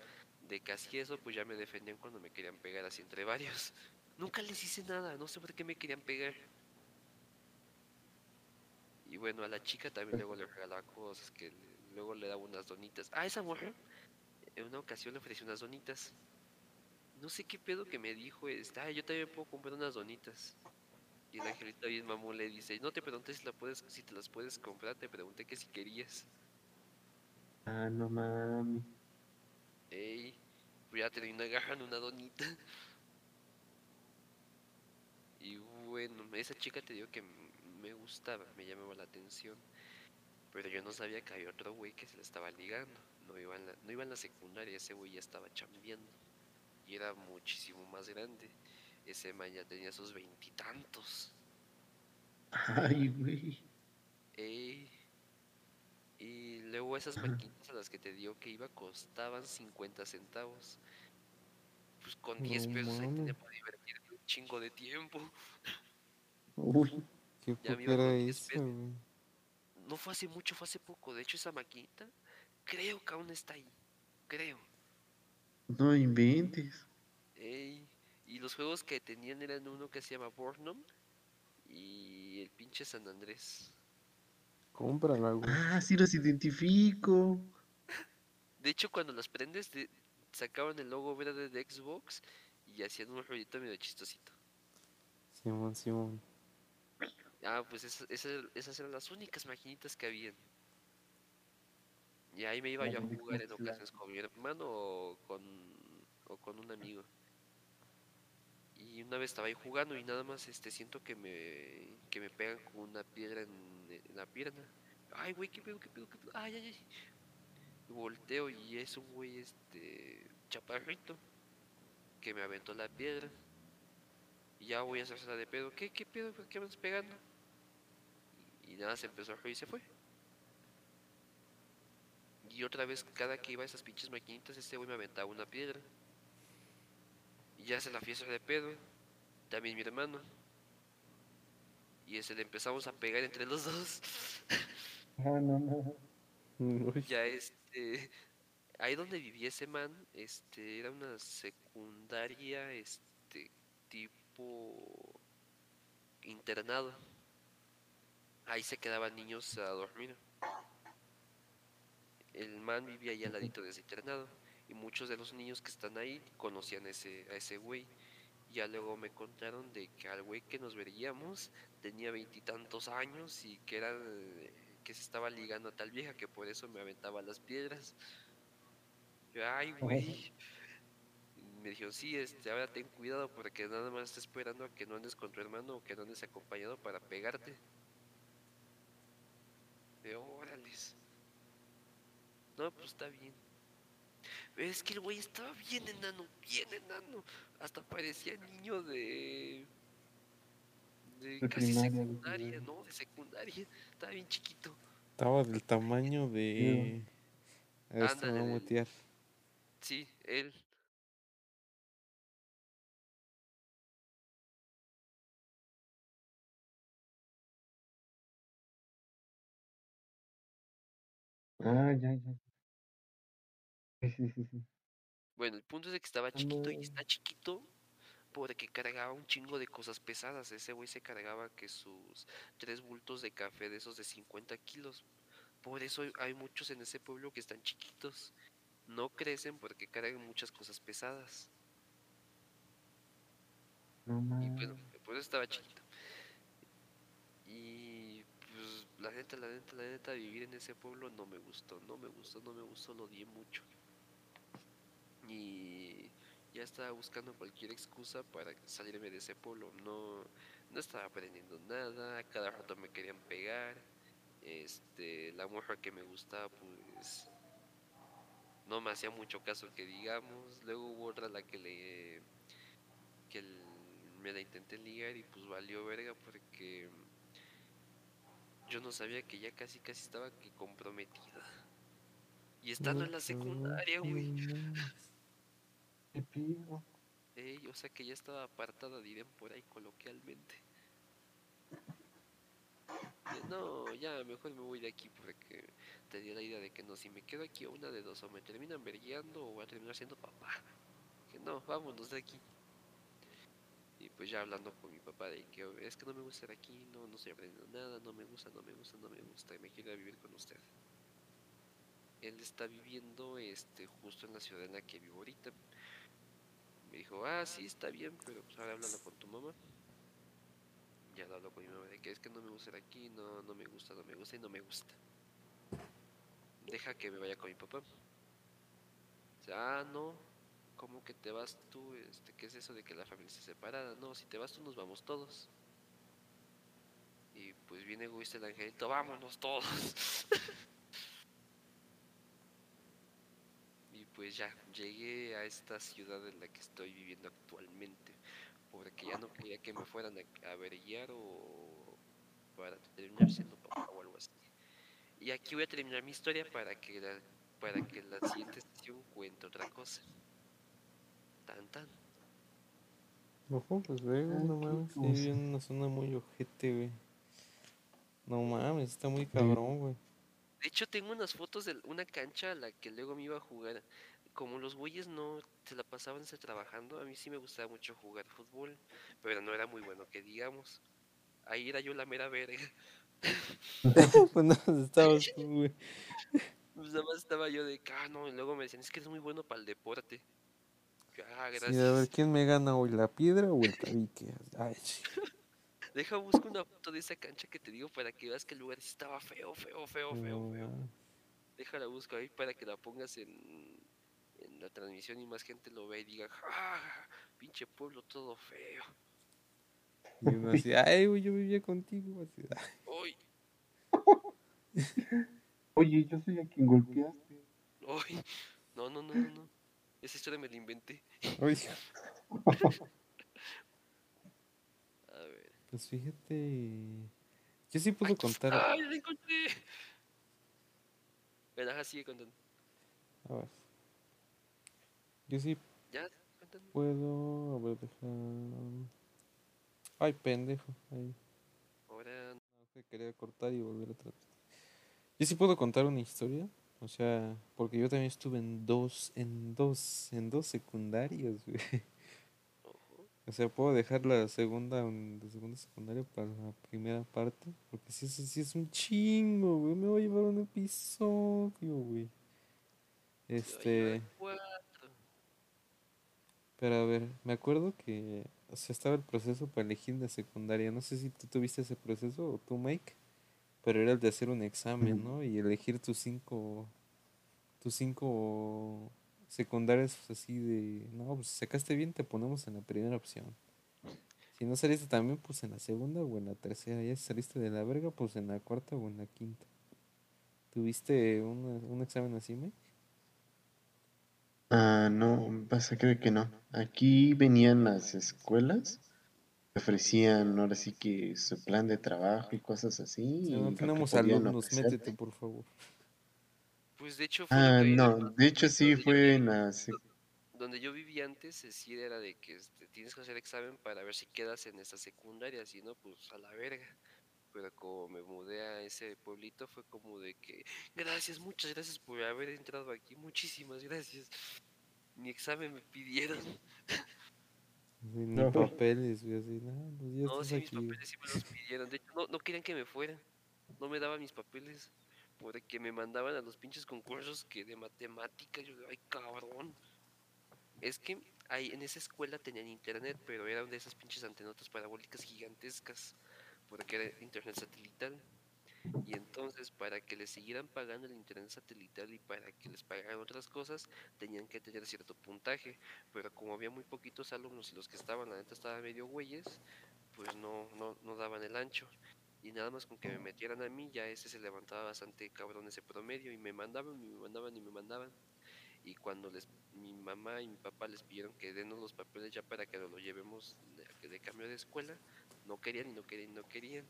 Speaker 2: de casi eso pues ya me defendían cuando me querían pegar así entre varios. Nunca les hice nada, no sé por qué me querían pegar. Y bueno, a la chica también luego le regalaba cosas, que luego le daba unas donitas. Ah, esa mujer, en una ocasión le ofrecí unas donitas. No sé qué pedo que me dijo, ah, yo también puedo comprar unas donitas. Y el angelito bien mamón le dice, no te pregunté si, la puedes, si te las puedes comprar, te pregunté que si querías.
Speaker 3: Ah, no mami.
Speaker 2: Ey, pues ya terminó agarrando una donita. Bueno, esa chica te digo que me gustaba, me llamaba la atención. Pero yo no sabía que había otro güey que se le estaba ligando. No iba en la, no iba en la secundaria, ese güey ya estaba chambeando. Y era muchísimo más grande. Ese man ya tenía sus veintitantos.
Speaker 3: Ay, güey.
Speaker 2: Ey. Y luego esas maquinitas a las que te digo que iba costaban 50 centavos. Pues con 10
Speaker 1: No
Speaker 2: pesos ahí para divertirme un chingo de tiempo.
Speaker 3: Uy.
Speaker 1: ¿Qué
Speaker 2: Ya me iba
Speaker 1: era
Speaker 2: con 10
Speaker 1: esa,
Speaker 2: pesos.
Speaker 1: güey?
Speaker 2: No fue hace mucho, fue hace poco. De hecho, esa maquinita creo que aún está ahí. Creo.
Speaker 3: No inventes.
Speaker 2: Ey. Y los juegos que tenían eran uno que se llama Bornum y el pinche San Andrés.
Speaker 1: Cómprala, güey.
Speaker 3: Ah, sí los identifico.
Speaker 2: De hecho, cuando las prendes, de- sacaban el logo verde de Xbox y hacían un rollito medio chistosito.
Speaker 1: Simón, Simón.
Speaker 2: Ah, pues esas, esas, esas eran las únicas maquinitas que habían. Y ahí me iba yo a jugar en ocasiones con mi hermano o con, o con un amigo. Y una vez estaba ahí jugando y nada más este siento que me, que me pegan con una piedra en, en la pierna. Ay, güey, qué pedo, qué pedo, qué pedo. Ay, ay, ay. Y volteo y es un güey este chaparrito que me aventó la piedra. Y ya voy a hacerse de pedo. ¿Qué, qué pedo? ¿Por qué me estás pegando? Y nada, se empezó a reír y se fue. Y otra vez, cada que iba a esas pinches maquinitas, este güey me aventaba una piedra. Y ya se la fiesta de pedo. También mi hermano. Y ese le empezamos a pegar entre los dos.
Speaker 3: Ah, no, no.
Speaker 1: Uy,
Speaker 2: ya este. Ahí donde vivía ese man, este, era una secundaria, este, tipo internado. Ahí se quedaban niños a dormir. El man vivía ahí al ladito de ese internado. Y muchos de los niños que están ahí conocían ese, a ese güey. Ya luego me contaron de que al güey que nos veríamos tenía veintitantos años y que era el- que se estaba ligando a tal vieja que por eso me aventaba las piedras. Yo, ay, güey. Me dijo, sí, este, ahora ten cuidado porque nada más está esperando a que no andes con tu hermano o que no andes acompañado para pegarte. De órales. No, pues está bien. Es que el güey estaba bien enano, bien enano. Hasta parecía niño de. de
Speaker 3: De
Speaker 2: casi
Speaker 3: primaria,
Speaker 2: secundaria. ¿no? De secundaria. Estaba bien chiquito.
Speaker 1: Estaba del tamaño de. A ver,
Speaker 2: Ándale,
Speaker 1: a mutear.
Speaker 2: Sí, él.
Speaker 3: Ah, ya, ya. Sí, sí, sí, sí.
Speaker 2: Bueno, el punto es de que estaba chiquito y está chiquito porque cargaba un chingo de cosas pesadas. Ese güey se cargaba que sus tres bultos de café de esos de 50 kilos. Por eso hay muchos en ese pueblo que están chiquitos. No crecen porque cargan muchas cosas pesadas.
Speaker 3: No
Speaker 2: Y pues,
Speaker 3: mames.
Speaker 2: por eso estaba chiquito. Y pues la neta, la neta, la neta, vivir en ese pueblo no me gustó, no me gustó, no me gustó, lo odié mucho. Y ya estaba buscando cualquier excusa para salirme de ese pueblo. No, no estaba aprendiendo nada, cada rato me querían pegar. Este, la mujer que me gustaba, pues no me hacía mucho caso que digamos. Luego hubo otra la que le que el- me la intenté ligar y pues valió verga porque yo no sabía que ya casi casi estaba que comprometida. Y estando en la secundaria, güey. Ey, o sea que ya estaba apartada, dirán por ahí coloquialmente. No, ya mejor me voy de aquí porque tenía la idea de que no, si me quedo aquí una de dos, o me terminan vergueando o voy a terminar siendo papá. Que no, vámonos de aquí. Y pues ya hablando con mi papá de que "Oh, es que no me gusta estar aquí, no, no estoy aprendiendo nada, no me gusta, no me gusta, no me gusta, y me quiero vivir con usted. Él está viviendo este justo en la ciudad en la que vivo ahorita. Me dijo, ah, sí, está bien, pero pues ahora háblalo con tu mamá. Ya lo hablo con mi mamá de que es que no me gusta ir aquí, no, no me gusta, no me gusta y no me gusta. Deja que me vaya con mi papá. O sea, ah, no, ¿cómo que te vas tú? Este, ¿Qué es eso de que la familia esté separada? No, si te vas tú nos vamos todos. Y pues viene egoísta el angelito, vámonos todos. y pues ya, llegué a esta ciudad en la que estoy viviendo actualmente. Porque ya no quería que me fueran a, a guiar o para terminar siendo papá o algo así. Y aquí voy a terminar mi historia para que la, para que la siguiente sesión cuente otra cosa. Tan tan.
Speaker 1: Ojo, pues ve, no mames, sí, vive en una zona muy ojete, güey. No mames, está muy cabrón, güey.
Speaker 2: De hecho, tengo unas fotos de una cancha a la que luego me iba a jugar. Como los güeyes no se la pasaban trabajando, a mí sí me gustaba mucho jugar fútbol, pero no era muy bueno que digamos. Ahí era yo la mera verga.
Speaker 1: pues no, estabas güey.
Speaker 2: Pues nada más estaba yo de, ah, no, y luego me decían, es que eres muy bueno para el deporte. Yo, ah,
Speaker 1: Sí,
Speaker 2: gracias.
Speaker 1: a ver, ¿quién me gana hoy, la piedra o el tabique? Ay, sí.
Speaker 2: Deja busco una foto de esa cancha que te digo para que veas que el lugar sí estaba feo, feo, feo, feo,
Speaker 1: No
Speaker 2: feo. Déjala busco ahí para que la pongas en, en la transmisión y más gente lo vea y diga, ah, pinche pueblo todo feo.
Speaker 1: Y uno así, ay, güey, yo vivía contigo. Así, ay,
Speaker 2: Uy,
Speaker 3: Oye, yo soy a quien golpeaste.
Speaker 2: uy. No, no, no, no, no. Esa historia me la inventé.
Speaker 1: Oye,
Speaker 2: A ver.
Speaker 1: pues fíjate. Yo sí puedo
Speaker 2: Ay,
Speaker 1: contar.
Speaker 2: ¡Ay, la encontré! Ajá, sigue contando.
Speaker 1: A ver. Yo sí puedo. A ver, deja. Ay, pendejo. Ahí.
Speaker 2: Ahora,
Speaker 1: No, que quería cortar y volver otra vez. Yo sí puedo contar una historia. O sea, porque yo también estuve en dos, en dos, en dos secundarias, güey. O sea, puedo dejar la segunda, de segunda secundaria para la primera parte. Porque si es, sí es un chingo, güey. Me voy a llevar un episodio, güey. Este. Pero a ver, me acuerdo que, o sea, estaba el proceso para elegir la secundaria. No sé si tú tuviste ese proceso o tú, Mike, pero era el de hacer un examen. ¿no? Y elegir tus cinco, tus cinco secundarias pues, así de, no, pues sacaste bien, te ponemos en la primera opción. Si no saliste también, pues en la segunda o en la tercera. Ya si saliste de la verga, pues en la cuarta o en la quinta. ¿Tuviste una- un examen así, Mike?
Speaker 3: Ah, no, vas a creer que no. Aquí venían las escuelas, te ofrecían ahora sí que su plan de trabajo y cosas así. Y
Speaker 1: no
Speaker 3: que
Speaker 1: tenemos alumnos, métete, por favor.
Speaker 2: Pues de hecho fue
Speaker 3: Ah,
Speaker 2: que-
Speaker 3: no, de hecho sí fue en la
Speaker 2: Donde yo vivía antes, eh, sí era de que este, tienes que hacer examen para ver si quedas en esa secundaria, si no, pues a la verga. Pero como me mudé a ese pueblito, fue como de que, gracias, muchas gracias por haber entrado aquí, muchísimas gracias. Mi examen me pidieron.
Speaker 1: Ni
Speaker 3: No.
Speaker 1: papeles, güey, así, no, pues ya
Speaker 2: No, sí, mis
Speaker 1: aquí. güey".
Speaker 2: papeles sí me los pidieron. De hecho, no, no querían que me fuera. No me daban mis papeles. Porque me mandaban a los pinches concursos que de matemáticas. Yo, ay, cabrón. Es que ahí en esa escuela tenían internet, pero eran de esas pinches antenotas parabólicas gigantescas. Porque era internet satelital. Y entonces, para que les siguieran pagando el internet satelital y para que les pagaran otras cosas, tenían que tener cierto puntaje. Pero como había muy poquitos alumnos y los que estaban, la neta, estaban medio güeyes, pues no, no, no daban el ancho. Y nada más con que me metieran a mí, ya ese se levantaba bastante cabrón ese promedio. Y me mandaban, y me mandaban, y me mandaban. Y cuando les, mi mamá y mi papá les pidieron que denos los papeles ya para que nos lo llevemos de, de cambio de escuela, no querían y no querían y no querían.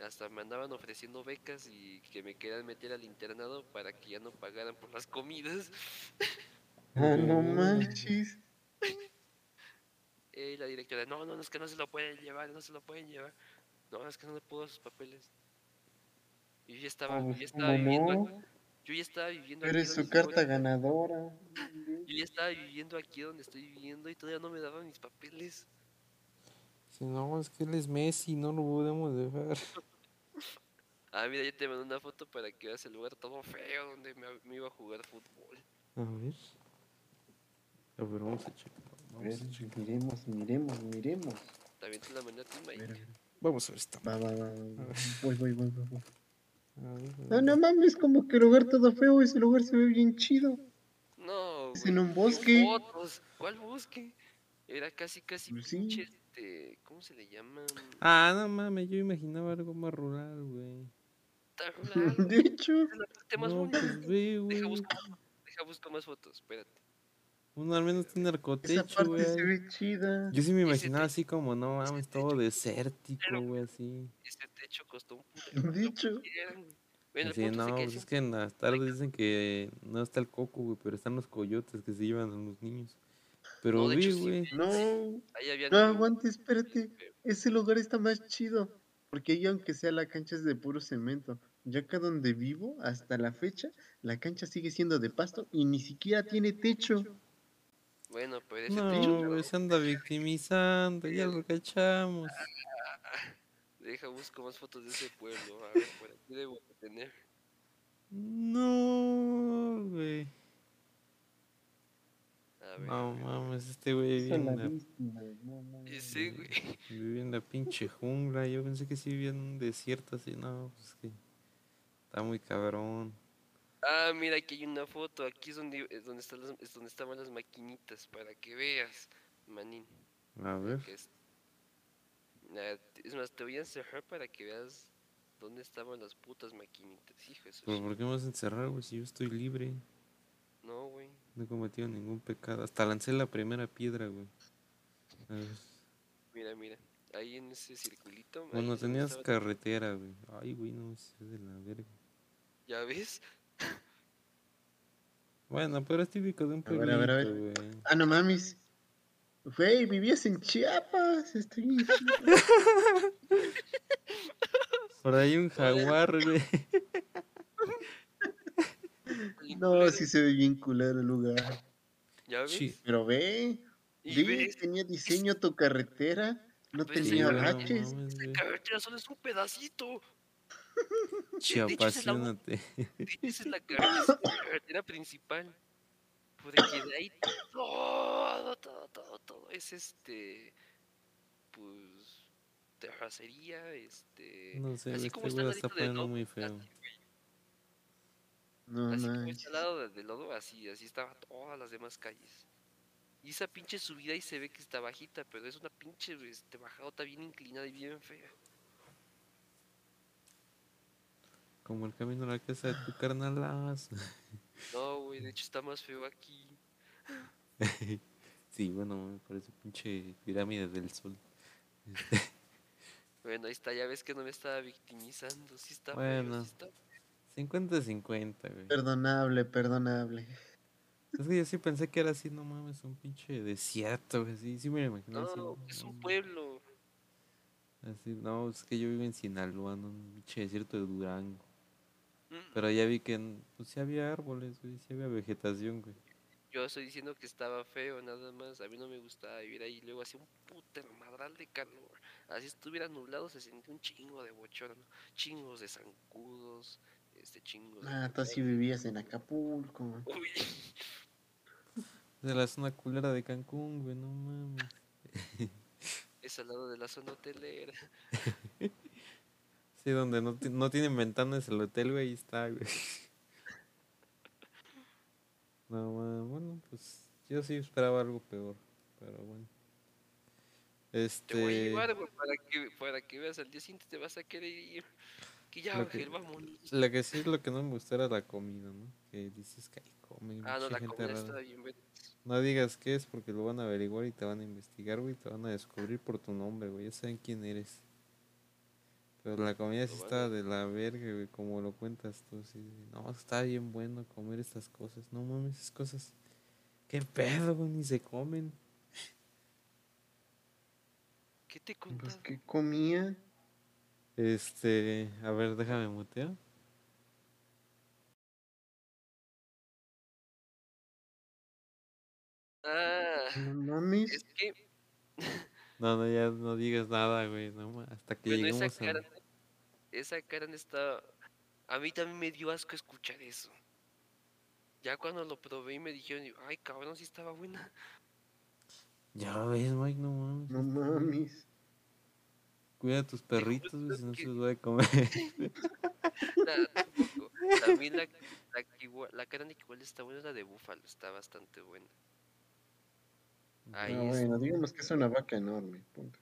Speaker 2: Hasta me andaban ofreciendo becas y que me querían meter al internado para que ya no pagaran por las comidas.
Speaker 3: Ah, no manches.
Speaker 2: Y la directora, no, no, es que no se lo pueden llevar, no se lo pueden llevar. No, es que no le puedo sus papeles. Y yo ya estaba, yo ya estaba
Speaker 3: ¿cómo
Speaker 2: viviendo
Speaker 3: no?
Speaker 2: aquí, yo ya estaba viviendo aquí
Speaker 3: Eres su
Speaker 2: estoy
Speaker 3: carta ganadora.
Speaker 2: Yo ya estaba viviendo aquí donde estoy viviendo y todavía no me daban mis papeles.
Speaker 1: Si no, es que él es Messi, no lo podemos dejar.
Speaker 2: Ah, mira, ya te mandé una foto para que veas el lugar todo feo donde me, me iba a jugar fútbol.
Speaker 1: A ver. A ver, vamos a checar.
Speaker 3: A ver,
Speaker 1: Vamos a checar.
Speaker 3: miremos, miremos, miremos.
Speaker 2: También te la mandé a ti, Mike.
Speaker 1: Vamos a ver esta.
Speaker 3: Va, va, va, va. Voy, voy, voy, voy. voy. No, no mames, como que el lugar todo feo, ese lugar se ve bien chido.
Speaker 2: No,
Speaker 3: Es
Speaker 2: güey,
Speaker 3: en un bosque.
Speaker 2: fotos. ¿Cuál bosque? Era casi, casi
Speaker 3: Pues sí.
Speaker 2: pinche, este, ¿cómo se le llama?
Speaker 1: Ah, no mames, yo imaginaba algo más rural, güey.
Speaker 2: Está rural,
Speaker 3: De hecho,
Speaker 2: más
Speaker 1: No, pues ve, güey.
Speaker 2: Deja buscar, deja buscar más fotos, espérate.
Speaker 1: Uno al menos tiene
Speaker 3: esa
Speaker 1: arcotecho,
Speaker 3: parte se
Speaker 1: güey.
Speaker 3: ve chida.
Speaker 1: Yo sí me imaginaba así como, no mames, todo desértico, güey, así.
Speaker 2: Ese techo costó un puto.
Speaker 3: De hecho,
Speaker 2: Bueno,
Speaker 1: Así,
Speaker 2: punto es
Speaker 1: no,
Speaker 2: que
Speaker 1: pues es que en las tardes dicen que no está el coco, güey, pero están los coyotes que se llevan a los niños. Pero
Speaker 2: No,
Speaker 1: vi,
Speaker 2: sí,
Speaker 1: güey.
Speaker 3: no,
Speaker 2: ahí había
Speaker 3: no
Speaker 2: niños,
Speaker 3: aguante, espérate.
Speaker 2: feo.
Speaker 3: Ese lugar está más chido. Porque ahí, aunque sea la cancha es de puro cemento. Ya acá donde vivo, hasta la fecha, la cancha sigue siendo de pasto y ni siquiera tiene techo.
Speaker 2: Bueno, pero ese techo,
Speaker 1: No, güey, se anda victimizando, ya lo cachamos.
Speaker 2: deja busco más fotos de ese pueblo. A ver, por aquí debo de tener.
Speaker 1: No, güey. No mames, este güey vive en, la,
Speaker 2: ese, güey.
Speaker 1: vive en la pinche jungla. Yo pensé que sí vivía en un desierto así, no, pues que está muy cabrón.
Speaker 2: Ah, mira, aquí hay una foto. Aquí es donde, es donde, están las, es donde estaban las maquinitas, para que veas, manín.
Speaker 1: A ver.
Speaker 2: es, es más, te voy a encerrar para que veas dónde estaban las putas maquinitas. Hijo de su
Speaker 1: Pero ¿por qué me vas a encerrar, güey? Si yo estoy libre.
Speaker 2: No, güey.
Speaker 1: No he cometido ningún pecado. Hasta lancé la primera piedra, güey. A ver.
Speaker 2: Mira, mira. Ahí en ese circulito.
Speaker 1: Bueno, tenías
Speaker 2: estaba-
Speaker 1: carretera, güey. Ay, güey, no, es de la verga.
Speaker 2: ¿Ya ves?
Speaker 1: Bueno, pero es típico de un
Speaker 3: A ver, a ver, a ver.
Speaker 1: pueblito, güey.
Speaker 3: Ah, no mames. Güey, vivías en Chiapas. Estoy bien chido.
Speaker 1: Por ahí un jaguar, güey.
Speaker 3: No, sí se ve bien culero el lugar.
Speaker 2: ¿Ya ves?
Speaker 1: Sí.
Speaker 3: Pero ve,
Speaker 2: Y
Speaker 3: ve,
Speaker 2: ves,
Speaker 3: tenía diseño tu carretera. No
Speaker 2: sí,
Speaker 3: tenía
Speaker 2: güey, no
Speaker 3: baches.
Speaker 1: mames, güey.
Speaker 2: carretera solo es un pedacito.
Speaker 1: Chiapasionate.
Speaker 2: Esa es la carretera, esa es la carretera principal. Porque de ahí todo, todo, todo, todo es este. Pues. Terracería, este.
Speaker 1: No sé,
Speaker 2: así
Speaker 1: este
Speaker 2: como
Speaker 1: güey la
Speaker 2: al
Speaker 1: está
Speaker 2: ladito del
Speaker 1: poniendo muy feo.
Speaker 3: No
Speaker 2: Así como está al lado de- del lodo, así, así estaban todas las demás calles. Y esa pinche subida ahí se ve que está bajita, pero es una pinche este, bajadota bien inclinada y bien fea.
Speaker 1: Como el camino a la casa de tu carnalazo.
Speaker 2: No, güey, de hecho está más feo aquí.
Speaker 1: sí, bueno, me parece pinche pirámide del sol.
Speaker 2: Bueno, ahí está, ya ves que no me estaba victimizando. Sí está feo,
Speaker 1: Bueno.
Speaker 2: sí está
Speaker 1: 50-50, güey.
Speaker 3: Perdonable, perdonable.
Speaker 1: Es que yo sí pensé que era así, no mames, un pinche desierto, güey. Sí, sí me lo imaginé así.
Speaker 2: No, es un
Speaker 1: no,
Speaker 2: pueblo.
Speaker 1: Así, no, es que yo vivo en Sinaloa, no un pinche desierto de Durango.
Speaker 2: Mm,
Speaker 1: Pero ya vi que, en- pues sí había árboles, güey, sí había vegetación, güey.
Speaker 2: Yo estoy diciendo que estaba feo, nada más. A mí no me gustaba vivir ahí. Luego hacía un puto madral de calor. Así estuviera nublado, se sentía un chingo de bochorno. Chingos de zancudos. Este chingo de.
Speaker 3: Ah, tú así vivías en Acapulco.
Speaker 2: Uy,
Speaker 1: De la zona culera de Cancún, güey, no mames.
Speaker 2: es al lado de la zona hotelera.
Speaker 1: Sí, donde no, no tienen ventanas el hotel, güey, ahí está, güey. No, ma, bueno, pues yo sí esperaba algo peor, pero bueno.
Speaker 2: Te voy a
Speaker 1: Este,
Speaker 2: llevar, güey, para que, para que veas. Al día siguiente te vas a querer ir. Que ya,
Speaker 1: Lo que-
Speaker 2: vámonos.
Speaker 1: la que sí es lo que no me gusta era la comida, ¿no? Que dices que ahí comen
Speaker 2: Ah, no,
Speaker 1: mucha
Speaker 2: la
Speaker 1: gente
Speaker 2: comida
Speaker 1: rara.
Speaker 2: estaba bien buena.
Speaker 1: No digas qué es porque lo van a averiguar y te van a investigar, güey, y te van a descubrir por tu nombre, güey, ya saben quién eres. Pero la comida sí
Speaker 2: Lo
Speaker 1: estaba de la verga, güey, como lo cuentas tú, sí. No, está bien bueno comer estas cosas. No mames, esas cosas. ¿Qué pedo, güey? Ni se comen.
Speaker 2: ¿Qué te
Speaker 3: Pues
Speaker 2: contas?
Speaker 3: que comía.
Speaker 1: Este, a ver, déjame mutear.
Speaker 2: Ah,
Speaker 3: No mames.
Speaker 2: es que,
Speaker 1: No, no, ya no digas nada, güey, no hasta que
Speaker 2: bueno, esa
Speaker 1: lleguemos a...
Speaker 2: Karen, esa Karen está... A mí también me dio asco escuchar eso. Ya cuando lo probé y me dijeron, ay, cabrón, sí estaba buena.
Speaker 1: Ya ves, Mike, no mames.
Speaker 3: No mames.
Speaker 1: Cuida a tus perritos, güey, si no se los voy a comer.
Speaker 2: También la, la, que igual- la carne que igual está buena es la de búfalo, está bastante buena. Ahí
Speaker 3: Ah,
Speaker 2: es.
Speaker 3: bueno, digamos que es una vaca enorme. punto.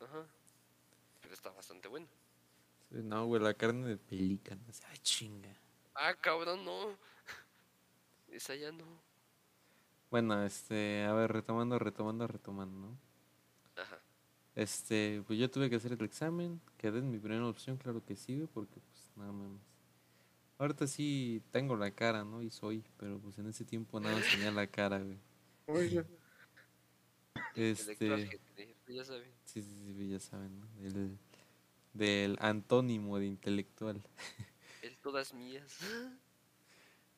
Speaker 2: Ajá. Pero está bastante buena.
Speaker 1: Sí, No, güey, la carne de pelícano. Ay, chinga.
Speaker 2: Ah, cabrón, no. Esa ya no.
Speaker 1: Bueno, este, a ver, retomando, retomando, retomando, ¿no? Este, pues yo tuve que hacer el examen, quedé en mi primera opción, claro que sí, porque pues nada más. Ahorita sí tengo la cara, ¿no? Y soy, pero pues en ese tiempo nada más tenía la cara, güey.
Speaker 3: Oiga,
Speaker 1: Este,
Speaker 2: ya saben.
Speaker 1: sí, sí, sí, ya saben, ¿no? Del, del antónimo de intelectual.
Speaker 2: El todas mías.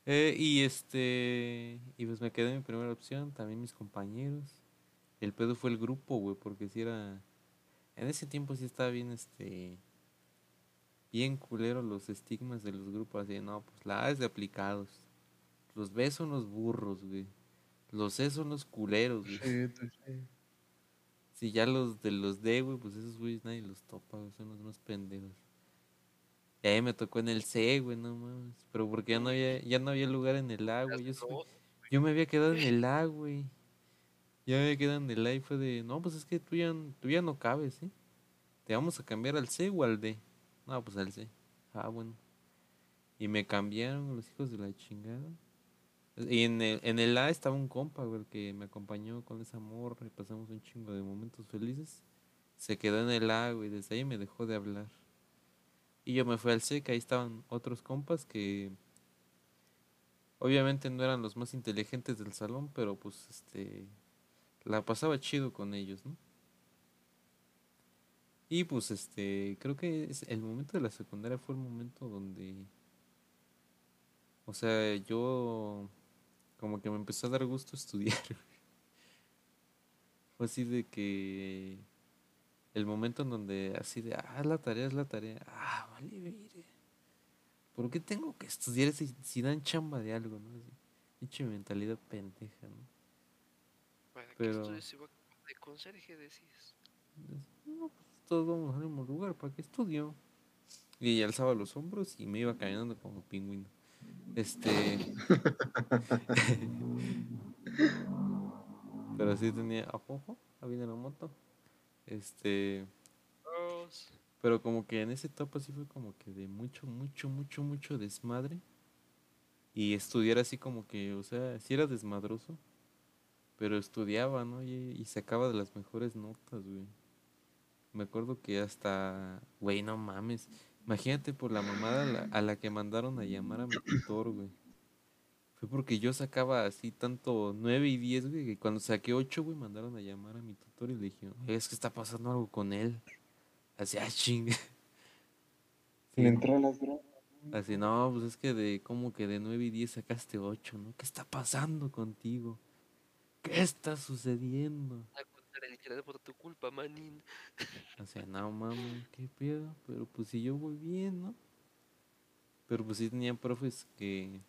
Speaker 1: Eh, y este, y pues me quedé en mi primera opción, también mis compañeros. El pedo fue el grupo, güey, porque si era, en ese tiempo sí estaba bien, este, bien culero los estigmas de los grupos, así, de, no, pues la A es de aplicados, los B son los burros, güey, los C son los culeros, güey.
Speaker 3: sí, sí.
Speaker 1: Si ya los de los D, güey, pues esos güeyes nadie los topa, güey, son los más pendejos. Y ahí me tocó en el C, güey, no mames. Pero porque ya no había, ya no había lugar en el A, güey. Yo, yo me había quedado en el A, güey. Ya me en el y fue de, no, pues es que tú ya, tú ya no cabes, ¿sí? Te vamos a cambiar al C o al D. No, pues al C. Ah, bueno. Y me cambiaron los hijos de la chingada. Y en el, en el A estaba un compa, güey, que me acompañó con esa morra y pasamos un chingo de momentos felices. Se quedó en el A, güey, desde ahí me dejó de hablar. Y yo me fui al C, que ahí estaban otros compas que obviamente no eran los más inteligentes del salón, pero pues este la pasaba chido con ellos, ¿no? Y pues este, creo que es el momento de la secundaria fue el momento donde o sea, yo como que me empezó a dar gusto estudiar. Fue así de que el momento en donde así de, ah, la tarea es la tarea. Ah, vale, mire. ¿Por qué tengo que estudiar si, si dan chamba de algo, no? Así, mentalidad pendeja, ¿no?
Speaker 2: ¿Para qué
Speaker 1: Pero-
Speaker 2: estudias si va de conserje decís?
Speaker 1: No, pues todos vamos al mismo lugar, ¿para qué estudio? Y alzaba los hombros y me iba caminando como pingüino. Este. Pero sí tenía. Ojo, ahí viene la moto. Este. Pero como que en esa etapa sí fue como que de mucho, mucho, mucho, mucho desmadre. Y estudiar así como que, o sea, sí era desmadroso. Pero estudiaba, ¿no? Y, y sacaba de las mejores notas, güey. Me acuerdo que hasta, güey, no mames. Imagínate por la mamada a la, a la que mandaron a llamar a mi tutor, güey. Fue porque yo sacaba así tanto 9 y 10, güey, que cuando saqué 8, güey, mandaron a llamar a mi tutor y le dijeron, es que está pasando algo con él. Así, ah, chinga.
Speaker 3: Le entró a las drogas.
Speaker 1: Así, no, pues es que de como que de 9 y 10 sacaste 8, ¿no? ¿Qué está pasando contigo? ¿Qué está sucediendo?
Speaker 2: Por tu culpa, manín.
Speaker 1: O sea, no mames, qué pedo. Pero pues si yo voy bien, ¿no? Pero pues sí tenía profes que.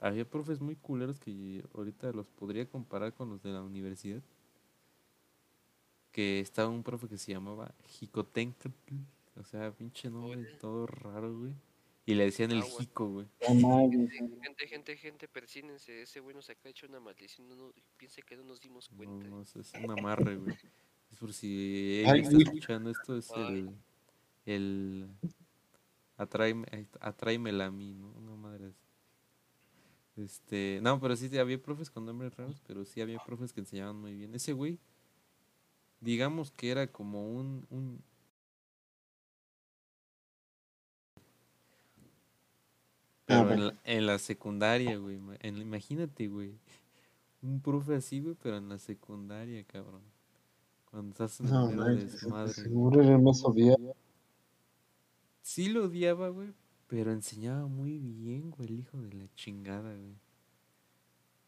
Speaker 1: Había profes muy culeros que ahorita los podría comparar con los de la universidad. Que estaba un profe que se llamaba Jicotencatl. O sea, pinche nombre todo raro, güey. Y le decían el. Jico, güey.
Speaker 2: Gente, gente, gente, persínense. Ese güey nos acá hecho una maldición. No, no, piense que no nos dimos
Speaker 1: No,
Speaker 2: cuenta.
Speaker 1: no, es un amarre, güey. Es por si él está escuchando esto, es el. El. Atráeme, atráemela a mí, ¿no? Una madre. Este. No, pero sí había profes con nombres raros, pero sí había profes que enseñaban muy bien. Ese güey, digamos que era como un. un Pero en la, en la secundaria, güey. en- imagínate, güey. Un profe así, güey, pero en la secundaria, cabrón. Cuando estás en
Speaker 3: No, manches,
Speaker 1: desmadre.
Speaker 3: seguro era más odiado.
Speaker 1: Sí lo odiaba, güey, pero enseñaba muy bien, güey, el hijo de la chingada, güey.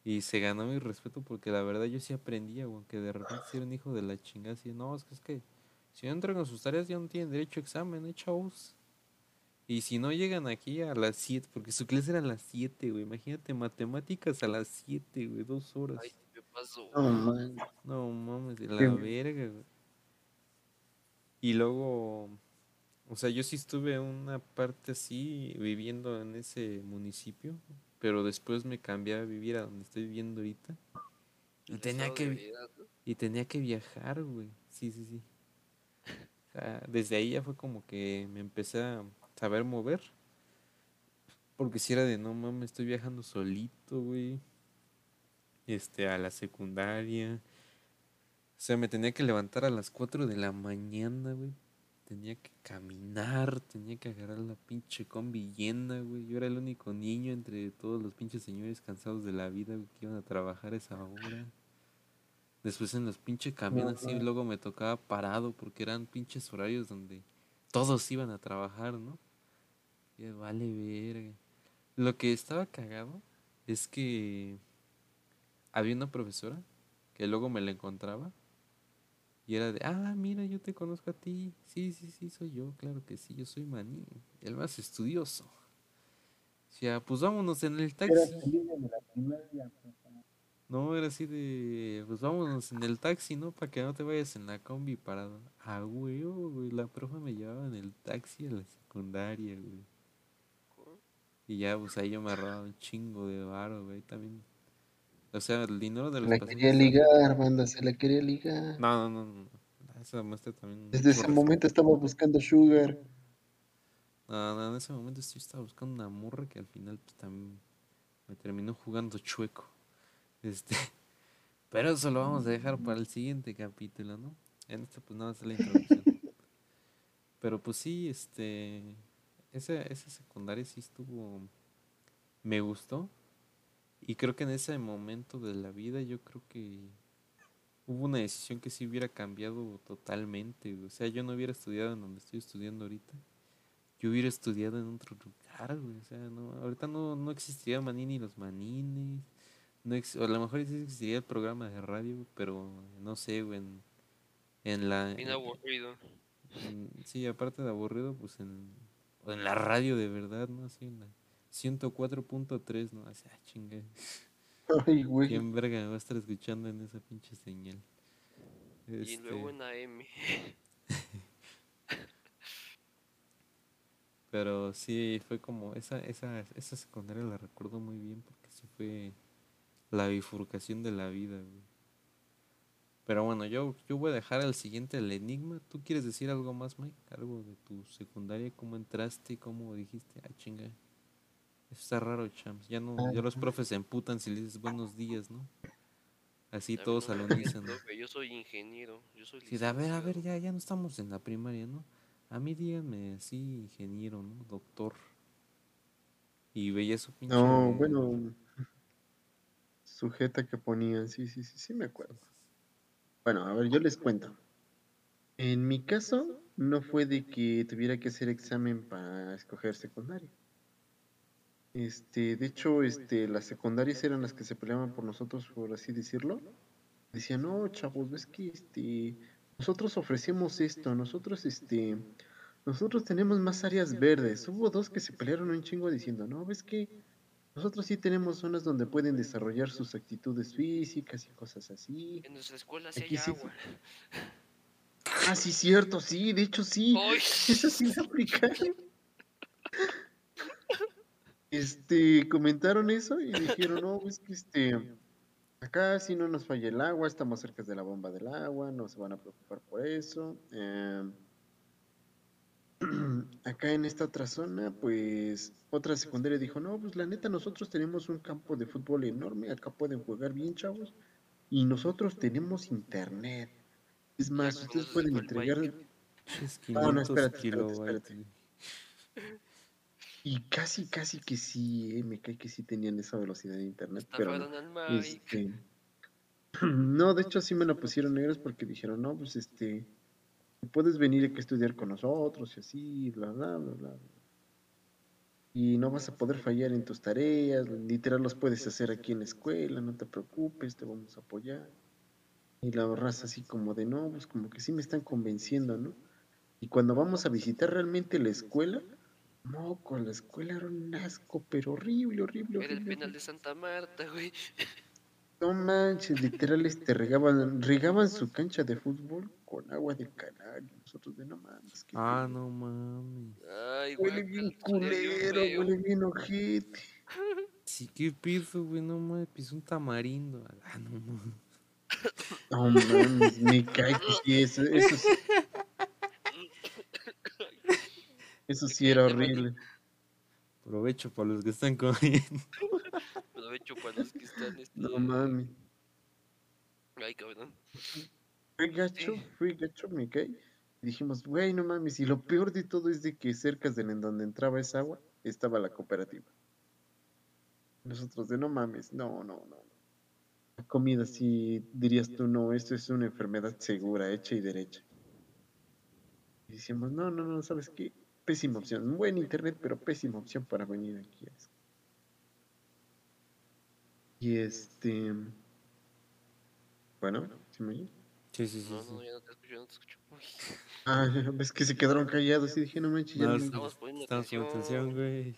Speaker 1: Y se ganó mi respeto porque la verdad yo sí aprendía, güey, aunque de repente sí era un hijo de la chingada, así, no, es que es que si no entran a sus tareas ya no tienen derecho a examen, ¿eh, chavos? Y si no llegan aquí a las 7, porque su clase era a las 7, güey, imagínate, matemáticas a las 7, güey, dos horas.
Speaker 2: Ay, me pasó.
Speaker 3: No, man.
Speaker 1: No mames, de la
Speaker 3: Qué-
Speaker 1: verga, güey. Y luego, o sea, yo sí estuve una parte así viviendo en ese municipio, pero después me cambié a vivir a donde estoy viviendo ahorita. Y tenía que y tenía que viajar, güey. Sí, sí, sí. O sea, desde ahí ya fue como que me empecé a saber mover. Porque si era de no mames, estoy viajando solito, güey. Este, a la secundaria. O sea, me tenía que levantar a las 4 de la mañana, güey. Tenía que caminar, tenía que agarrar la pinche combi llena, güey. Yo era el único niño entre todos los pinches señores cansados de la vida, güey, que iban a trabajar esa hora. Después en los pinches camiones así, luego me tocaba parado porque eran pinches horarios donde todos iban a trabajar, ¿no? Yo, vale verga. Lo que estaba cagado es que había una profesora que luego me la encontraba y era de, ah, mira, yo te conozco a ti. Sí, sí, sí, soy yo, claro que sí, yo soy Maní, el más estudioso. O sea, pues vámonos en el taxi.
Speaker 4: Pues,
Speaker 1: No, era así de, pues vámonos en el taxi, ¿no? Para que no te vayas en la combi parado. Ah, huevo, güey, la profe me llevaba en el taxi a la secundaria, güey. Y ya, pues ahí yo me ahorraba un chingo de varo, güey, también. O sea, el dinero de los
Speaker 3: la quería ligar, banda, se la quería ligar.
Speaker 1: No, no, no, no. Esa muestra también.
Speaker 3: Desde ese momento estaba buscando Sugar.
Speaker 1: No, no, en ese momento sí estaba buscando una morra que al final pues, también me terminó jugando chueco. Este, pero eso lo vamos a dejar para el siguiente capítulo, ¿no? En este pues nada más es la introducción. Pero pues sí, este, esa, esa secundaria sí estuvo, me gustó. Y creo que en ese momento de la vida yo creo que hubo una decisión que sí hubiera cambiado totalmente. O sea, yo no hubiera estudiado en donde estoy estudiando ahorita yo hubiera estudiado en otro lugar, güey. O sea, no, ahorita no, no existiría Manini y los Manines. No ex- o a lo mejor sí existiría el programa de radio, pero no sé, güey. En, en la.
Speaker 2: Bien
Speaker 1: en-
Speaker 2: aburrido.
Speaker 1: en- sí, aparte de aburrido, pues en, o en la radio de verdad, ¿no? Así en la 104.3, ¿no? Así, ah, chinga.
Speaker 3: Ay, güey.
Speaker 1: ¿Quién verga me va a estar escuchando en esa pinche señal?
Speaker 2: Y luego
Speaker 1: Este,
Speaker 2: en AM.
Speaker 1: Pero sí, fue como, esa, esa, esa secundaria la recuerdo muy bien porque sí fue la bifurcación de la vida, güey. Pero bueno, yo, yo voy a dejar al siguiente el enigma. ¿Tú quieres decir algo más, Mike? Algo de tu secundaria, cómo entraste, cómo dijiste, ah, chinga. Eso está raro, chams. Ya no, ya los profes se emputan si le dices buenos días, ¿no? Así
Speaker 2: A
Speaker 1: todos
Speaker 2: no me
Speaker 1: al
Speaker 2: digas,
Speaker 1: unísono.
Speaker 2: profe, Yo soy ingeniero. Yo soy
Speaker 1: Sí, a ver, a ver, ya, ya no estamos en la primaria, ¿no? A mí díganme así, ingeniero, ¿no? Doctor. Y veía su pinche.
Speaker 3: No, bueno. Sujeta que ponían, sí, sí, sí, sí me acuerdo. Bueno, a ver, yo les cuento. En mi caso, no fue de que tuviera que hacer examen para escoger secundaria. Este, de hecho, este, las secundarias eran las que se peleaban por nosotros, por así decirlo. Decían, no, chavos, ves que este, nosotros ofrecemos esto, nosotros, este, nosotros tenemos más áreas verdes. Hubo dos que se pelearon un chingo diciendo, no, ves que nosotros sí tenemos zonas donde pueden desarrollar sus actitudes físicas y cosas así.
Speaker 2: En nuestra escuela sí hay
Speaker 3: sí-
Speaker 2: agua.
Speaker 3: Ah, sí, cierto, sí, de hecho sí.
Speaker 2: ¡Ay!
Speaker 3: Esa sí la aplicaron. Este, comentaron eso y dijeron, no, es que este, acá sí no nos falla el agua, estamos cerca de la bomba del agua, no se van a preocupar por eso. Em, acá en esta otra zona, pues, otra secundaria dijo, no, pues la neta, nosotros tenemos un campo de fútbol enorme, acá pueden jugar bien, chavos, y nosotros tenemos internet. Es más, ustedes pueden entregar...
Speaker 1: Pinches
Speaker 3: No, no,
Speaker 1: 500
Speaker 3: espérate, espérate, espérate. Y casi, casi que sí, eh, me cae que sí tenían esa velocidad de internet, pero. Este, no, de hecho sí me la pusieron negros porque dijeron, no, pues este, puedes venir aquí a estudiar con nosotros y así, bla, bla, bla, bla. Y no vas a poder fallar en tus tareas, literal los puedes hacer aquí en la escuela, no te preocupes, te vamos a apoyar. Y la raza así como de, no, pues como que sí me están convenciendo, ¿no? Y cuando vamos a visitar realmente la escuela, moco, la escuela era un asco, pero horrible, horrible,
Speaker 2: Era el
Speaker 3: horrible.
Speaker 2: penal de Santa Marta, güey.
Speaker 3: No manches, literal, este, regaban, regaban su cancha de fútbol con agua de canal. y Nosotros de no mames.
Speaker 1: Ah,
Speaker 3: pedo".
Speaker 1: no mames.
Speaker 2: Ay,
Speaker 3: Huele
Speaker 2: guácala,
Speaker 3: bien culero, huele bien ojete.
Speaker 1: Sí, qué piso, güey, no mames, pisó un tamarindo. Ah, no mames.
Speaker 3: No mames, me cae que sí, eso, eso, sí- eso sí era horrible.
Speaker 1: Provecho para los que están comiendo.
Speaker 2: Aprovecho para los que están. Este...
Speaker 3: No mames.
Speaker 2: Ay, cabrón.
Speaker 3: Fue gacho,
Speaker 2: Sí.
Speaker 3: fue gacho, me cae. Y dijimos, güey, no mames. Y lo peor de todo es de que cerca de en donde entraba esa agua estaba la cooperativa. Nosotros de no mames, no, no, no. La comida sí dirías tú, no, esto es una enfermedad segura, hecha y derecha. Y decíamos, no, no, no, ¿sabes qué? Pésima opción. Buen internet, pero pésima opción para venir aquí. a eso". Y este... Bueno, ¿sí me oye?
Speaker 1: Sí, sí, sí.
Speaker 2: No,
Speaker 1: sí.
Speaker 2: no, ya no te escucho, ya no te escucho. Uy,
Speaker 3: Ah, ves que se quedaron callados y dije, no manches, ya
Speaker 1: No, es-
Speaker 2: Estamos poniendo
Speaker 1: atención,
Speaker 2: atención.
Speaker 1: güey.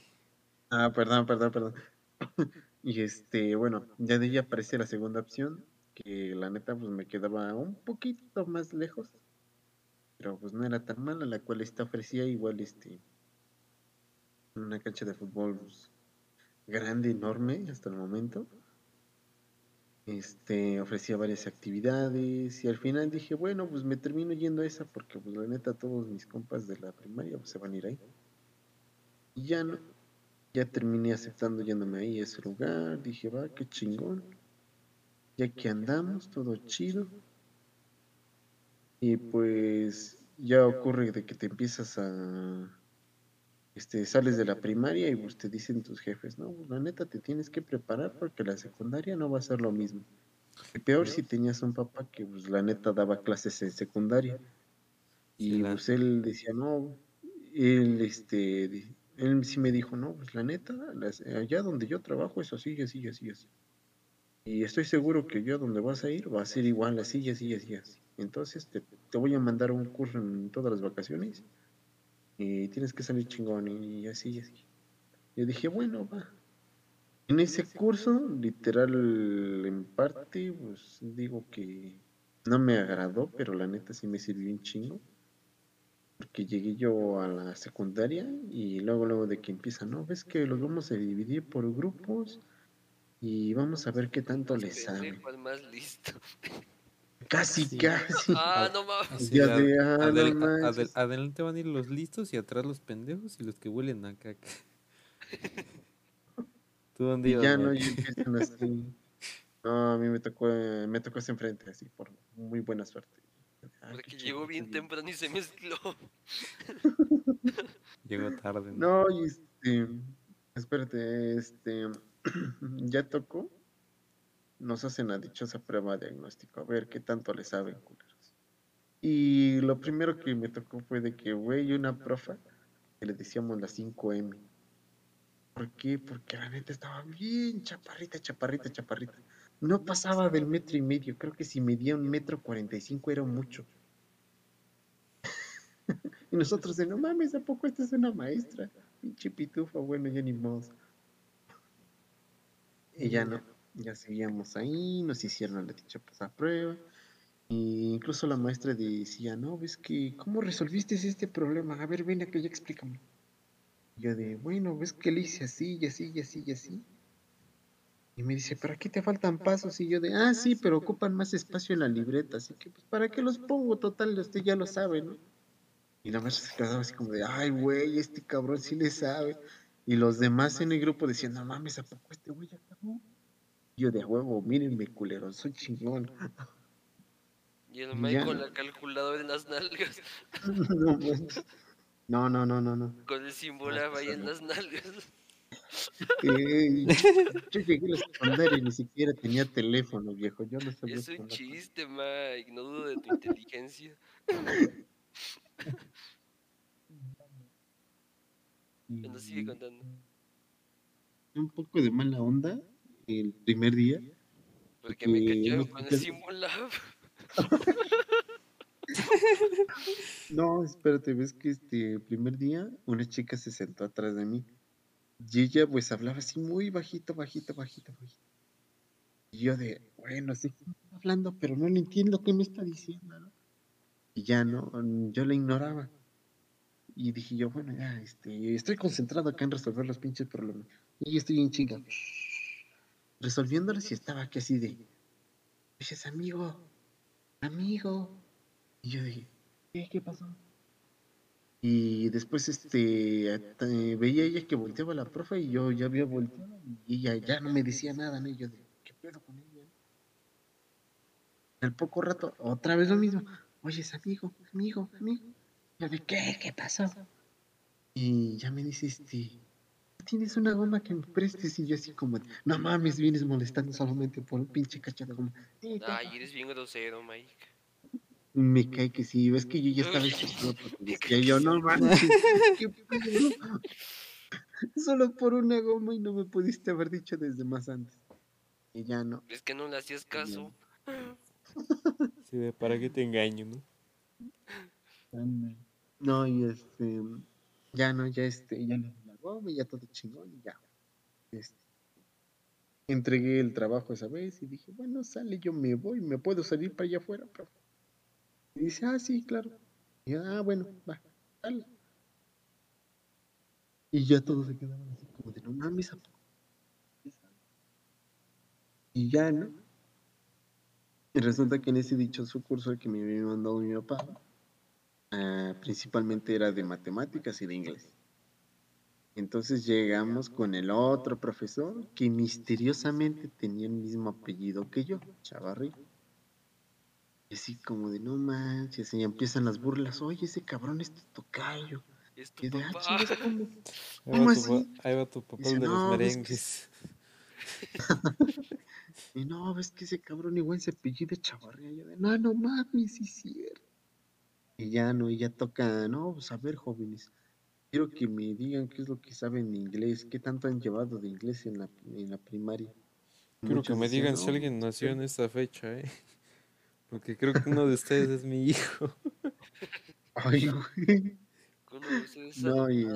Speaker 3: Ah, perdón, perdón, perdón. y este, bueno, ya de ahí aparece la segunda opción, que la neta pues me quedaba un poquito más lejos, pero pues no era tan mala, la cual esta ofrecía igual este una cancha de fútbol pues, grande, enorme hasta el momento. Este, ofrecía varias actividades y al final dije, bueno, pues me termino yendo a esa porque pues la neta todos mis compas de la primaria pues, se van a ir ahí. Y ya no, ya terminé aceptando yéndome ahí a ese lugar, dije, va, qué chingón. Ya que andamos, todo chido. Y pues ya ocurre de que te empiezas a este, sales de la primaria y pues te dicen tus jefes, no, pues la neta te tienes que preparar porque la secundaria no va a ser lo mismo. Y peor si tenías un papá que pues la neta daba clases en secundaria. Y pues él decía, no, él este, él sí me dijo, no, pues la neta, las- allá donde yo trabajo es así, así, así, así. Y estoy seguro que yo donde vas a ir va a ser igual, así, así, así, así. Entonces te, te voy a mandar un curso en todas las vacaciones y tienes que salir chingón y así y así. Yo dije, bueno, va. En ese curso, literal, en parte, pues digo que no me agradó, pero la neta sí me sirvió un chingo. Porque llegué yo a la secundaria y luego, luego de que empieza, no, ves que los vamos a dividir por grupos y vamos a ver qué tanto les saben.
Speaker 2: Más listo.
Speaker 3: Casi,
Speaker 1: Sí.
Speaker 3: casi.
Speaker 2: Ah, no mames.
Speaker 1: Así
Speaker 3: Ya
Speaker 1: de
Speaker 3: de, ah, no
Speaker 1: adel-
Speaker 3: manches.
Speaker 1: adel- adelante van a ir los listos y atrás los pendejos y los que huelen a caca. ¿Tú dónde ibas,
Speaker 3: ya no,
Speaker 1: Mike?
Speaker 3: y empiezan así. No, a mí me tocó, me tocó ese enfrente, así, por muy buena suerte. Ay,
Speaker 2: Porque llegó bien temprano y se mezcló.
Speaker 1: Llegó tarde. ¿no?
Speaker 3: No, y este, espérate, este, ya tocó. Nos hacen la dichosa prueba de diagnóstico, a ver qué tanto le saben, culeros. Y lo primero que me tocó fue de que, güey, una profa, que le decíamos la 5M. ¿Por qué? Porque la neta estaba bien chaparrita, chaparrita, chaparrita. No pasaba del metro y medio, creo que si medía un metro cuarenta y cinco era mucho. y nosotros de, no mames, ¿a poco esta es una maestra? Pinche pitufa, bueno, ya ni modo. Ya no, ya seguíamos ahí, nos hicieron la dicha pues, prueba. Y incluso la maestra decía, no, ves que, ¿cómo resolviste este problema? A ver, ven acá, ya explícame. Y yo de, bueno, ves que le hice así, y así, y así, y así. Y me dice, ¿para qué te faltan pasos? Y yo de, ah, sí, pero ocupan más espacio en la libreta, así que, pues, ¿para qué los pongo? Total, usted ya lo sabe, ¿no? Y la maestra se quedaba así como de, ay, güey, este cabrón sí le sabe. Y los demás en el grupo decían, no mames, ¿a poco este güey acabó? Yo de, "A huevo, mírenme, culeros, soy chingón.
Speaker 2: Y el. Mike con la calculadora en las nalgas.
Speaker 3: no, no, no, no, no, no.
Speaker 2: Con el símbolo ahí en las nalgas.
Speaker 3: Eh, yo llegué a la secundaria y ni siquiera tenía teléfono, viejo. Yo no sabía
Speaker 2: Es un chiste, Mike. No dudo de tu inteligencia. Bueno, sigue contando.
Speaker 3: Un poco de mala onda el primer día.
Speaker 2: Porque me
Speaker 3: Eh,
Speaker 2: cacharon
Speaker 3: no
Speaker 2: con el
Speaker 3: te-
Speaker 2: símbolo.
Speaker 3: No, espérate, ves que este primer día una chica se sentó atrás de mí. Y ella pues hablaba así muy bajito, bajito, bajito, bajito. Y yo de, bueno, sí, está hablando, pero no le entiendo qué me está diciendo, ¿no? Y ya no, yo la ignoraba. Y dije yo, bueno, ya, este, estoy concentrado acá en resolver los pinches problemas. Y estoy en chinga. Resolviéndolos y estaba aquí así de, oye, amigo, amigo. Y yo dije, ¿qué, qué pasó? Y después este eh, veía ella que volteaba la profe y yo ya había volteado y ella ya no me decía nada, ¿no? Y yo de, ¿qué pedo con ella? Al poco rato, otra vez lo mismo. Oye, es amigo, amigo, amigo. Yo de, ¿qué? ¿Qué pasó? Y ya me dice, este, tienes una goma que me prestes y yo así como, no mames, vienes molestando solamente por un pinche cacho de goma. Sí, toma".
Speaker 2: Ay, eres bien grosero, Mike.
Speaker 3: Me cae que sí, ves que yo ya estaba decía yo, no pedo. Solo por una goma y no me pudiste haber dicho desde más antes. Y ya no.
Speaker 2: Es que no le hacías caso.
Speaker 1: Sí, de para qué te engaño, ¿no?
Speaker 4: Anda.
Speaker 3: No, y este, ya no, ya este, ya le ya todo chingón y ya. Este, entregué el trabajo esa vez y dije, bueno, sale, yo me voy, me puedo salir para allá afuera. Y dice, ah, sí, claro. Y ah, bueno, va, sale. Y ya todos se quedaban así como de, no mames. Y ya, ¿no? Y resulta que en ese dichoso curso que me había mandado mi papá, ah, principalmente era de matemáticas y de inglés. Entonces llegamos con el otro profesor que misteriosamente tenía el mismo apellido que yo, Chavarri. Y así como de no manches, y empiezan las burlas, oye, ese cabrón es tu tocayo.
Speaker 2: Es tu
Speaker 3: Y de, ah, ¿cómo?
Speaker 1: Ahí
Speaker 3: ¿Cómo
Speaker 1: va, tu, ahí va tu papá
Speaker 3: Dice,
Speaker 1: de los
Speaker 3: "No, que
Speaker 1: merengues.
Speaker 3: Y no, ves que ese cabrón igual se apellida Chavarría. Yo de, no, no mames, sí es cierto. Y ya no, y ya toca, no, pues a ver, jóvenes. Quiero que me digan qué es lo que saben de inglés, qué tanto han llevado de inglés en la, en la primaria.
Speaker 1: Quiero que me digan si
Speaker 3: "No,
Speaker 1: alguien nació en esta fecha, ¿eh? Porque creo que uno de ustedes es mi hijo.
Speaker 3: Ay, güey. No, y,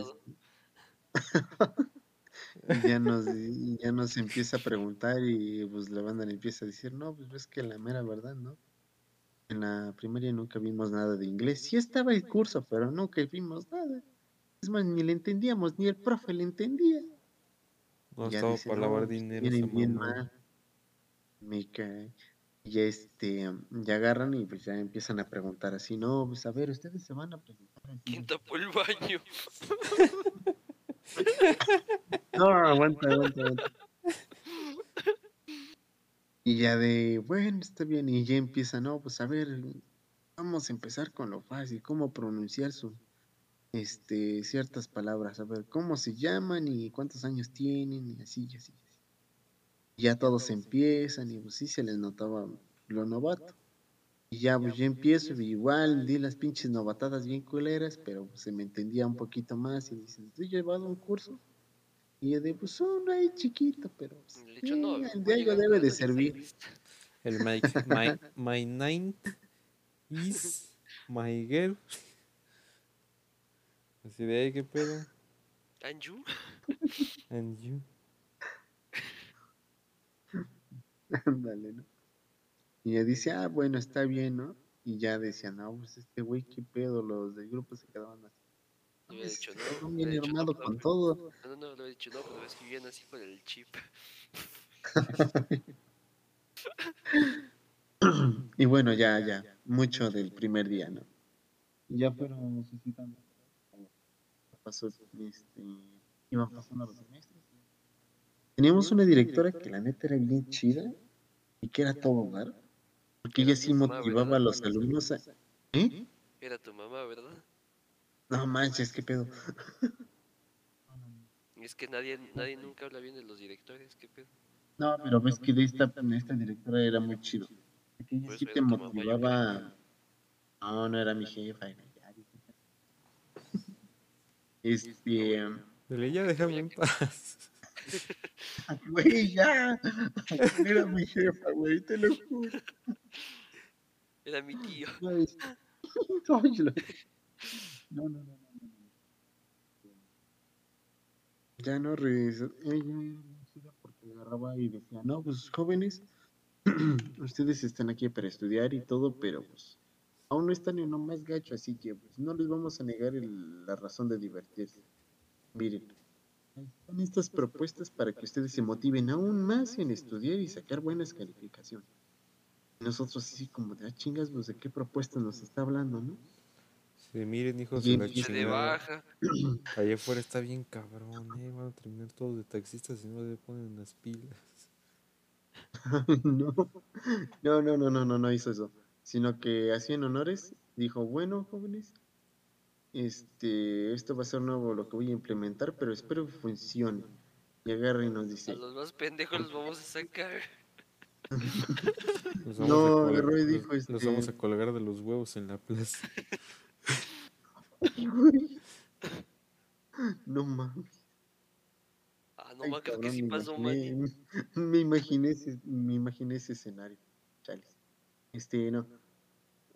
Speaker 3: ya nos, ya nos empieza a preguntar y pues la banda le empieza a decir, no, pues ves que la mera verdad, ¿no? En la primaria nunca vimos nada de inglés. Sí estaba el curso, pero nunca vimos nada. Es más, ni le entendíamos, ni el profe le entendía.
Speaker 1: No
Speaker 3: Ya
Speaker 1: estaba
Speaker 3: dice,
Speaker 1: para
Speaker 3: "No,
Speaker 1: lavar
Speaker 3: pues,
Speaker 1: dinero.
Speaker 3: vienen
Speaker 1: esa
Speaker 3: bien
Speaker 1: mamá.
Speaker 3: mal". Me cae. Y ya este, ya agarran y pues ya empiezan a preguntar así, no, pues a ver, ustedes se van a preguntar así.
Speaker 2: ¿Quién tapó el baño?
Speaker 3: No, aguanta, aguanta, aguanta. Y ya de, bueno, está bien, y ya empieza, no, pues a ver, vamos a empezar con lo fácil, cómo pronunciar su, este, ciertas palabras, a ver, cómo se llaman y cuántos años tienen y así, y así. y así. Y ya todos empiezan y pues sí se les notaba lo novato. Y ya pues yo empiezo, y igual di las pinches novatadas bien culeras, pero pues, se me entendía un poquito más y dicen, ¿tú llevado un curso? Y yo de, pues uno ahí chiquito, pero pues,
Speaker 2: De hecho, no.
Speaker 3: sí,
Speaker 2: voy
Speaker 3: de algo debe de servir.
Speaker 1: El my, my, my ninth is my girl. Así de ahí, ¿qué pedo?
Speaker 2: ¿Anju?
Speaker 1: And you.
Speaker 3: Ándale, ¿no? Y ella dice, ah, bueno, está bien, ¿no? Y ya decían, no, pues este güey, qué pedo, los del grupo se quedaban así.
Speaker 2: Le hubiera
Speaker 3: "Mames,
Speaker 2: dicho,
Speaker 3: este
Speaker 2: no,
Speaker 3: viene
Speaker 2: dicho, no,
Speaker 3: armado con todo.
Speaker 2: No, no, no, hubiera dicho, no, pero es que vivían así con el chip.
Speaker 3: Y bueno, ya, ya, mucho del primer día, ¿no?
Speaker 4: Y ya fueron suscitando.
Speaker 3: Pasó, este, iban pasando los semestres. Teníamos una directora que la neta era bien chida y que era todo dar, porque ella sí motivaba a los alumnos a... ¿Eh?
Speaker 2: Era tu mamá, ¿verdad?
Speaker 3: No manches, qué pedo.
Speaker 2: Es que nadie, nadie nunca habla bien de los directores, ¿qué pedo?
Speaker 3: No, pero ves que de esta, de esta directora era muy chido. Porque ella
Speaker 2: Pues
Speaker 3: sí te motivaba. No, no era mi jefa. era. Este.
Speaker 1: Dile, ya déjame en paz.
Speaker 3: Güey, ya. Era mi jefa, güey, te lo juro.
Speaker 2: Era mi tío.
Speaker 4: No, no, no, no. no.
Speaker 3: Ya no regresó. Porque agarraba y decía, no, pues jóvenes, ustedes están aquí para estudiar y todo, pero pues aún no están en lo más gacho, así que pues, no les vamos a negar el- la razón de divertirse. Miren, están estas propuestas para que ustedes se motiven aún más en estudiar y sacar buenas calificaciones. Nosotros así como de, ah, chingas, pues de qué propuestas nos está hablando, ¿no?
Speaker 1: Sí, miren, hijos de la
Speaker 2: de baja.
Speaker 1: Allá afuera está bien cabrón, eh. Van a terminar todos de taxistas y no le ponen las pilas.
Speaker 3: no, no, no, no, no, no, no hizo eso. Sino que así en honores dijo, bueno, jóvenes, este, esto va a ser nuevo lo que voy a implementar, pero espero que funcione. Y agarra y nos
Speaker 2: A
Speaker 3: dice,
Speaker 2: los más pendejos los vamos a sacar.
Speaker 3: No,
Speaker 1: vamos a
Speaker 3: agarró y dijo,
Speaker 1: los vamos
Speaker 3: este-
Speaker 1: a colgar de los huevos en la plaza.
Speaker 3: No mames.
Speaker 2: Ah, no
Speaker 3: Ay,
Speaker 2: más, creo que
Speaker 3: cabrón,
Speaker 2: sí
Speaker 3: me
Speaker 2: pasó,
Speaker 3: imaginé-
Speaker 2: man.
Speaker 3: Me imaginé ese, me imaginé ese escenario. Chales. Este, no.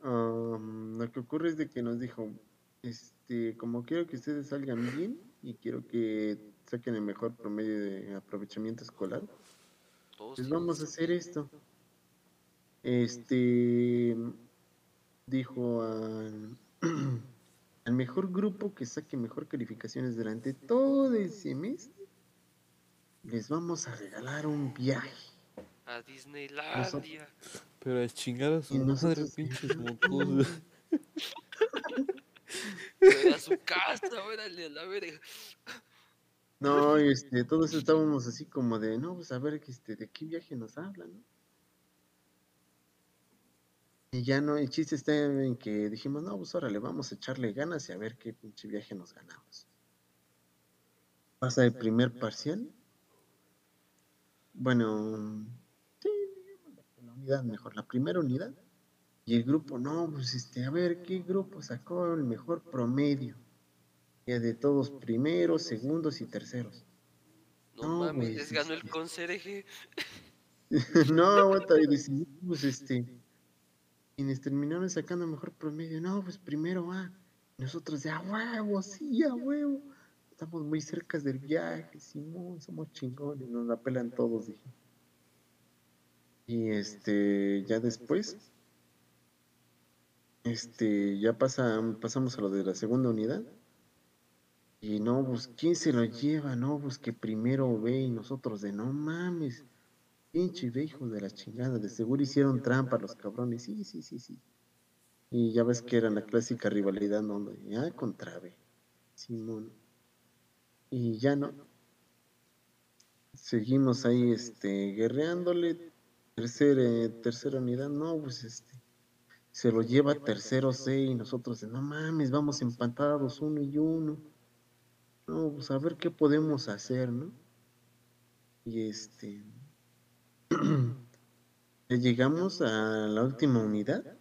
Speaker 3: Am, lo que ocurre es de que nos dijo, este, como quiero que ustedes salgan bien y quiero que saquen el mejor promedio de aprovechamiento escolar, pues vamos a hacer esto. Este, dijo al, al mejor grupo que saque mejor calificaciones durante todo el semestre, les vamos a regalar un viaje.
Speaker 2: A Disneylandia.
Speaker 1: Pero a chingar a su madre,
Speaker 3: nosotros-
Speaker 1: pinches.
Speaker 2: Era su casa, órale, a la verga.
Speaker 3: No, este, todos estábamos así como de, no, pues a ver, que este, de qué viaje nos hablan, ¿no? Y ya no, el chiste está en que dijimos, no, pues órale, vamos a echarle ganas y a ver qué pinche viaje nos ganamos. Pasa el primer parcial. Bueno, unidad mejor, la primera unidad. Y el grupo, no, pues este, a ver, ¿qué grupo sacó el mejor promedio? Ya de todos primeros, segundos y terceros.
Speaker 2: No,
Speaker 3: No,
Speaker 2: mames,
Speaker 3: güey,
Speaker 2: les ganó el
Speaker 3: sí.
Speaker 2: conserje.
Speaker 3: no, aguanta, y decidimos, este, quienes terminaron sacando mejor promedio, no, pues primero A. Nosotros de a huevo, sí, a huevo. Estamos muy cerca del viaje, Simón, somos chingones, nos la pelan todos, dije. Y este, ya después, este, ya pasa, pasamos a lo de la segunda unidad. Y no, pues, ¿quién se lo lleva? No, pues que primero ve y nosotros de no mames. Pinche ve, hijos de la chingada, de seguro hicieron trampa los cabrones. Sí, sí, sí, sí. Y ya ves que era la clásica rivalidad, ¿no? De, Ya contra B. Simón. Y ya no. Seguimos ahí, este, guerreándole. Tercera, tercera unidad, no, pues este. Se lo lleva tercero C y nosotros de no mames, vamos empatados uno y uno. No, pues a ver qué podemos hacer, ¿no? Y este. llegamos a la última unidad.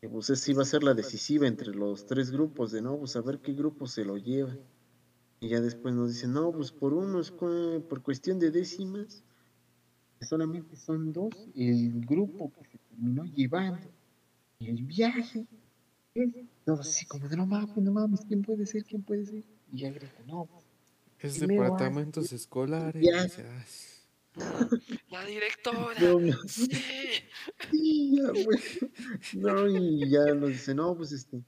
Speaker 3: Que pues esa iba a ser la decisiva entre los tres grupos, de no, pues a ver qué grupo se lo lleva. Y ya después nos dicen, no, pues por unos, cua- por cuestión de décimas, solamente son dos, el grupo que se terminó llevando el viaje. es Todos así como de no mames, no mames, ¿quién puede ser? ¿Quién puede ser? Y ya grita, no,
Speaker 1: Es departamentos escolares.
Speaker 2: La directora.
Speaker 3: no, no.
Speaker 2: Sí.
Speaker 3: Sí, ya, güey. No, y ya nos dice, no, pues este,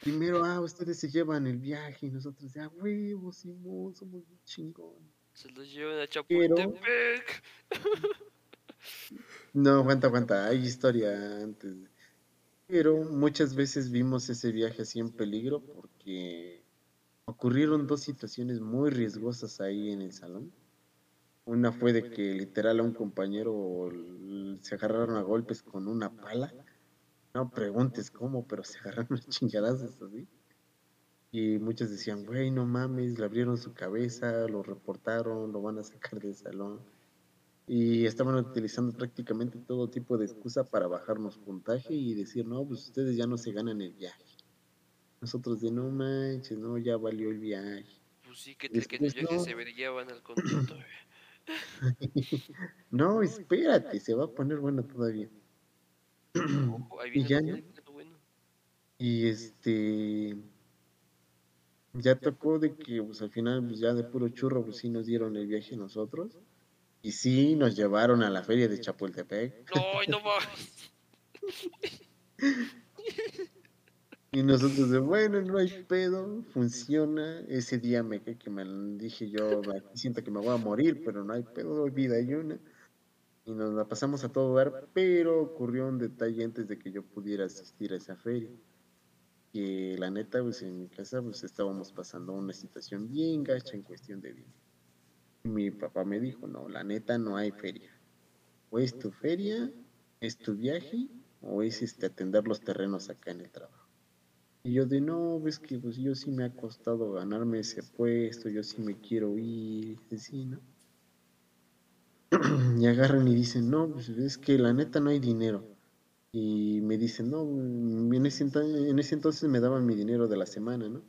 Speaker 3: primero, ah, ustedes se llevan el viaje y nosotros, ya, huevo, Simón, somos bien chingón.
Speaker 2: Se los llevan a
Speaker 3: Pero-
Speaker 2: Chapultepec.
Speaker 3: No, aguanta, aguanta, hay historia antes. Pero muchas veces vimos ese viaje así en peligro porque ocurrieron dos situaciones muy riesgosas ahí en el salón. Una fue de que literal a un compañero se agarraron a golpes con una pala. No preguntes cómo, pero se agarraron a chingadazos así. Y muchos decían, güey, no mames, le abrieron su cabeza, lo reportaron, lo van a sacar del salón. Y estaban utilizando prácticamente todo tipo de excusa para bajarnos puntaje y decir, no, pues ustedes ya no se ganan el viaje. Nosotros de, no manches, no, ya valió el viaje.
Speaker 2: Pues sí, que, que
Speaker 3: Después
Speaker 2: viaje
Speaker 3: no.
Speaker 2: se brillaban al contento.
Speaker 3: no, espérate, se va a poner bueno todavía.
Speaker 2: Ojo, ahí viene
Speaker 3: ya
Speaker 2: bueno, lo bueno.
Speaker 3: Y este, ya tocó de que pues al final pues ya de puro churro pues sí nos dieron el viaje a nosotros. Y sí nos llevaron a la feria de Chapultepec.
Speaker 2: No, ay, no mames.
Speaker 3: Y nosotros de, bueno, no hay pedo, funciona. Ese día me que que me dije yo, siento que me voy a morir, pero no hay pedo, vida y una. Y nos la pasamos a todo dar, pero ocurrió un detalle antes de que yo pudiera asistir a esa feria. Que la neta, pues en mi casa, pues estábamos pasando una situación bien gacha en cuestión de dinero. Mi papá me dijo, no, la neta no hay feria. O es tu feria, es tu viaje, o es este atender los terrenos acá en el trabajo. Y yo de no, ves que pues yo sí me ha costado ganarme ese puesto, yo sí me quiero ir, así, ¿no? y agarran y dicen, no, pues es que la neta no hay dinero. Y me dicen, no, en ese, enta- en ese entonces me daban mi dinero de la semana, ¿no?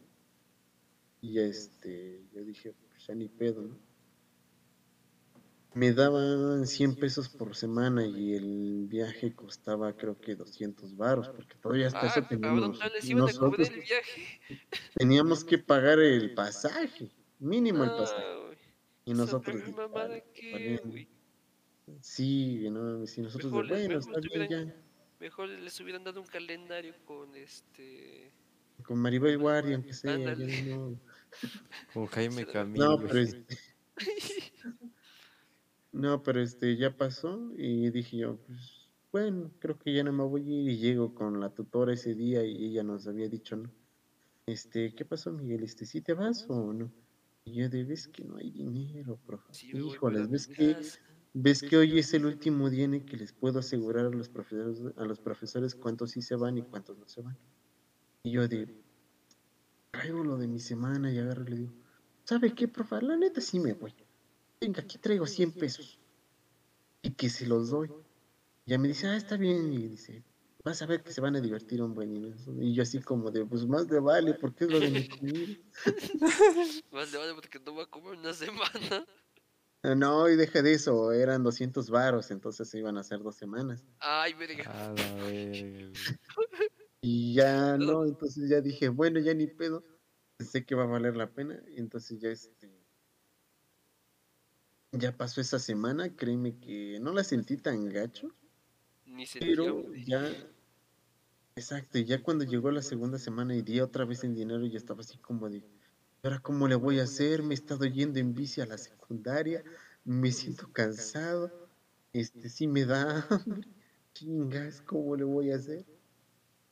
Speaker 3: Y este, yo dije, pues ya ni pedo, ¿no? Me daban 100 pesos por semana y el viaje costaba creo que 200 varos, porque todavía hasta
Speaker 2: Ah,
Speaker 3: eso teníamos, nosotros
Speaker 2: el viaje.
Speaker 3: teníamos que pagar el pasaje, mínimo el
Speaker 2: Ah,
Speaker 3: pasaje.
Speaker 2: güey.
Speaker 3: Y nosotros,
Speaker 2: peor mamada que, güey.
Speaker 3: sí, no, si nosotros de,
Speaker 2: Mejor les-
Speaker 3: bueno,
Speaker 2: mejor
Speaker 3: está bien ya.
Speaker 2: Mejor les hubieran dado un calendario con este.
Speaker 3: Con Maribel Guardia, aunque sea, no.
Speaker 1: Con Jaime
Speaker 2: No,
Speaker 1: Camilo.
Speaker 3: No, pero este. No, pero este ya pasó y dije yo, pues bueno, creo que ya no me voy a ir y llego con la tutora ese día y ella nos había dicho, ¿no? Este, ¿qué pasó, Miguel? Este, ¿sí te vas o no? Y yo de, ves que no hay dinero, profe.
Speaker 2: Sí,
Speaker 3: Híjoles, ves que. Ves que hoy es el último día en el que les puedo asegurar a los profesores, a los profesores cuántos sí se van y cuántos no se van. Y yo de, traigo lo de mi semana y agarro y le digo, ¿sabe qué, profe? La neta sí me voy. Venga, aquí traigo 100 pesos. Y que se los doy. Ya me dice, ah, está bien. Y dice, vas a ver que se van a divertir un buen. Y eso. Y yo así como de, pues más de vale, porque es lo de mi comida.
Speaker 2: Más le vale porque no va a comer una semana.
Speaker 3: Ah, No, y deja de eso, eran 200 varos, entonces se iban a hacer dos semanas.
Speaker 2: Ay, verga.
Speaker 1: A.
Speaker 3: Y ya no, entonces ya dije, bueno, ya ni pedo, sé que va a valer la pena. Y entonces ya este. Ya pasó esa semana, créeme que no la sentí tan gacho,
Speaker 2: Ni se
Speaker 3: pero ya. Exacto, y ya cuando llegó la segunda semana y di otra vez en dinero, ya estaba así como de, "¿Y ahora cómo le voy a hacer? Me he estado yendo en bici a la secundaria, me siento cansado, este sí me da hambre, chingas, ¿cómo le voy a hacer?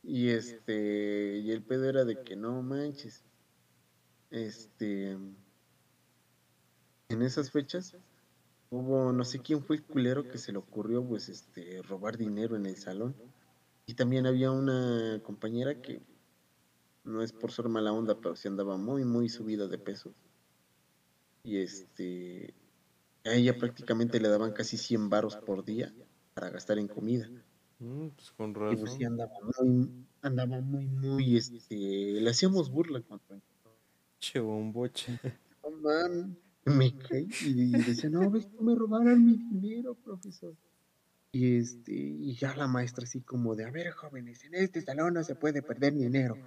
Speaker 3: Y este, y el pedo era de que no manches, este, en esas fechas hubo, no sé quién fue el culero que se le ocurrió, pues, este, robar dinero en el salón. Y también había una compañera que no es por ser mala onda, pero sí andaba muy, muy subida de peso. Y este, a ella prácticamente le daban casi 100 varos por día para gastar en comida.
Speaker 1: Mm, pues con
Speaker 3: Y pues
Speaker 1: razón.
Speaker 3: sí andaba muy, andaba muy, muy, este, le hacíamos burla cuando
Speaker 1: Che bomboche.
Speaker 3: no man, me caí y decía, no, ves que me robaron mi dinero, profesor. Y este, y ya la maestra así como de, a ver, jóvenes, en este salón no se puede perder dinero.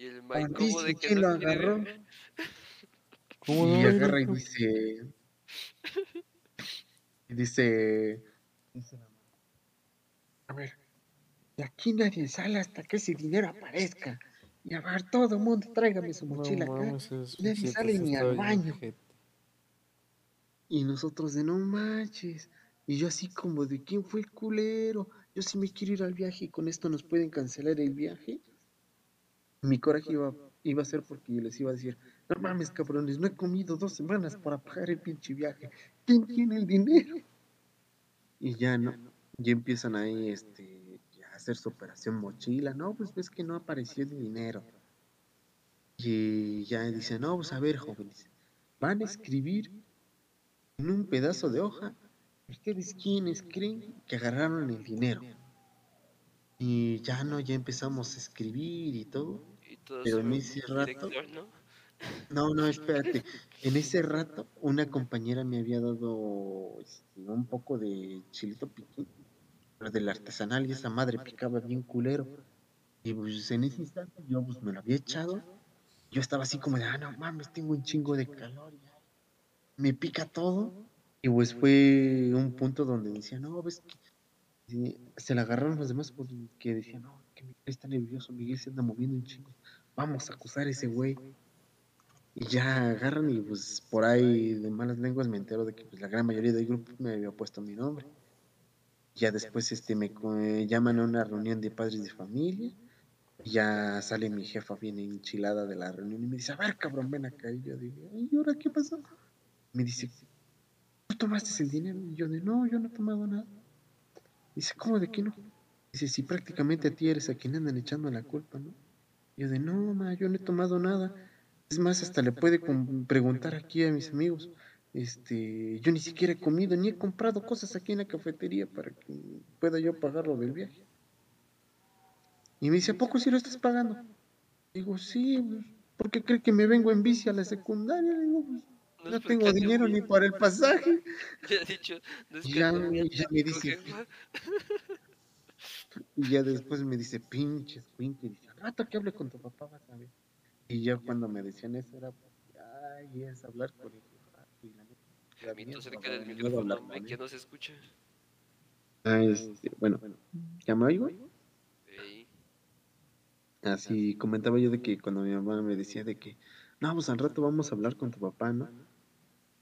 Speaker 2: Y el
Speaker 3: Juan
Speaker 2: Mike, ¿cómo de
Speaker 3: dice,
Speaker 2: que
Speaker 3: ¿quién
Speaker 2: no
Speaker 3: lo
Speaker 2: quiere
Speaker 3: agarró?
Speaker 2: ver?
Speaker 1: ¿Cómo
Speaker 3: Y
Speaker 1: no?
Speaker 3: agarra y dice, y dice, dice la maestra, a ver, de aquí nadie sale hasta que ese dinero aparezca. Y a ver, todo el mundo tráigame su
Speaker 1: No
Speaker 3: mochila acá.
Speaker 1: mames, es-
Speaker 3: nadie sale ni al baño. Y nosotros de no manches. Y yo así como de quién fue el culero. Yo sí me quiero ir al viaje y con esto nos pueden cancelar el viaje. Mi coraje iba, iba a ser porque les iba a decir, no mames cabrones, no he comido dos semanas para pagar el pinche viaje. ¿Quién tiene el dinero? Y ya no, ya empiezan ahí este, a hacer su operación mochila. No, pues ves que no apareció el dinero. Y ya dicen, no, pues a ver jóvenes, van a escribir en un pedazo de hoja, ¿ustedes quiénes creen que agarraron el dinero? Y ya no, ya empezamos a escribir y todo.
Speaker 2: Y
Speaker 3: Pero en ese rato-
Speaker 2: director, ¿no?
Speaker 3: No, no, espérate. En ese rato, una compañera me había dado este, un poco de chilito piquín, pero del artesanal, y esa madre picaba bien culero. Y pues en ese instante yo pues me lo había echado. Yo estaba así como de, ah, no mames, tengo un chingo de calor. ya. Me pica todo. Y pues fue un punto donde decía, no, ves que se la agarraron los demás porque decían, no, que Miguel está nervioso, Miguel se anda moviendo un chingo. Vamos a acusar a ese güey. Y ya agarran y pues por ahí de malas lenguas me entero de que pues, la gran mayoría del grupo me había puesto mi nombre. Ya después este me llaman a una reunión de padres de familia. Ya sale mi jefa bien enchilada de la reunión y me dice, a ver cabrón, ven acá. Y yo digo, ¿y ahora qué pasó? Me dice, ¿tú tomaste el dinero? Y yo de, no, yo no he tomado nada. Dice, ¿cómo de que no? Dice, si prácticamente a ti eres a quien andan echando la culpa, ¿no? Yo de, no, ma, yo no he tomado nada. Es más, hasta le puede preguntar aquí a mis amigos. Este, yo ni siquiera he comido ni he comprado cosas aquí en la cafetería para que pueda yo pagar lo del viaje. Y me dice, ¿a poco si lo estás pagando? Digo, sí, ¿por qué cree que me vengo en bici a la secundaria? Digo, pues,
Speaker 2: No
Speaker 3: tengo dinero ni para el pasaje.
Speaker 2: Dicho, no
Speaker 3: Ya, me dice. Y ya después me dice, pinches, pinche. Rato que hable con tu papá vas a ver. Y ya cuando me decían eso era, ay, es hablar con el
Speaker 2: cerca del micrófono, que no se escucha.
Speaker 3: Ah, este, bueno, ¿ya me oigo?
Speaker 2: Ey,
Speaker 3: Así comentaba yo de que cuando mi mamá me decía de que, no, pues al rato vamos a hablar con tu papá, ¿no?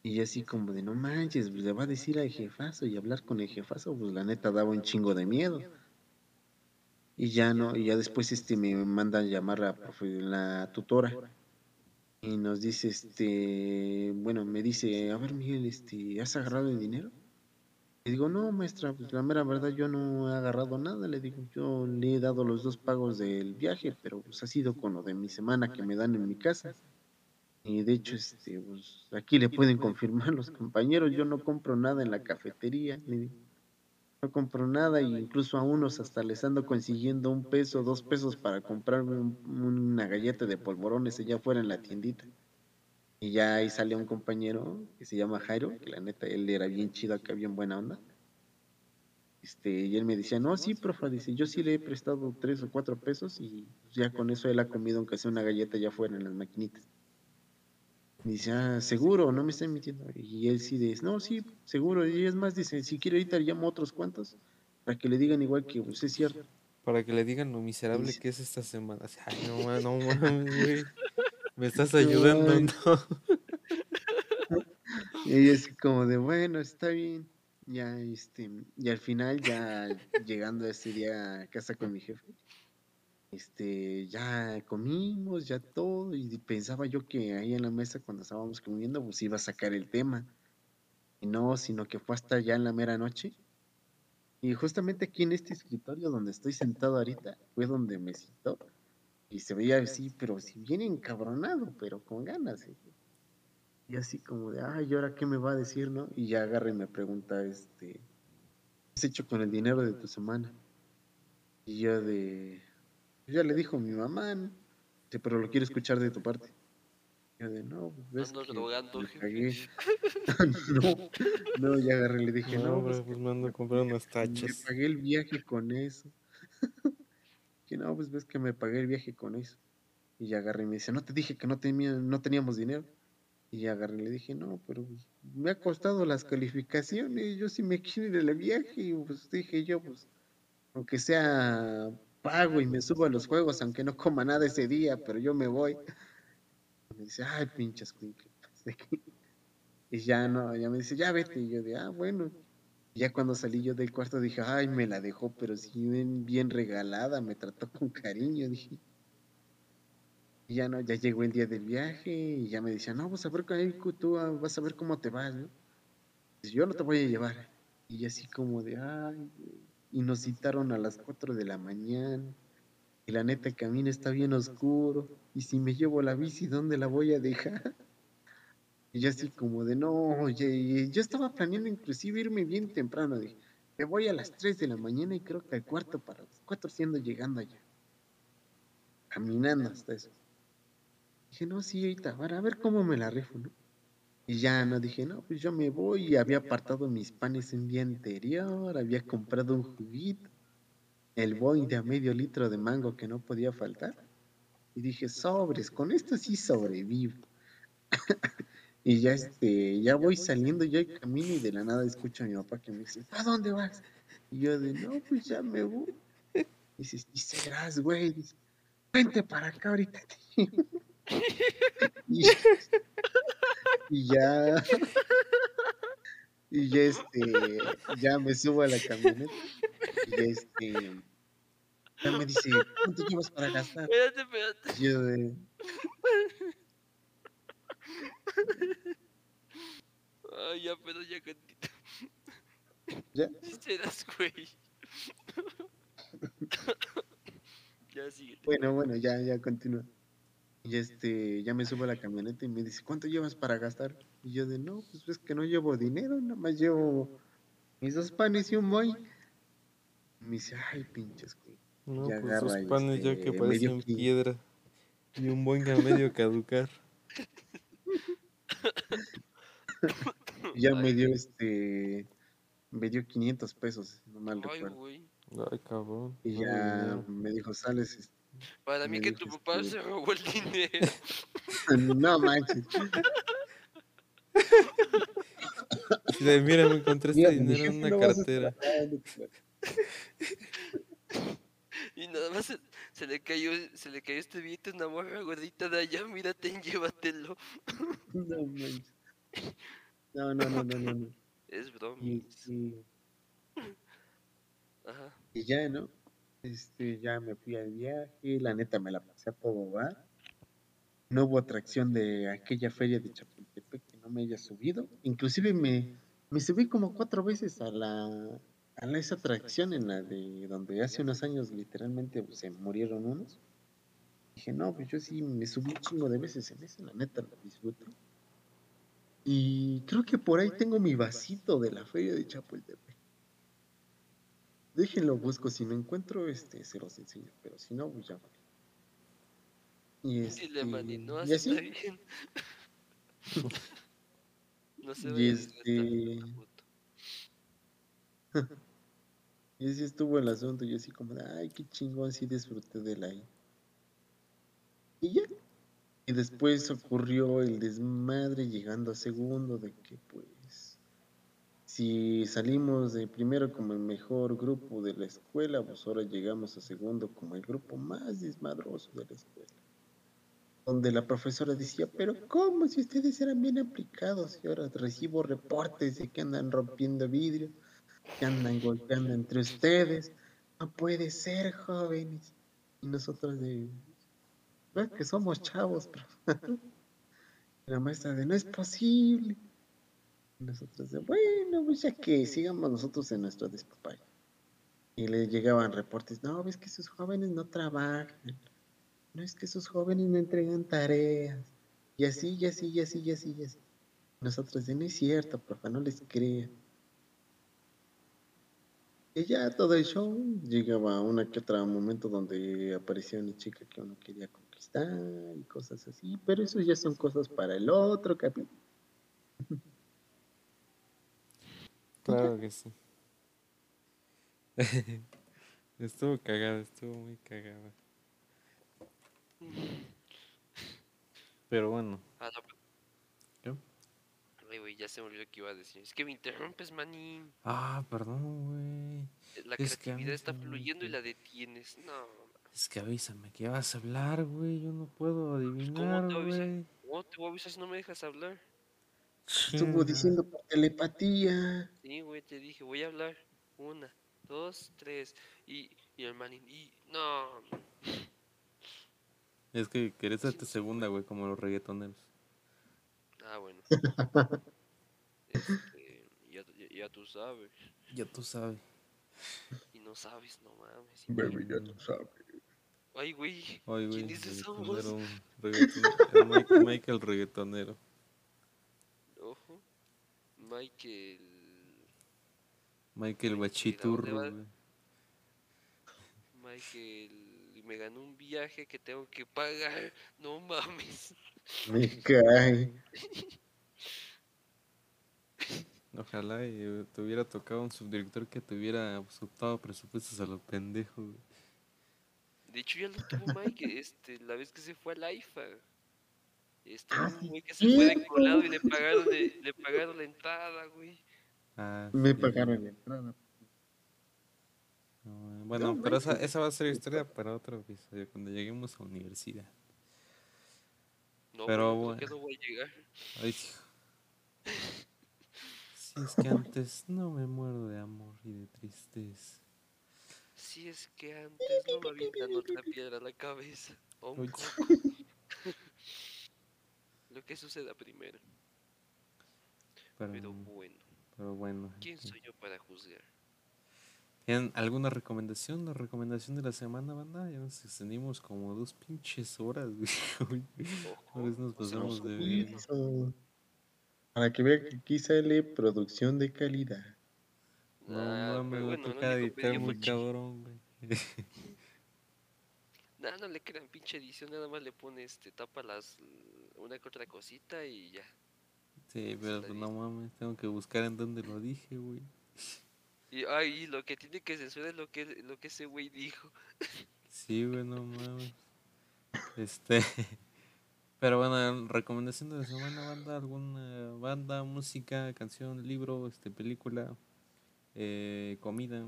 Speaker 3: Y así como de, no manches, pues, le va a decir al jefazo y hablar con el jefazo, pues la neta daba un chingo de miedo. Y ya no, y ya después este me mandan llamar a la tutora y nos dice este, bueno, me dice, a ver Miguel, este, ¿has agarrado el dinero? Le digo, no, maestra, pues la mera verdad yo no he agarrado nada, le digo, yo le he dado los dos pagos del viaje, pero pues ha sido con lo de mi semana que me dan en mi casa. Y de hecho, este, pues, aquí le pueden confirmar los compañeros, yo no compro nada en la cafetería. No compro nada e incluso a unos hasta les ando consiguiendo un peso, dos pesos para comprarme un- una galleta de polvorones allá afuera en la tiendita. Y ya ahí sale un compañero que se llama Jairo, que la neta él era bien chido acá, bien buena onda. Este, y él me decía, no, sí, profe, dice, yo sí le he prestado tres o cuatro pesos y ya con eso él ha comido aunque sea una galleta allá afuera en las maquinitas. Dice, ah, seguro, no me está mintiendo. Y él sí dice, no, sí, seguro. Y es más, dice, si quiere ahorita le llamo a otros cuantos para que le digan igual que pues, es cierto.
Speaker 1: Para que le digan lo miserable
Speaker 3: Dice-
Speaker 1: que es esta semana. Ay, no, ma- no mames, güey. Me estás ayudando,
Speaker 3: Ay.
Speaker 1: ¿no?
Speaker 3: Y ella así como de, bueno, está bien. Ya, este, y al final, ya llegando ese día a casa con mi jefe, este, ya comimos, ya todo, y pensaba yo que ahí en la mesa cuando estábamos comiendo, pues iba a sacar el tema. Y no, sino que fue hasta ya en la mera noche. Y justamente aquí en este escritorio donde estoy sentado ahorita, fue donde me citó. Y se veía así, pero si bien encabronado, pero con ganas. ¿eh? Y así como de, ay, ¿y ahora qué me va a decir, no? Y ya agarra y me pregunta, este, ¿qué has hecho con el dinero de tu semana? Y yo de, ya le dijo mi mamá, ¿no? Dice, pero lo quiero escuchar de tu parte. Yo de, no, pues ves
Speaker 2: Ando
Speaker 3: que
Speaker 2: drogando,
Speaker 3: me no, no, ya agarré y le dije, no,
Speaker 1: No,
Speaker 3: pues
Speaker 1: bro, pues me ando a comprar unas
Speaker 3: me
Speaker 1: tachas.
Speaker 3: pagué el viaje con eso. que no, pues ves que me pagué el viaje con eso. Y ya agarré y me dice, no te dije que no, tenía, no teníamos dinero. Y ya agarré y le dije, no, pero pues, me ha costado las calificaciones, yo sí me quiero ir al viaje. Y pues dije yo, pues, aunque sea pago y me subo a los juegos, aunque no coma nada ese día, pero yo me voy. Me dice, ay, pinches. Y ya no, ya me dice, ya vete. Y yo de, ah, bueno. Y ya cuando salí yo del cuarto dije, ay, me la dejó, pero sí bien, bien regalada, me trató con cariño, dije. Y ya no, ya llegó el día del viaje y ya me decía, no, vas a ver, cu- tú ah, vas a ver cómo te vas, ¿no? Yo no te voy a llevar. Y así como de, ay. Y nos citaron a las 4 de la mañana. Y la neta, el camino está bien oscuro. Y si me llevo la bici, ¿dónde la voy a dejar? Y yo así como de, no, oye, yo estaba planeando inclusive irme bien temprano. Dije, me voy a las 3 de la mañana y creo que al cuarto para las 4 siendo llegando allá. Caminando hasta eso. Dije, no, sí, ahorita, a ver cómo me la rifo, ¿no? Y ya no dije, no, pues yo me voy. Y había apartado mis panes un día anterior, había comprado un juguito, el boing de a medio litro de mango que no podía faltar. Y dije, sobres, con esto sí sobrevivo. y ya este, ya voy saliendo yo camino y de la nada escucho a mi papá que me dice, ¿a dónde vas? Y yo de, no, pues ya me voy. Dice, sí serás, güey. Vente para acá ahorita. tío". y, y ya. Y ya este, ya me subo a la camioneta. Y ya este, ya me dice, ¿cuánto llevas para gastar?
Speaker 2: Espérate, espérate.
Speaker 3: Yo de,
Speaker 2: Ay, ya, pero ya cantito.
Speaker 3: ¿Ya?
Speaker 2: Serás, güey. ya sigue.
Speaker 3: Bueno, bueno, ya, ya continúa. Y este, ya me subo a la camioneta y me dice, ¿cuánto llevas para gastar? Y yo de, no, pues es que no llevo dinero, nada más llevo mis dos panes y un boy. Y me dice, ay, pinches, güey.
Speaker 1: No,
Speaker 3: Ya
Speaker 1: pues esos panes ya
Speaker 3: este,
Speaker 1: que parecen piedra. Y un buen a medio caducar.
Speaker 3: Y ya
Speaker 2: Ay,
Speaker 3: me dio este, me dio 500 pesos, no mal
Speaker 2: Ay,
Speaker 3: recuerdo.
Speaker 2: güey.
Speaker 1: Ay, cabrón.
Speaker 3: Y ya me dijo, sales. este,
Speaker 2: Para mí que tu papá se robó el dinero.
Speaker 3: no manches.
Speaker 1: De, mira, me encontré este dinero en una cartera.
Speaker 2: Y nada más se, se le cayó, se le cayó este billete a una morra gordita de allá, mírate, llévatelo.
Speaker 3: No manches. No, no, no, no, no. no.
Speaker 2: Es broma.
Speaker 3: Y, y-
Speaker 2: Ajá.
Speaker 3: y ya, ¿no? Este, ya me fui al viaje, la neta me la pasé a todo dar. No hubo atracción de aquella feria de Chapultepec que no me haya subido. Inclusive me, me subí como cuatro veces a la a esa atracción en la de donde hace unos años literalmente pues, se murieron unos. Dije, no, pues yo sí me subí un chingo de veces en esa, la neta la disfruto. Y creo que por ahí tengo mi vasito de la feria de Chapultepec. Déjenlo, busco. Si no encuentro, este, se los enseño. Pero si no, pues ya. vale. Y,
Speaker 2: Dile, Manny,
Speaker 3: este,
Speaker 2: no
Speaker 3: y así.
Speaker 2: bien. no se
Speaker 3: Y
Speaker 2: a desgastar
Speaker 3: este-. Y así estuvo el asunto. Y así como ay, qué chingón, sí disfruté de la. Y ya. Y después ocurrió el desmadre llegando a segundo de que pues si salimos de primero como el mejor grupo de la escuela, pues ahora llegamos a segundo como el grupo más desmadroso de la escuela. Donde la profesora decía, pero ¿cómo si ustedes eran bien aplicados? Y ahora recibo reportes de que andan rompiendo vidrio, que andan golpeando entre ustedes. No puede ser, jóvenes. Y nosotros de, "Ve que somos chavos, pero la maestra de no es posible. Nosotros bueno, pues ya que sigamos nosotros en nuestro despapalle. Y le llegaban reportes, no, ves que sus jóvenes no trabajan. No es que sus jóvenes no entregan tareas. Y así, y así, y así, y así, y así. Nosotros no es cierto, profe, no les crean. Y ya todo el show llegaba una que otra momento donde aparecía una chica que uno quería conquistar y cosas así, pero eso ya son cosas para el otro capítulo.
Speaker 1: Claro que sí. estuvo cagada, estuvo muy cagada. Pero bueno,
Speaker 2: Ah, no,
Speaker 1: ¿qué?
Speaker 2: Ay, güey, ya se me olvidó que iba a decir. Es que me interrumpes, manín.
Speaker 1: Ah, perdón, güey.
Speaker 2: La
Speaker 1: Es
Speaker 2: creatividad está fluyendo y la detienes. No,
Speaker 1: Es que avísame que vas a hablar, güey. Yo no puedo
Speaker 2: Pues,
Speaker 1: adivinar,
Speaker 2: te voy a avisar?
Speaker 1: güey.
Speaker 2: no te voy a avisar si no me dejas hablar.
Speaker 3: Estuvo diciendo por telepatía.
Speaker 2: Sí, güey, te dije, voy a hablar. Una, dos, tres. Y, y el manín, y. No,
Speaker 1: Es que querés darte segunda, güey, como los reggaetoneros.
Speaker 2: Ah, bueno. Este, ya, ya, ya tú sabes.
Speaker 1: Ya tú sabes.
Speaker 2: Y no sabes, no mames.
Speaker 3: Baby, ya tú sabes.
Speaker 2: Ay, güey.
Speaker 1: Ay, güey,
Speaker 2: ¿Quién dice esa voz?
Speaker 1: reggaetonero, un reggaetonero. el Mike, Mike el reggaetonero.
Speaker 2: Ojo. Michael.
Speaker 1: Michael
Speaker 2: Oye,
Speaker 1: Bachiturro,
Speaker 2: ¿a dónde
Speaker 1: güey.
Speaker 2: Michael. Me ganó un viaje que tengo que pagar. No mames.
Speaker 3: Me cae.
Speaker 1: Ojalá y te hubiera tocado un subdirector que te hubiera soltado presupuestos a los pendejos, güey.
Speaker 2: De hecho, ya lo tuvo Mike. Este, la vez que se fue al IFA. Este,
Speaker 3: Ah,
Speaker 2: güey que se fue de colado y le pagaron, de- le pagaron la entrada, güey.
Speaker 1: Ah,
Speaker 3: Me
Speaker 1: sí,
Speaker 3: pagaron la entrada.
Speaker 1: No, bueno,
Speaker 3: No
Speaker 1: pero esa, esa va a ser historia para otro episodio, cuando lleguemos a universidad.
Speaker 2: No,
Speaker 1: Pero
Speaker 2: pero
Speaker 1: bueno.
Speaker 2: no voy a llegar.
Speaker 1: Ay, hijo. Si es que antes no me muero de amor y de tristeza.
Speaker 2: Si es que antes no me avientan otra piedra a la cabeza. o un
Speaker 1: Uy.
Speaker 2: coco. Lo que suceda primero.
Speaker 1: Pero,
Speaker 2: Pero bueno,
Speaker 1: pero bueno.
Speaker 2: ¿quién soy yo para juzgar?
Speaker 1: ¿Tienen alguna recomendación? La recomendación de la semana, banda. Ya nos extendimos como dos pinches horas, güey. A
Speaker 2: Ojo,
Speaker 1: veces nos pasamos de
Speaker 3: eso, Para que vean que aquí sale producción de calidad.
Speaker 1: No
Speaker 2: nah,
Speaker 1: me
Speaker 2: bueno,
Speaker 1: toca
Speaker 2: lo único
Speaker 1: editar muy cabrón, güey.
Speaker 2: Nah, no le crean pinche edición, nada más le pone este, tapa las una que otra cosita y ya.
Speaker 1: Sí, pero pues no mames, tengo que buscar en dónde lo dije, güey.
Speaker 2: Y ay, lo que tiene que censurar es lo que lo que ese güey dijo.
Speaker 1: Sí, güey, no mames. Este. Pero bueno, recomendación de la semana, banda, alguna banda, música, canción, libro, este, película, eh, comida,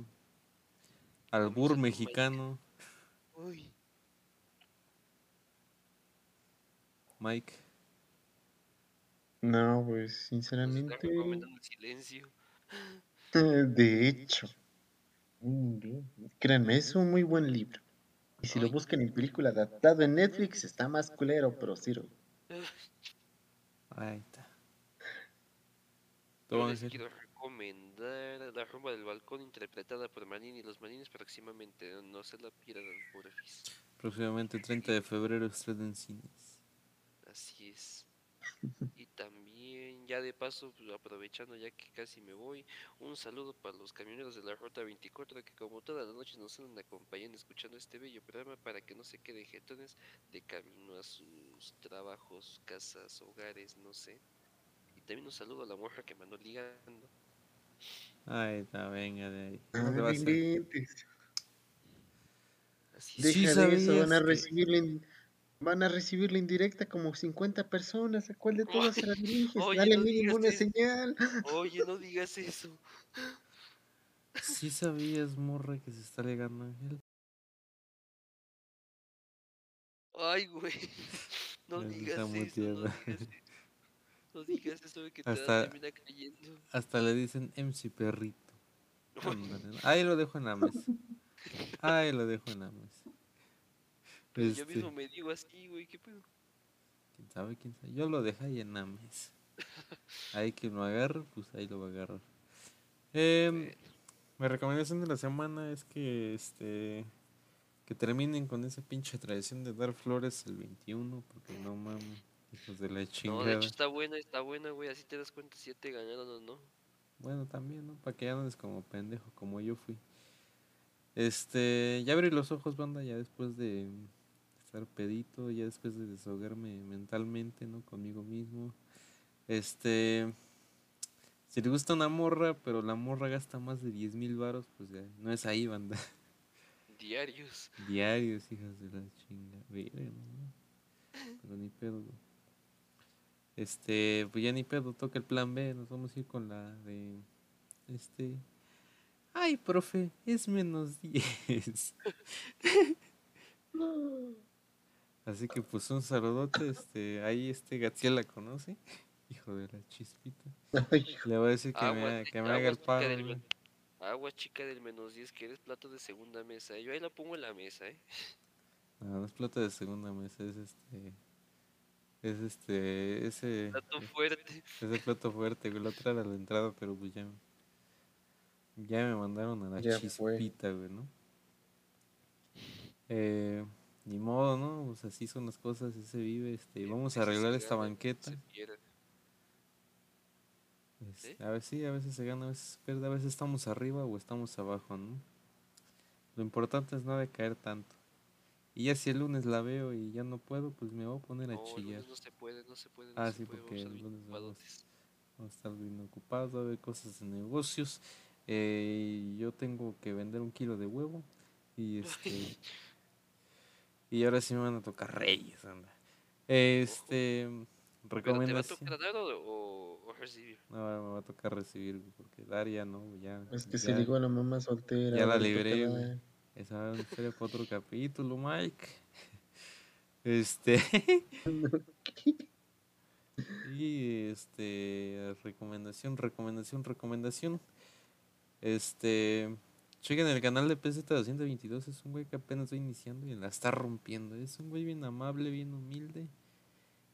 Speaker 1: albur
Speaker 2: Mike.
Speaker 1: mexicano,
Speaker 2: Uy,
Speaker 1: Mike.
Speaker 3: No, pues
Speaker 2: está
Speaker 3: sinceramente,
Speaker 2: recomendando el silencio.
Speaker 3: de hecho, créanme, es un muy buen libro. Y si lo buscan en película adaptado en Netflix, está más culero, pero sirve.
Speaker 1: Ahí está. ¿Tú
Speaker 2: Yo les quiero recomendar La rumba del balcón interpretada por Manini y los Manines próximamente. No, se la pierdan, porfis.
Speaker 1: Próximamente 30 de febrero estreno en cines.
Speaker 2: Así es. Ya de paso, pues, aprovechando ya que casi me voy, un saludo para los camioneros de la Ruta 24 que como todas las noches nos andan acompañando escuchando este bello programa para que no se queden jetones de camino a sus trabajos, casas, hogares, no sé. Y también un saludo a la morra que me andó ligando.
Speaker 1: Ahí está, venga de ahí.
Speaker 3: No
Speaker 1: No te vas a-.
Speaker 2: Así es.
Speaker 1: Sí
Speaker 3: Deja de eso, van a
Speaker 1: que-
Speaker 3: recibirle en- van a recibirla en directa como 50 personas. ¿A cuál de todas se la diriges?
Speaker 2: Oye,
Speaker 3: Dale
Speaker 2: no
Speaker 3: mínimo una
Speaker 2: eso.
Speaker 3: señal.
Speaker 2: Oye, no digas eso.
Speaker 1: Sí sabías, morra, que se está legando Ángel.
Speaker 2: Ay, güey. No digas eso, no digas eso. No digas eso de que te
Speaker 1: Hasta-
Speaker 2: termina cayendo.
Speaker 1: Hasta le dicen MC Perrito. Ahí lo dejo en la mesa. Ahí lo dejo en la mesa.
Speaker 2: Pues yo
Speaker 1: Este,
Speaker 2: mismo me digo así, güey, ¿qué pedo?
Speaker 1: ¿Quién sabe? ¿Quién sabe? Yo lo dejé ahí en la mesa. Ahí que lo agarre, pues ahí lo va a agarrar.
Speaker 2: Bueno,
Speaker 1: mi recomendación de la semana es que este que terminen con esa pinche tradición de dar flores el 21, porque no mames, hijos de la
Speaker 2: no,
Speaker 1: chingada.
Speaker 2: de hecho está buena, está buena, güey, así te das cuenta si ya te ganaron o no.
Speaker 1: Bueno, también, ¿no? Para que ya no andes como pendejo, como yo fui. Este, ya abrí los ojos, banda, ya después de estar pedito, ya después de desahogarme mentalmente, ¿no? Conmigo mismo. Este, si le gusta una morra, pero la morra gasta más de 10 mil varos, pues ya, no es ahí, banda.
Speaker 2: Diarios.
Speaker 1: Diarios, hijas de la chinga. Verga, ¿no? Pero ni pedo. Este, pues ya ni pedo, toca el plan B, nos vamos a ir con la de. Este. Ay, profe, es menos 10. Así que pues un saludote, este, ahí este Gatziel la conoce. Hijo de la chispita. Le voy a decir que, me, que me haga el paro.
Speaker 2: del Agua chica del menos 10, que eres plato de segunda mesa. eh. Yo ahí la pongo en la mesa, eh.
Speaker 1: No, no es plata de segunda mesa, es este. Es este. Ese.
Speaker 2: Plato fuerte.
Speaker 1: Ese plato fuerte, güey. La otra era la entrada, pero pues ya. Ya me mandaron a la
Speaker 3: Ya fue.
Speaker 1: chispita, güey, ¿no? Eh, ni modo, ¿no? Pues así son las cosas, así se vive. Este, vamos a arreglar esta banqueta. Este,
Speaker 2: ¿Sí?
Speaker 1: A veces sí, a veces se gana, a veces se pierde, a veces estamos arriba o estamos abajo, ¿no? Lo importante es no decaer tanto. Y ya si el lunes la veo y ya no puedo, pues me voy a poner a
Speaker 2: No, el
Speaker 1: chillar.
Speaker 2: lunes no se puede, no se puede.
Speaker 1: Ah, sí,
Speaker 2: puede,
Speaker 1: porque el lunes vamos. Vamos a estar bien ocupados, va a haber cosas de negocios. eh, yo tengo que vender un kilo de huevo. Y este. Y ahora sí me van a tocar reyes, anda. Este.
Speaker 2: ¿Pero te va a
Speaker 1: Recomendación.
Speaker 2: tocar dar o, recibir.
Speaker 1: No, me va a tocar recibir, porque Daria no, güey, ya.
Speaker 3: Es que
Speaker 1: ya,
Speaker 3: se ligó a la mamá soltera.
Speaker 1: ya la libré, güey.
Speaker 3: dar.
Speaker 1: Esa va a ser historia para otro capítulo, Mike. Este. y este. Recomendación, recomendación, recomendación. Este. Chequen el canal de PZ222. Es un güey que apenas va iniciando y la está rompiendo. Es un güey bien amable, bien humilde.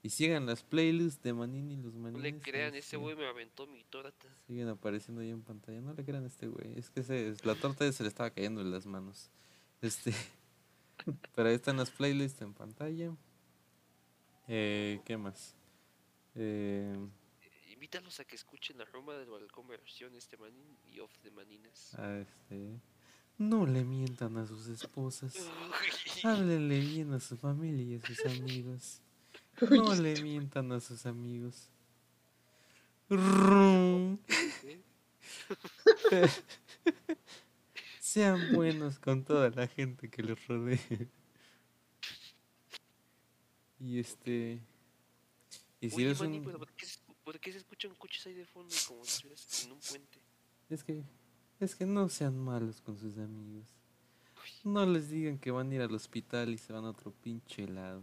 Speaker 1: Y sigan las playlists de Manini y los
Speaker 2: No
Speaker 1: Manines.
Speaker 2: le crean,
Speaker 1: ahí
Speaker 2: ese güey me aventó mi torta.
Speaker 1: Siguen apareciendo ahí en pantalla. No le crean a este güey. Es que ese- la torta se le estaba cayendo en las manos. Este. Pero ahí están las playlists en pantalla. Eh, ¿Qué más? Eh,
Speaker 2: Invítalos a que escuchen la Roma del Balcón versión este manín y off de manines.
Speaker 1: a este. No le mientan a sus esposas. Háblenle bien a su familia y a sus amigos. No le mientan a sus amigos. Rum. Sean buenos con toda la gente que les rodee. Y este. Y si
Speaker 2: Oye,
Speaker 1: eres
Speaker 2: manín,
Speaker 1: un.
Speaker 2: pero ¿por qué, se- ¿por qué se escuchan coches ahí de fondo como si estuvieras en un puente?
Speaker 1: Es que. Es que no sean malos con sus amigos. No les digan que van a ir al hospital y se van a otro pinche lado.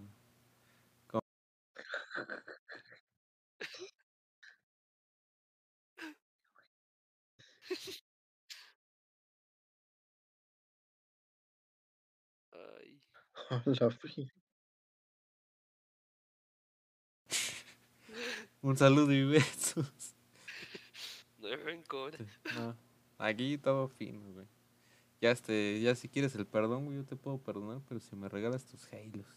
Speaker 2: Ay,
Speaker 3: A la
Speaker 1: Un saludo y besos.
Speaker 2: no hay rencor.
Speaker 1: No, aquí todo fino, güey. Ya este, ya si quieres el perdón, güey, yo te puedo perdonar, pero si me regalas tus halos.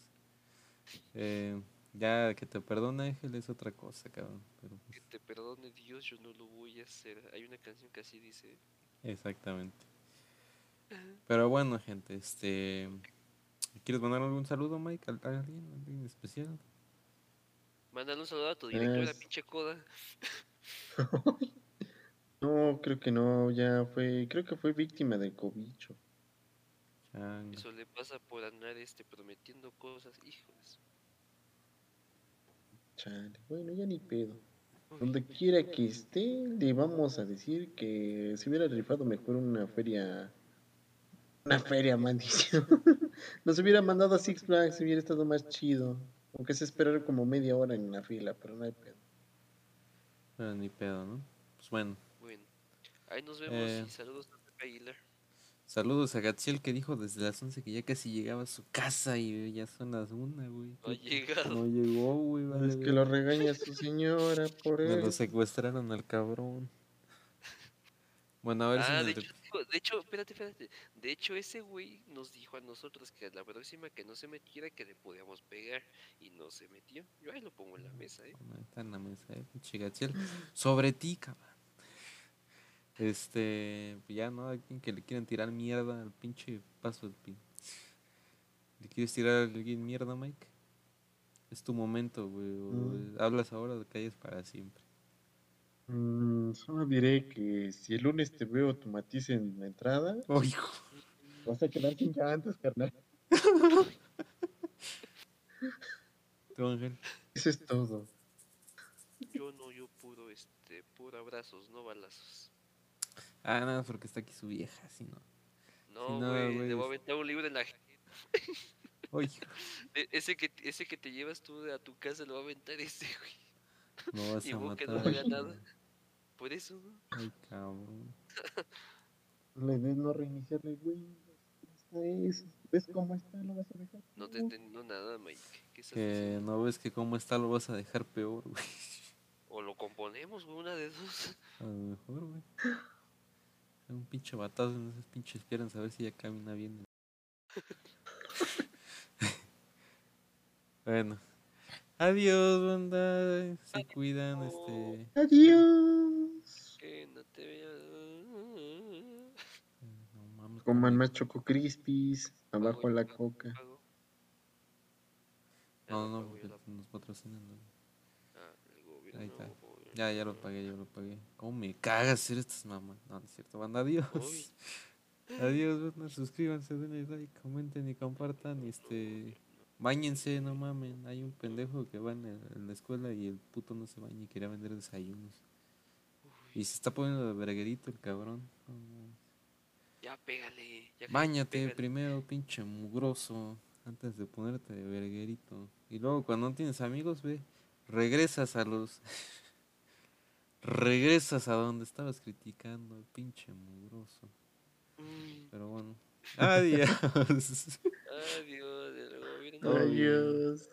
Speaker 1: Eh, ya que te perdona Ángel es otra cosa, cabrón. Pero pues,
Speaker 2: Que te perdone Dios, yo no lo voy a hacer. Hay una canción que así dice.
Speaker 1: exactamente. Pero bueno, gente, este ¿quieres mandar algún saludo, Mike? ¿A a alguien, ¿A alguien especial?
Speaker 2: Mándale un saludo a tu director la pinche coda.
Speaker 3: No, creo que no, ya fue, creo que fue víctima del cobicho.
Speaker 2: Eso le pasa por andar este prometiendo cosas, hijos.
Speaker 3: Chale, bueno, ya ni pedo. Donde quiera que esté, le vamos a decir que se hubiera rifado mejor una feria. Una feria, maldición. Nos hubiera mandado a Six Flags, hubiera estado más chido. Aunque se esperara como media hora en la fila, pero no hay pedo.
Speaker 1: Pero ni pedo, ¿no? Pues bueno.
Speaker 2: Bueno, ahí nos vemos
Speaker 1: Eh,
Speaker 2: y saludos a Pepe Aguilar.
Speaker 1: Saludos a Gatziel que dijo desde las 11 que ya casi llegaba a su casa y ya son las una, güey.
Speaker 2: No llegado.
Speaker 1: No llegó, güey. Vale,
Speaker 3: es que
Speaker 1: verga.
Speaker 3: lo regaña su señora por
Speaker 1: Me lo
Speaker 3: eso.
Speaker 1: secuestraron al cabrón. Bueno, a ver si
Speaker 2: Ah,
Speaker 1: el
Speaker 2: hecho, dijo- de hecho, espérate, espérate. De hecho, ese güey nos dijo a nosotros que la próxima que no se metiera que le podíamos pegar. Y no se metió. Yo ahí lo pongo en la mesa, ¿eh?
Speaker 1: Bueno, ahí está en la mesa, eh. Sobre ti, cabrón. Este, pues ya, ¿no? Alguien que le quieran tirar mierda al pinche paso del pin. ¿Le quieres tirar a alguien mierda, Mike? Es tu momento, güey.
Speaker 3: Mm.
Speaker 1: Hablas ahora o calles para siempre.
Speaker 3: Mm, solo diré que si el lunes te veo tu matiz en la entrada,
Speaker 1: ¡Oh, hijo!
Speaker 3: vas a quedar sin llantas, carnal.
Speaker 1: Tú, Ángel.
Speaker 3: Eso es todo.
Speaker 2: Yo no, yo puro, este, puro abrazos, no balazos.
Speaker 1: Ah, nada, porque está aquí su vieja, si no.
Speaker 2: No,
Speaker 1: no,
Speaker 2: güey,
Speaker 1: güey,
Speaker 2: le voy a aventar un libro en la jeta.
Speaker 1: ¡Oh,
Speaker 2: Ese que, ese que te llevas tú a tu casa lo va a aventar ese, güey.
Speaker 1: No vas
Speaker 2: Y
Speaker 1: a
Speaker 2: vos que
Speaker 1: matar.
Speaker 2: no nada. Por eso, ¿no?
Speaker 1: Ay, cabrón.
Speaker 3: Le des no reiniciarle el Windows. Está eso. ¿Ves cómo está? ¿Lo vas a dejar?
Speaker 2: No te entendió nada, Mike. ¿Qué estás
Speaker 1: Que no ves que cómo está lo vas a dejar peor, güey.
Speaker 2: O lo componemos, güey, una de dos.
Speaker 1: A lo mejor, güey. Un pinche batazo en esas pinches piernas a ver si ya camina bien. bueno. Adiós, banda. Se cuidan, este.
Speaker 3: Adiós.
Speaker 2: Que no te vea.
Speaker 1: No mames.
Speaker 3: Coman más Choco Crispies. Abajo la coca.
Speaker 2: Pago. Ya
Speaker 1: No, no, porque nos patrocinan.
Speaker 2: Ah, el gobierno,
Speaker 1: Ahí está. Ya, ya lo pagué, yo lo pagué. ¿Cómo me cagas hacer estas mamás? No, no es cierto, banda. Adiós.
Speaker 2: Uy.
Speaker 1: Adiós, banda. Suscríbanse, denle like, comenten y compartan. Y este. Báñense, no mamen. Hay un pendejo que va en, el- en la escuela y el puto no se baña y quería vender desayunos. Y se está poniendo de verguerito el cabrón.
Speaker 2: Ya pégale. Ya
Speaker 1: Báñate
Speaker 2: pégale.
Speaker 1: primero, pinche mugroso, antes de ponerte de verguerito. Y luego cuando no tienes amigos, ve, regresas a los... regresas a donde estabas criticando, pinche mugroso.
Speaker 2: Mm,
Speaker 1: Pero bueno. Adiós.
Speaker 2: Adiós.
Speaker 3: Adiós.